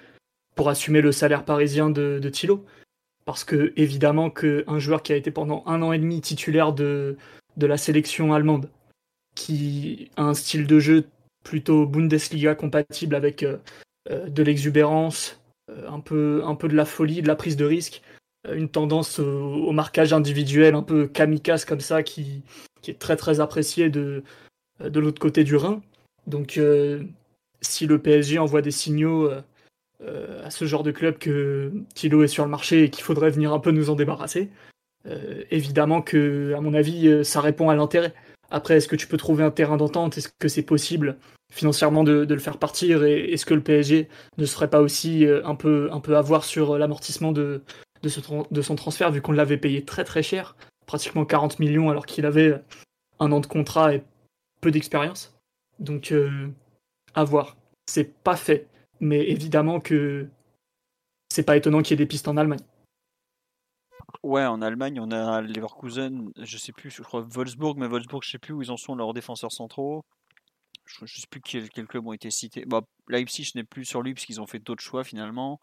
pour assumer le salaire parisien de, de Thilo parce que évidemment qu'un joueur qui a été pendant un an et demi titulaire de, la sélection allemande, qui a un style de jeu plutôt Bundesliga compatible avec euh, euh, de l'exubérance, euh, un, peu, de la folie, de la prise de risque, une tendance au, marquage individuel un peu kamikaze comme ça qui, est très très apprécié de, l'autre côté du Rhin. Donc si le PSG envoie des signaux à ce genre de club que Thilo est sur le marché et qu'il faudrait venir un peu nous en débarrasser. Euh, évidemment que, à mon avis, euh, ça répond à l'intérêt. Après, est-ce que tu peux trouver un terrain d'entente? Est-ce que c'est possible financièrement de, le faire partir? Et est-ce que le PSG ne serait pas aussi un peu, avoir sur l'amortissement de, son transfert, vu qu'on l'avait payé très très cher, pratiquement 40 millions, alors qu'il avait un an de contrat et peu d'expérience? Donc, à voir. C'est pas fait mais évidemment que c'est pas étonnant qu'il y ait des pistes en Allemagne. Ouais, en Allemagne, on a Leverkusen, je sais plus, je crois Wolfsburg, mais Wolfsburg, je sais plus où ils en sont leurs défenseurs centraux. Je, sais plus quels quel clubs ont été cités. Bon, Leipzig, je n'ai plus sur lui parce qu'ils ont fait d'autres choix finalement.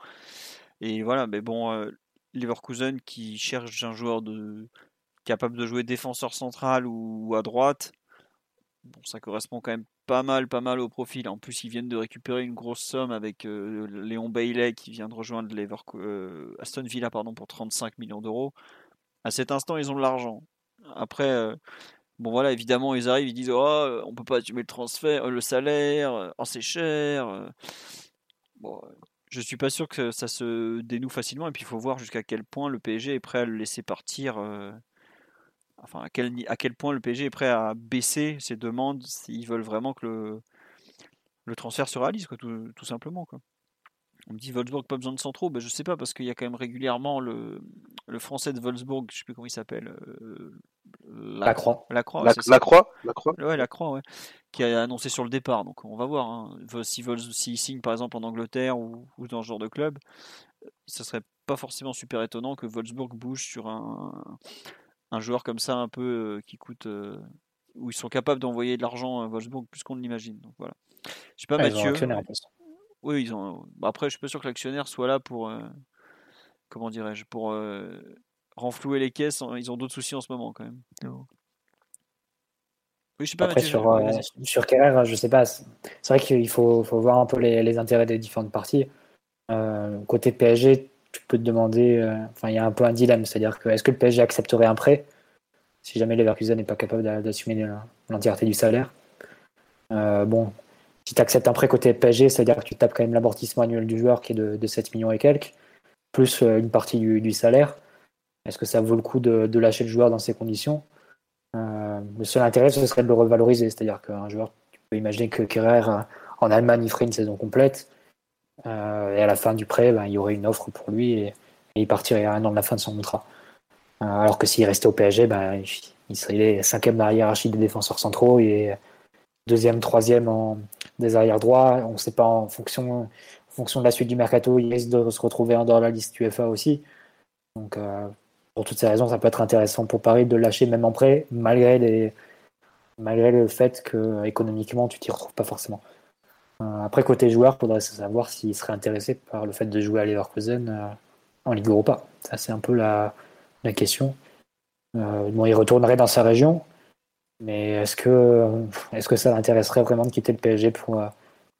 Et voilà, mais bon, euh, Leverkusen qui cherche un joueur de capable de jouer défenseur central ou à droite. Bon, ça correspond quand même pas mal, pas mal au profil. En plus, ils viennent de récupérer une grosse somme avec euh, Léon Bailey qui vient de rejoindre euh, Aston Villa pardon, pour 35 millions d'euros. À cet instant, ils ont de l'argent. Après, euh, bon voilà, évidemment, ils arrivent, ils disent oh, on peut pas assumer le transfert, le salaire, oh, c'est cher. Bon, je suis pas sûr que ça se dénoue facilement. Et puis, il faut voir jusqu'à quel point le PSG est prêt à le laisser partir enfin, à quel, à quel point le PSG est prêt à baisser ses demandes s'ils veulent vraiment que le, le transfert se réalise, quoi, tout, tout simplement. Quoi. On me dit Wolfsburg pas besoin de centraux, ben, je sais pas parce qu'il y a quand même régulièrement le, le français de Wolfsburg, je sais plus comment il s'appelle. Euh, la, Croix. La Croix, la, Croix, la Croix. Ouais, la Croix, ouais, qui a annoncé sur le départ. Donc on va voir. Hein. Si s'il signe par exemple en Angleterre ou, ou, dans ce genre de club, ça serait pas forcément super étonnant que Wolfsburg bouge sur un, un joueur comme ça un peu qui coûte où ils sont capables d'envoyer de l'argent à Wolfsburg plus qu'on ne l'imagine. Donc voilà. Je sais pas Mathieu. oui, ils ont. Bah, après, je suis pas sûr que l'actionnaire soit là pour comment dirais-je pour renflouer les caisses. Ils ont d'autres soucis en ce moment quand même. Oui, je sais pas, Après, Mathieu, sur, euh, sur Kerrer, je sais pas. C'est c'est vrai qu'il faut, faut voir un peu les, les intérêts des différentes parties. Euh, côté PSG, tu peux te demander. euh, Enfin, il y a un peu un dilemme. C'est-à-dire que est-ce que le PSG accepterait un prêt si jamais Leverkusen n'est pas capable d'a- d'assumer l'entièreté du salaire? Euh, Bon, si tu acceptes un prêt côté PSG, c'est-à-dire que tu tapes quand même l'amortissement annuel du joueur qui est de, de 7 millions et quelques, plus euh, une partie du, salaire. Est-ce que ça vaut le coup de, lâcher le joueur dans ces conditions? Le seul intérêt, ce serait de le revaloriser. C'est-à-dire qu'un joueur, tu peux imaginer que Kerrer, en Allemagne, il ferait une saison complète. Euh, et à la fin du prêt, ben, il y aurait une offre pour lui et, il partirait à un an de la fin de son contrat. Euh, alors que s'il restait au PSG, ben, il- serait cinquième dans la hiérarchie des défenseurs centraux et deuxième, troisième en, des arrières droits. On ne sait pas en fonction, fonction de la suite du mercato, il risque de se retrouver en dehors de la liste UEFA aussi. Donc, euh, pour toutes ces raisons, ça peut être intéressant pour Paris de lâcher même en prêt, malgré, malgré le fait que économiquement, tu t'y retrouves pas forcément. Euh, après, côté joueur, il faudrait savoir s'il serait intéressé par le fait de jouer à Leverkusen euh, en Ligue Europa. Ça, c'est un peu la, question. Euh, bon, il retournerait dans sa région, mais est-ce que, que ça l'intéresserait vraiment de quitter le PSG pour, euh,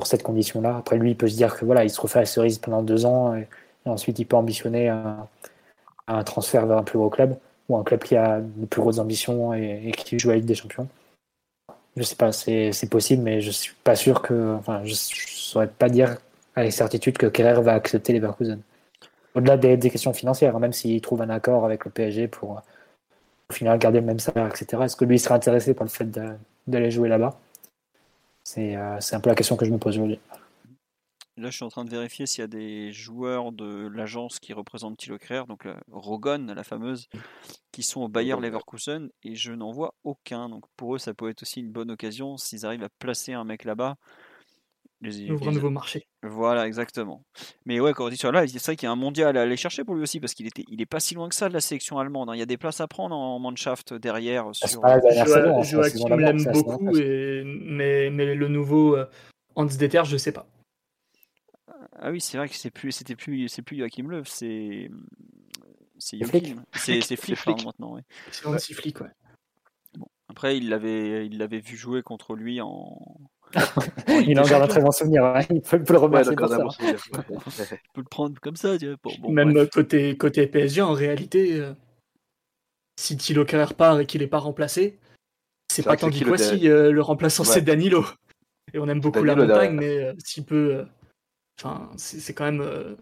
cette condition-là? Après, lui, il peut se dire que voilà, il se refait la cerise pendant deux ans et, ensuite il peut ambitionner un, un transfert vers un plus gros club ou un club qui a de plus grosses ambitions et, et qui joue à la Ligue des Champions. Je sais pas, c'est possible, mais je suis pas sûr que. Enfin, je, je saurais pas dire avec certitude que Kerrer va accepter les Leverkusen. Au-delà des, questions financières, hein, même s'il trouve un accord avec le PSG pour au final garder le même salaire, etc. Est-ce que lui serait intéressé par le fait d'aller jouer là-bas? Euh, c'est un peu la question que je me pose aujourd'hui. Là, je suis en train de vérifier s'il y a des joueurs de l'agence qui représentent Thilo Kehrer, donc la Rogon, la fameuse, qui sont au Bayer Leverkusen, et je n'en vois aucun. Donc pour eux, ça peut être aussi une bonne occasion s'ils arrivent à placer un mec là-bas. Les- Ouvre un nouveau marché. Voilà, exactement. Mais ouais, quand on dit sur là, c'est vrai qu'il y a un mondial à aller chercher pour lui aussi, parce qu'il était, il est pas si loin que ça de la sélection allemande. hein. Il y a des places à prendre en Mannschaft derrière. C'est Sur... pas la Joa- hein, saison Joachim d'avant, l'aime beaucoup, et... mais, mais le nouveau euh, Hans Deter, je sais pas. Ah oui, c'est vrai que c'est plus, c'était plus, c'est plus Joachim Löw, c'est, c'est. Joachim. C'est, c'est Flick, Flick. pardon, maintenant. ouais. C'est Hansi Flick, ouais. Après, il l'avait, il l'avait vu jouer contre lui en. Il en garde un très bon souvenir. hein. Il peut, peut le Ouais, remercier pour ça. d'abord, c'est bien. On peut le prendre comme ça, tu vois. Bon, bon, Même bref. côté, côté PSG, en réalité, euh, si Thilo Kerrer part et qu'il n'est pas remplacé, c'est C'est pas vrai que c'est Tanguy qui le Kouassi, dé- euh, le remplaçant Ouais. c'est Danilo. Et on aime beaucoup Danilo, la montagne, mais euh, s'il peut. Enfin, c'est quand même euh,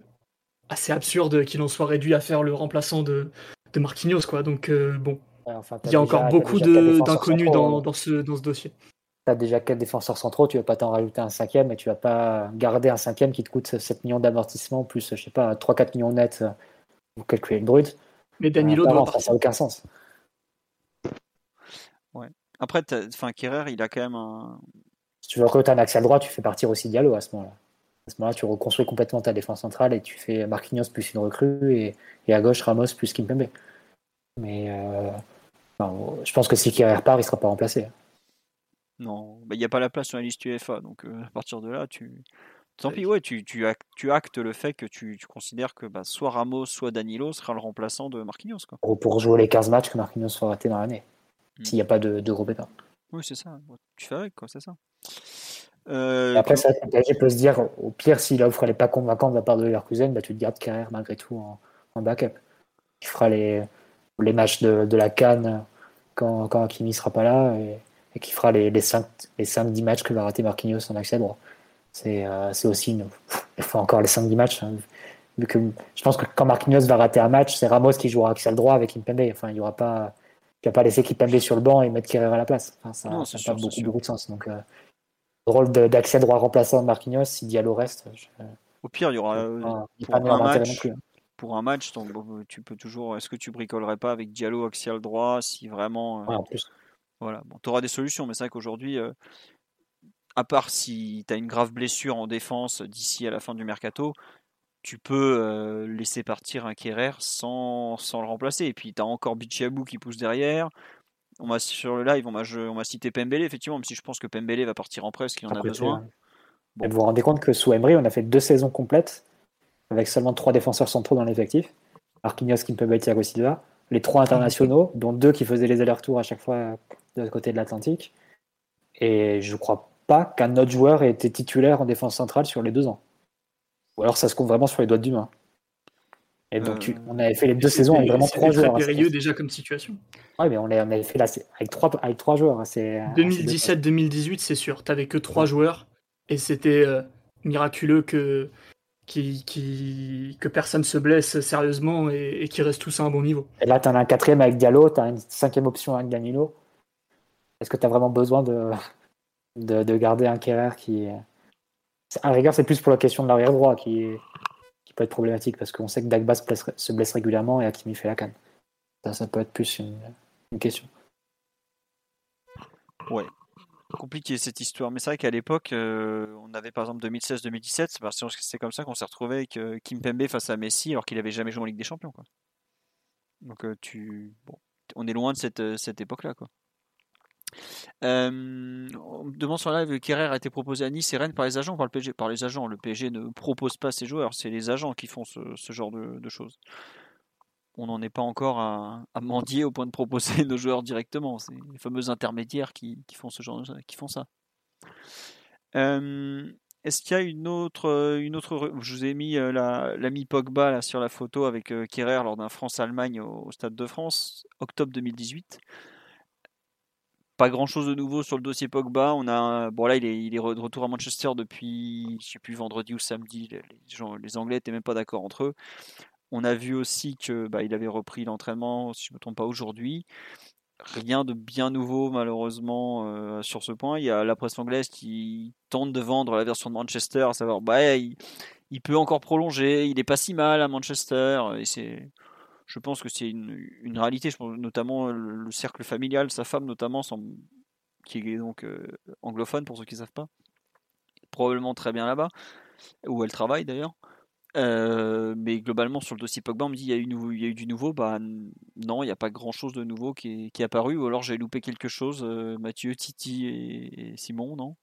assez absurde qu'il en soit réduit à faire le remplaçant de, de Marquinhos, quoi. Donc, euh, bon, Ouais, enfin, il y a déjà- encore beaucoup d'inconnus dans, hein. dans ce, dans ce dossier. Tu as déjà quatre défenseurs centraux, tu vas pas t'en rajouter un cinquième et tu vas pas garder un cinquième qui te coûte 7 millions d'amortissement plus, je sais pas, 3-4 millions net, euh, vous calculez le brut. Mais Danilo Euh, doit non, ça n'a aucun sens. Après, t'as- enfin, Kerrer, il a quand même un. Si tu veux recruter un axial droit, tu fais partir aussi Diallo à ce moment-là. À ce moment-là, tu reconstruis complètement ta défense centrale et tu fais Marquinhos plus une recrue et, et à gauche Ramos plus Kimpembe. Mais euh, enfin, je pense que si Kerrer part, il sera pas remplacé. Non, bah, il n'y a pas la place sur la liste UEFA, donc euh, à partir de là, tu. Tant pis, ouais, tu, tu, ac- tu actes le fait que tu, tu considères que bah, soit Ramos, soit Danilo sera le remplaçant de Marquinhos. Quoi. Pour, jouer les 15 matchs que Marquinhos fera rater dans l'année. Mm. S'il n'y a pas de, de gros pépins. Oui, c'est ça. Tu fais avec, quoi, c'est ça. Euh, après, le PSG peut se dire, au pire, si l'offre n'est pas convaincante de la part de Leverkusen, bah, tu te gardes carrière malgré tout en, en backup. Tu feras les, les matchs de, de la Cannes quand, quand Hakimi sera pas là et, et qui fera les, les 5 les 5-10 matchs que va rater Marquinhos en accès droit. C'est euh, aussi une. Il faut encore les 5-10 matchs. hein. Vu que, je pense que quand Marquinhos va rater un match, c'est Ramos qui jouera axial droit avec Kimpembe. Enfin, il y aura pas. Tu vas pas laisser Kimpembe sur le banc et mettre Kerrer à la place. Enfin, ça n'a pas beaucoup, beaucoup de sens. Donc, euh, le rôle d'accès droit remplaçant de Marquinhos, si Diallo reste, je, Au pire, il y aura. ah, il pour un match, plus. hein. pour un match, tu peux toujours. Est-ce que tu bricolerais pas avec Diallo axial droit si vraiment. euh, Ouais, en plus. Voilà, bon, tu auras des solutions, mais c'est vrai qu'aujourd'hui, euh, à part si tu as une grave blessure en défense d'ici à la fin du mercato, tu peux euh, laisser partir un Kerrer sans, sans le remplacer. Et puis tu as encore Bichiabou qui pousse derrière. On m'a sur le live, on m'a je- on m'a cité Pembele, effectivement, même si je pense que Pembele va partir en presse, qu'il en a Après, besoin. Bon. Et vous vous rendez compte que sous Emery, on a fait deux saisons complètes avec seulement trois défenseurs centraux dans l'effectif. Marquinhos, Kimpembe et Thiago Silva. Les trois internationaux, dont deux qui faisaient les allers-retours à chaque fois de l'autre côté de l'Atlantique. Et je crois pas qu'un autre joueur ait été titulaire en défense centrale sur les deux ans. Ou alors ça se compte vraiment sur les doigts d'une main. Et donc, Euh, on avait fait les deux saisons avec vraiment trois joueurs. hein, périlleux c'était- déjà comme situation. Ouais, mais on, avait fait là c'est- avec trois, avec trois joueurs. hein, c'est- c'est- 2017-2018, c'est sûr. T'avais que trois joueurs et c'était euh, miraculeux que, qui, qui, que personne se blesse sérieusement et, et qu'ils restent tous à un bon niveau. Et là, tu as un quatrième avec Diallo, tu as une cinquième option avec Danilo. Est-ce que tu as vraiment besoin de, de, de garder un Kerrer qui. À la rigueur, c'est plus pour la question de l'arrière droit qui, peut être problématique parce qu'on sait que Dagba se blesse, se blesse régulièrement et Hakimi fait la canne. Ça, peut être plus une, question. Ouais. Compliqué cette histoire. Mais c'est vrai qu'à l'époque, euh, on avait par exemple 2016-2017, c'est comme ça qu'on s'est retrouvé avec euh, Kim Pembe face à Messi alors qu'il avait jamais joué en Ligue des Champions. Quoi. Donc euh, tu, bon, on est loin de cette, cette époque-là. Quoi. Euh, on me demande sur live, Kerrer a été proposé à Nice et Rennes par les agents par le PSG Par les agents. Le PSG ne propose pas ses joueurs, c'est les agents qui font ce, genre de, choses. On n'en est pas encore à, mendier au point de proposer nos joueurs directement. C'est les fameux intermédiaires qui, font ce genre qui font ça. Euh, Est-ce qu'il y a une autre, une autre, re- je vous ai mis euh, la- l'ami Pogba là, sur la photo avec euh, Kerrer lors d'un France-Allemagne au Stade de France, octobre 2018 pas grand chose de nouveau sur le dossier Pogba. On a, bon il est, de retour à Manchester depuis, je sais vendredi ou samedi. Les, Anglais n'étaient même pas d'accord entre eux. On a vu aussi que bah, il avait repris l'entraînement, si je ne me trompe pas, aujourd'hui. Rien de bien nouveau, malheureusement, euh, sur ce point. Il y a la presse anglaise qui tente de vendre la version de Manchester, à savoir, bah, il, peut encore prolonger, il n'est pas si mal à Manchester. Je pense que c'est une, réalité, je pense notamment le, le cercle familial, sa femme notamment, qui est donc euh, anglophone pour ceux qui ne savent pas, probablement très bien là-bas, où elle travaille d'ailleurs. Euh, mais globalement sur le dossier Pogba, on me dit il y a eu, du nouveau. Bah non, il n'y a pas grand-chose de nouveau qui est, qui apparu. Ou alors j'ai loupé quelque chose. euh, Mathieu, Titi et, et Simon, non?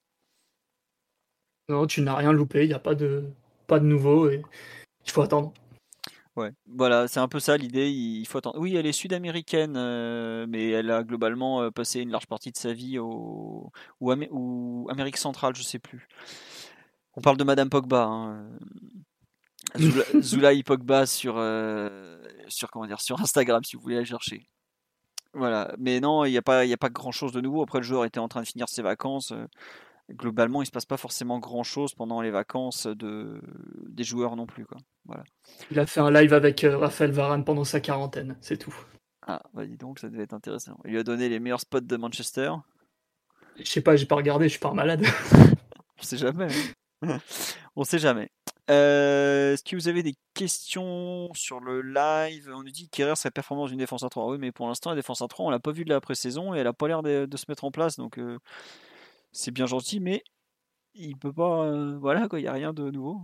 Non, tu n'as rien loupé, il n'y a pas de, pas de nouveau et il faut attendre. Ouais, voilà, c'est un peu ça l'idée. Il faut attendre. Oui, elle est sud-américaine, euh, mais elle a globalement euh, passé une large partie de sa vie au ou, Amé- ou Amérique centrale, je sais plus. On parle de Madame Pogba, hein. Zula, Zulaï Pogba sur euh, sur comment dire sur Instagram si vous voulez la chercher. Voilà, mais non, il n'y a pas il y a pas grand chose de nouveau. Après, le joueur était en train de finir ses vacances. Globalement, il se passe pas forcément grand chose pendant les vacances de des joueurs non plus, quoi. Voilà. Il a fait un live avec euh, Raphaël Varane pendant sa quarantaine, c'est tout. Ah, bah dis donc, ça devait être intéressant. Il lui a donné les meilleurs spots de Manchester. Je sais pas, j'ai pas regardé, je suis pas un malade. On sait jamais. hein. On sait jamais. Euh, Est-ce que vous avez des questions sur le live? On nous dit qu'Herrera serait performant dans une défense à 3. Oui, mais pour l'instant, la défense à 3, on l'a pas vu de la pré-saison et elle a pas l'air de, de se mettre en place. Donc, euh, c'est bien gentil, mais il peut pas. euh, voilà, quoi, il n'y a rien de nouveau.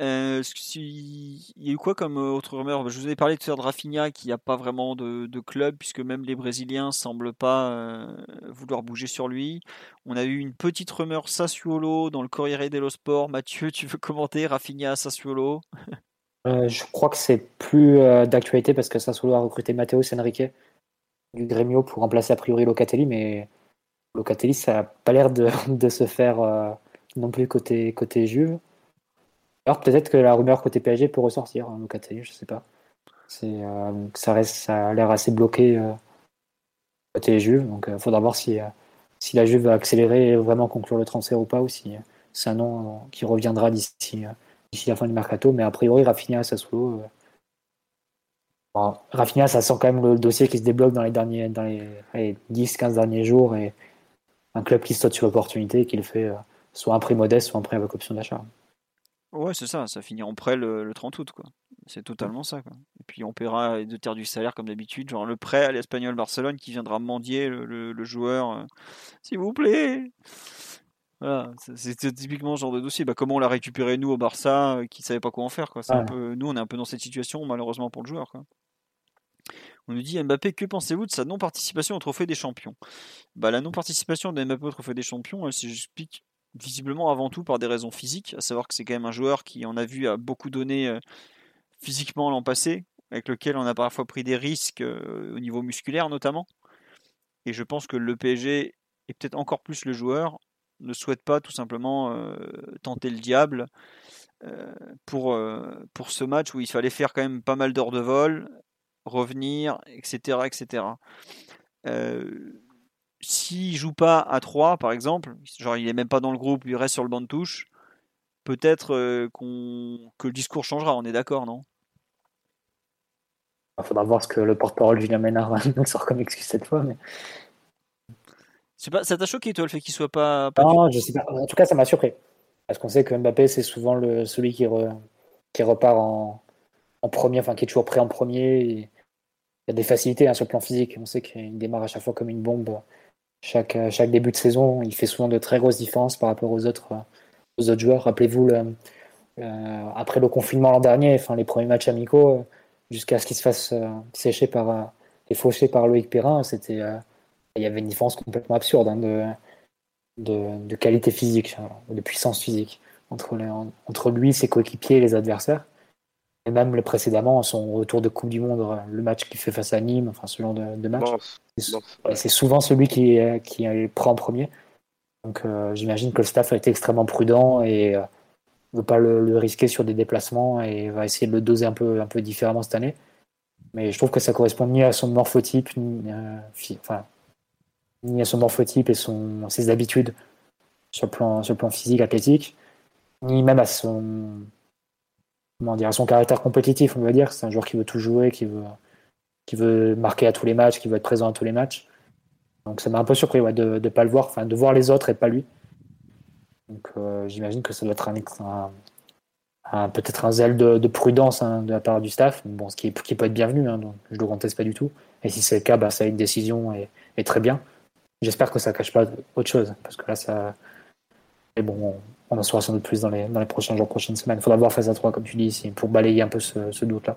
Euh, Il y a eu quoi comme euh, autre rumeur? Je vous ai parlé tout à l'heure de Rafinha qui n'a pas vraiment de, club puisque même les Brésiliens semblent pas vouloir bouger sur lui. On a eu une petite rumeur Sassuolo dans le Corriere dello Sport. Mathieu, tu veux commenter Rafinha Sassuolo? Je crois que c'est plus d'actualité parce que Sassuolo a recruté Matteo Enrique du Gremio pour remplacer a priori Locatelli, mais Locatelli, ça n'a pas l'air de, se faire euh, non plus côté, côté Juve. Alors peut-être que la rumeur côté PSG peut ressortir, hein, je sais pas. C'est, euh, ça, reste, ça a l'air assez bloqué euh, côté Juve, donc il faudra voir si, si la Juve va accélérer et vraiment conclure le transfert ou pas, ou si c'est un nom qui reviendra d'ici d'ici la fin du mercato, mais a priori Rafinha à Sassuolo. bon, Rafinha, ça sent quand même le dossier qui se débloque dans les derniers dans les, allez, 10-15 derniers jours et un club qui saute sur l'opportunité et qui le fait euh, soit un prix modeste, soit un prix avec option d'achat. Ouais, c'est ça, ça finit en prêt le, le 30 août, quoi. C'est totalement ça, quoi. Et puis on paiera de terre du salaire comme d'habitude, genre le prêt à l'Espagnol Barcelone qui viendra mendier le, le- le joueur, euh, s'il vous plaît. Voilà, c'est- typiquement ce genre de dossier. Bah, comment on l'a récupéré nous au Barça, euh, qui savait pas quoi en faire, quoi. C'est un Ouais. peu, nous, on est un peu dans cette situation, malheureusement pour le joueur, quoi. On nous dit Mbappé, que pensez-vous de sa non-participation au Trophée des Champions? Bah, La non-participation de Mbappé au Trophée des Champions, elle s'explique visiblement avant tout par des raisons physiques, à savoir que c'est quand même un joueur qui, on a vu, a beaucoup donné euh, physiquement l'an passé, avec lequel on a parfois pris des risques euh, au niveau musculaire notamment. Et je pense que le PSG et peut-être encore plus le joueur, ne souhaite pas tout simplement tenter le diable pour, pour ce match où il fallait faire quand même pas mal d'heures de vol, revenir, etc. etc. S'il joue pas à 3, par exemple, genre il est même pas dans le groupe, il reste sur le banc de touche, peut-être qu'on que le discours changera, on est d'accord, non? Il faudra voir ce que le porte-parole Julien Ménard nous sort comme excuse cette fois. Mais... Pas, ça t'a choqué, toi, le fait qu'il soit pas. non, je sais pas. En tout cas, ça m'a surpris. Parce qu'on sait que Mbappé, c'est souvent le, celui qui, qui repart en, en, premier, enfin, qui est toujours prêt en premier. Il y a des facilités hein, sur le plan physique. On sait qu'il démarre à chaque fois comme une bombe. Chaque, chaque début de saison, il fait souvent de très grosses différences par rapport aux autres, aux autres joueurs. Rappelez-vous, euh, après le confinement l'an dernier, enfin, les premiers matchs amicaux, jusqu'à ce qu'il se fasse euh, sécher par, euh, et faucher par Loïc Perrin, c'était il y avait une différence complètement absurde hein, de, de, qualité physique, de puissance physique entre, entre lui, ses coéquipiers et les adversaires. Et même le précédemment, son retour de Coupe du Monde, le match qu'il fait face à Nîmes, enfin ce genre de, match. C'est souvent celui qui, qui prend en premier. Donc euh, j'imagine que le staff a été extrêmement prudent et ne euh, veut pas le, risquer sur des déplacements et va essayer de le doser un peu, un peu différemment cette année. Mais je trouve que ça correspond ni à son morphotype, ni, euh, enfin, ni à son morphotype et son, ses habitudes sur le, plan, sur le plan physique, athlétique, ni même à son, comment dire, son caractère compétitif, on va dire. C'est un joueur qui veut tout jouer, qui veut, marquer à tous les matchs, qui veut être présent à tous les matchs. Donc ça m'a un peu surpris de ne pas le voir, enfin de voir les autres et pas lui. Donc euh, j'imagine que ça doit être un, peut-être un zèle de, prudence hein, de la part du staff, bon, ce qui, peut être bienvenu, hein, donc je ne le conteste pas du tout. Et si c'est le cas, bah, ça une décision et, et très bien. J'espère que ça cache pas autre chose, parce que là, ça. Mais bon, on en saura sans doute plus dans les, dans les prochains jours, prochaines semaines. Il faudra voir phase à 3, comme tu dis, pour balayer un peu ce, doute-là.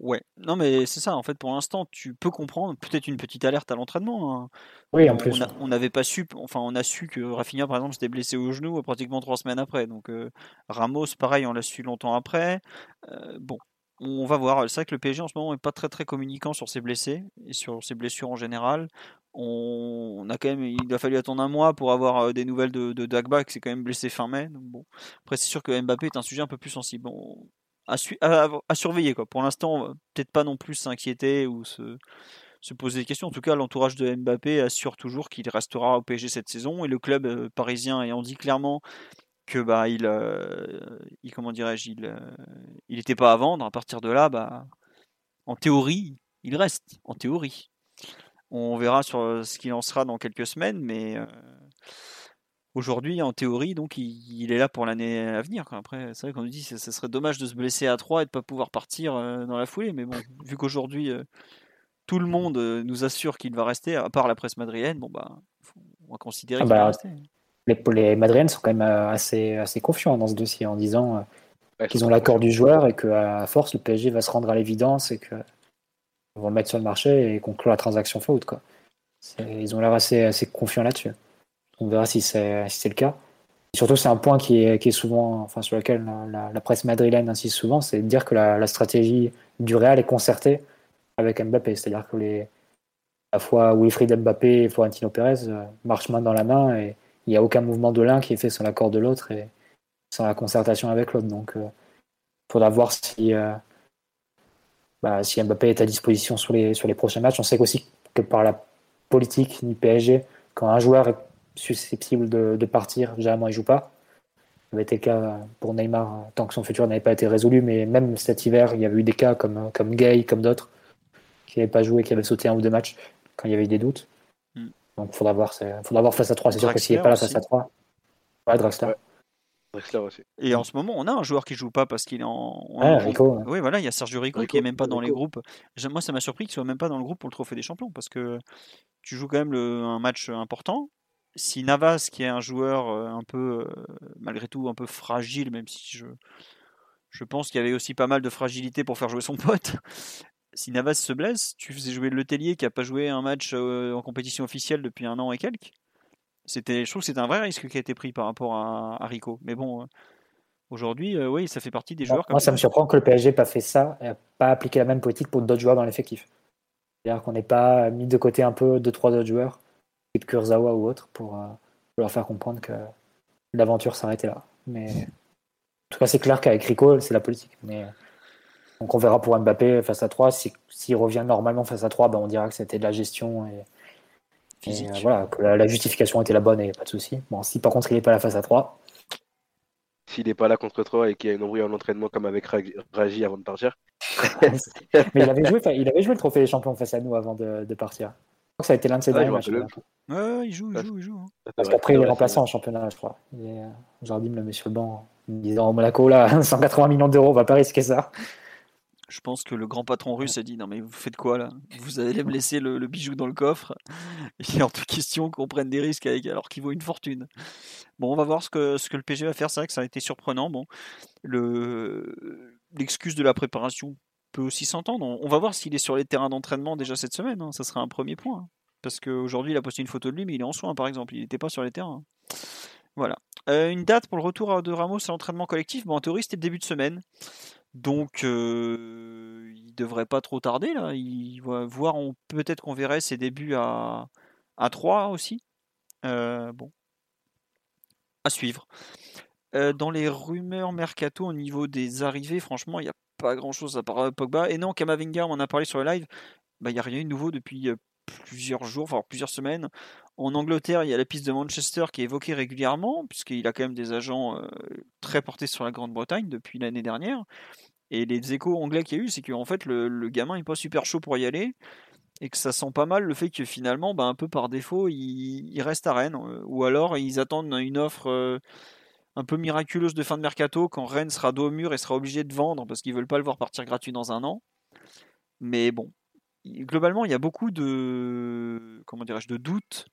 Ouais, non mais c'est ça, en fait pour l'instant tu peux comprendre, peut-être une petite alerte à l'entraînement. Hein. Oui, en plus. On n'avait pas su, enfin on a su que Rafinha par exemple s'était blessé au genou pratiquement trois semaines après, donc euh, Ramos pareil on l'a su longtemps après. Euh, bon, on va voir. C'est vrai que le PSG en ce moment n'est pas très très communicant sur ses blessés et sur ses blessures en général. On, a quand même, il a fallu attendre un mois pour avoir euh, des nouvelles de, Dagba qui s'est quand même blessé fin mai. bon, après c'est sûr que Mbappé est un sujet un peu plus sensible. Bon, à, à, surveiller quoi. Pour l'instant, peut-être pas non plus s'inquiéter ou se, se poser des questions. En tout cas, l'entourage de Mbappé assure toujours qu'il restera au PSG cette saison et le club euh, parisien ayant dit clairement que bah il, euh, il comment dirais-je, il, il était pas à vendre. À partir de là, bah, en théorie, il reste. En théorie, on verra sur euh, ce qu'il en sera dans quelques semaines, mais aujourd'hui, en théorie, donc il, est là pour l'année à venir. Après, c'est vrai qu'on nous dit que ce serait dommage de se blesser à 3 et de pas pouvoir partir dans la foulée, mais bon, vu qu'aujourd'hui tout le monde nous assure qu'il va rester, à part la presse madrienne, bon bah, on va considérer ah qu'il va bah, rester les, les Madriennes sont quand même euh, assez, assez confiants dans ce dossier en disant euh, qu'ils ont l'accord du joueur et qu'à force, le PSG va se rendre à l'évidence et qu'ils vont le mettre sur le marché et conclure la transaction faute. Quoi. Ils ont l'air assez, confiants là-dessus. On verra si c'est le cas. surtout, c'est un point qui est, souvent, enfin, sur lequel la, presse madrilène insiste souvent, c'est de dire que la, stratégie du Real est concertée avec Mbappé. C'est-à-dire que à la fois Wilfried Mbappé et Florentino Pérez euh, marchent main dans la main et il n'y a aucun mouvement de l'un qui est fait sans l'accord de l'autre et sans la concertation avec l'autre. Donc, il euh, faudra voir si, euh, bah, si Mbappé est à disposition sur les, sur les prochains matchs. On sait aussi que par la politique du PSG, quand un joueur est susceptible de, partir, généralement il ne joue pas. Ça avait été le cas pour Neymar tant que son futur n'avait pas été résolu, mais même cet hiver, il y avait eu des cas comme, comme Gay, comme d'autres, qui n'avaient pas joué, qui avaient sauté un ou deux matchs quand il y avait eu des doutes. Donc il faudra voir, faudra voir face à 3. C'est sûr que s'il n'est pas là face à 3. Ouais, Draxler. Aussi. Et en ce moment, on a un joueur qui joue pas parce qu'il est en. Rico, Oui, voilà, il y a Sergio Rico, qui est même pas dans les groupes. Moi, ça m'a surpris qu'il soit même pas dans le groupe pour le Trophée des Champions parce que tu joues quand même un match important. Si Navas, qui est un joueur euh, un peu, euh, malgré tout, un peu fragile, même si je, je pense qu'il y avait aussi pas mal de fragilité pour faire jouer son pote, si Navas se blesse, tu faisais jouer Le Tellier qui n'a pas joué un match euh, en compétition officielle depuis un an et quelques. C'était, je trouve que c'est un vrai risque qui a été pris par rapport à, Rico. Mais bon, euh, aujourd'hui, euh, oui, ça fait partie des joueurs. moi, ça me surprend que le PSG n'ait pas fait ça et pas appliqué la même politique pour d'autres joueurs dans l'effectif. C'est-à-dire qu'on n'ait pas mis de côté un peu deux, trois autres joueurs de Kurzawa ou autre pour, euh, leur faire comprendre que l'aventure s'arrêtait là. Mais en tout cas, c'est clair qu'avec Rico, c'est la politique. Mais donc on verra pour Mbappé face à 3. S'il revient normalement face à 3, ben on dira que c'était de la gestion et, et, voilà, que la, justification était la bonne et pas de souci. Bon, si par contre il n'est pas là face à 3, s'il n'est pas là contre toi et qu'il y a une embrouille en entraînement comme avec Raji avant de partir. Mais il avait, joué, il avait joué le trophée des champions face à nous avant de, partir. Je crois que ça a été l'un de ses derniers matchs. Ouais, il joue, il joue, il joue. Hein. Parce qu'après, il est remplaçant en championnat, je crois. Euh, Jardim le met sur le banc en disant Monaco, là, 180 millions d'euros, on va pas risquer ça. Je pense que le grand patron russe a dit non mais vous faites quoi là? Vous allez me laisser le, bijou dans le coffre? Il est hors de question qu'on prenne des risques avec alors qu'il vaut une fortune. Bon, on va voir ce que, ce que le PG va faire. C'est vrai que ça a été surprenant. Bon, le l'excuse de la préparation peut aussi s'entendre. On, va voir s'il est sur les terrains d'entraînement déjà cette semaine. Hein. Ça sera un premier point. Hein. Parce qu'aujourd'hui, il a posté une photo de lui, mais il est en soins par exemple. Il n'était pas sur les terrains. Voilà. Euh, une date pour le retour de Ramos à l'entraînement collectif? Bon, en théorie, c'était le début de semaine. Donc, euh, il devrait pas trop tarder là. Il va voir, peut-être qu'on verrait ses débuts à, à 3 aussi. Euh, bon, à suivre. Euh, dans les rumeurs mercato au niveau des arrivées, franchement, il n'y a pas grand-chose à part Pogba. Et non, Kamavinga, on en a parlé sur le live. Bah, il n'y a rien de nouveau depuis plusieurs jours, voire plusieurs semaines. En Angleterre, il y a la piste de Manchester qui est évoquée régulièrement, puisqu'il a quand même des agents très portés sur la Grande-Bretagne depuis l'année dernière. Et les échos anglais qu'il y a eu, c'est qu'en fait, le, gamin n'est pas super chaud pour y aller. Et que ça sent pas mal le fait que finalement, bah, un peu par défaut, il, reste à Rennes. Ou alors, ils attendent une offre un peu miraculeuse de fin de mercato quand Rennes sera dos au mur et sera obligé de vendre parce qu'ils veulent pas le voir partir gratuit dans un an. Mais bon, globalement, il y a beaucoup de comment dirais-je de doutes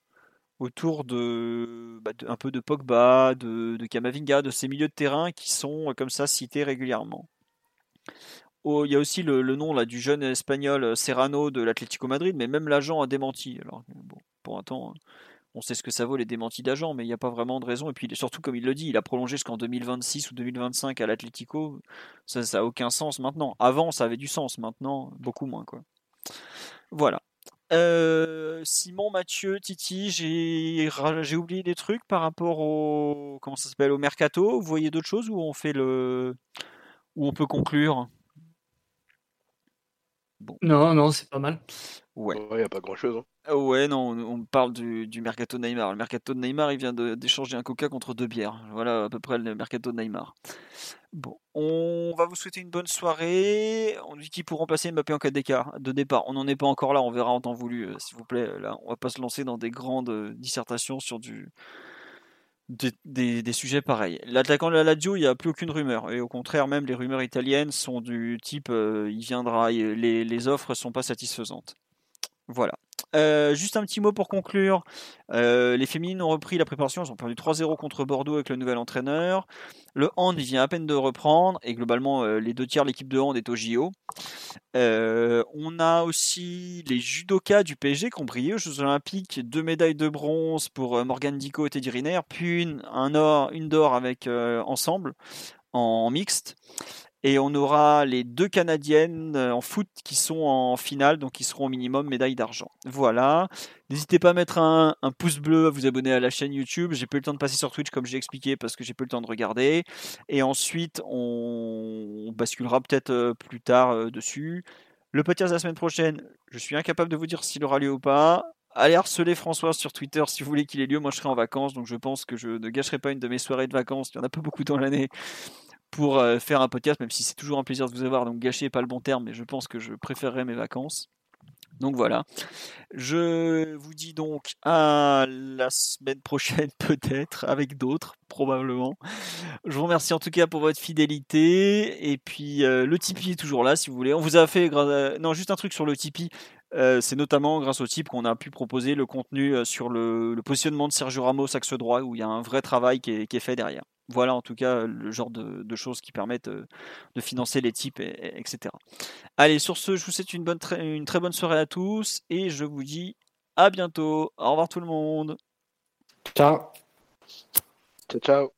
autour de, bah, un peu de Pogba, de, de, Kamavinga, de ces milieux de terrain qui sont euh, comme ça cités régulièrement. Oh, il y a aussi le, nom du jeune espagnol euh, Serrano de l'Atlético Madrid, mais même l'agent a démenti. Alors, bon, pour un temps, on sait ce que ça vaut les démentis d'agents, mais il n'y a pas vraiment de raison. Et puis surtout, comme il le dit, il a prolongé jusqu'en 2026 ou 2025 à l'Atlético. Ça n'a aucun sens maintenant. Avant, ça avait du sens. Maintenant, beaucoup moins. Quoi. Voilà. Euh, Simon, Mathieu, Titi, j'ai oublié des trucs par rapport au mercato. Vous voyez d'autres choses où on fait le où on peut conclure? Non, non, c'est pas mal. Ouais. Il n'y a pas grand chose. Hein. Euh, ouais, non, on parle du, du, mercato Neymar. Le mercato de Neymar, il vient d'échanger un coca contre deux bières. Voilà à peu près le mercato de Neymar. Bon, on va vous souhaiter une bonne soirée. On dit qui pour remplacer Mbappé en cas d'écart de départ. On n'en est pas encore là, on verra en temps voulu, euh, s'il vous plaît. Là, on va pas se lancer dans des grandes euh, dissertations sur du, des, des, sujets pareils. L'attaquant de la Lazio, il n'y a plus aucune rumeur. Et au contraire, même les rumeurs italiennes sont du type il viendra, les, les offres sont pas satisfaisantes. Voilà. Euh, juste un petit mot pour conclure. Euh, les féminines ont repris la préparation. Elles ont perdu 3-0 contre Bordeaux avec le nouvel entraîneur. Le hand vient à peine de reprendre. Et globalement, euh, les deux tiers de l'équipe de hand est au JO. on a aussi les judokas du PSG qui ont brillé aux Jeux Olympiques. Deux médailles de bronze pour Morgan Dico et Teddy Riner. Puis une, un or, une d'or avec ensemble en mixte. Et on aura les deux Canadiennes euh, en foot qui sont en finale, donc qui seront au minimum médaille d'argent. Voilà. N'hésitez pas à mettre un, pouce bleu, à vous abonner à la chaîne YouTube. J'ai pas eu le temps de passer sur Twitch comme j'ai expliqué parce que j'ai pas eu le temps de regarder. Et ensuite, on, basculera peut-être euh, plus tard euh, dessus. Le podcast de la semaine prochaine, je suis incapable de vous dire s'il aura lieu ou pas. Allez harceler François sur Twitter si vous voulez qu'il ait lieu. Moi, je serai en vacances, donc je pense que je ne gâcherai pas une de mes soirées de vacances. Il n'y en a pas beaucoup dans l'année pour euh, faire un podcast, même si c'est toujours un plaisir de vous avoir. Donc gâcher pas le bon terme, mais je pense que je préférerais mes vacances. Donc voilà. Je vous dis donc à la semaine prochaine peut-être, avec d'autres probablement. Je vous remercie en tout cas pour votre fidélité. Et puis euh, le Tipeee est toujours là si vous voulez. On vous a fait... Non, juste un truc sur le Tipeee. Euh, c'est notamment grâce au type qu'on a pu proposer le contenu sur le, positionnement de Sergio Ramos axe droit, où il y a un vrai travail qui est fait derrière. Voilà en tout cas le genre de, choses qui permettent de financer les types, etc. Allez, sur ce, je vous souhaite une, bonne, une très bonne soirée à tous et je vous dis à bientôt. Au revoir tout le monde. Ciao. Ciao, ciao.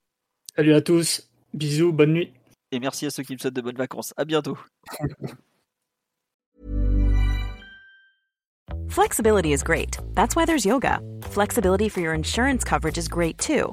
Salut à tous. Bisous, bonne nuit. Et merci à ceux qui me souhaitent de bonnes vacances. À bientôt. Flexibility is great. That's why there's yoga. Flexibility for your insurance coverage is great too.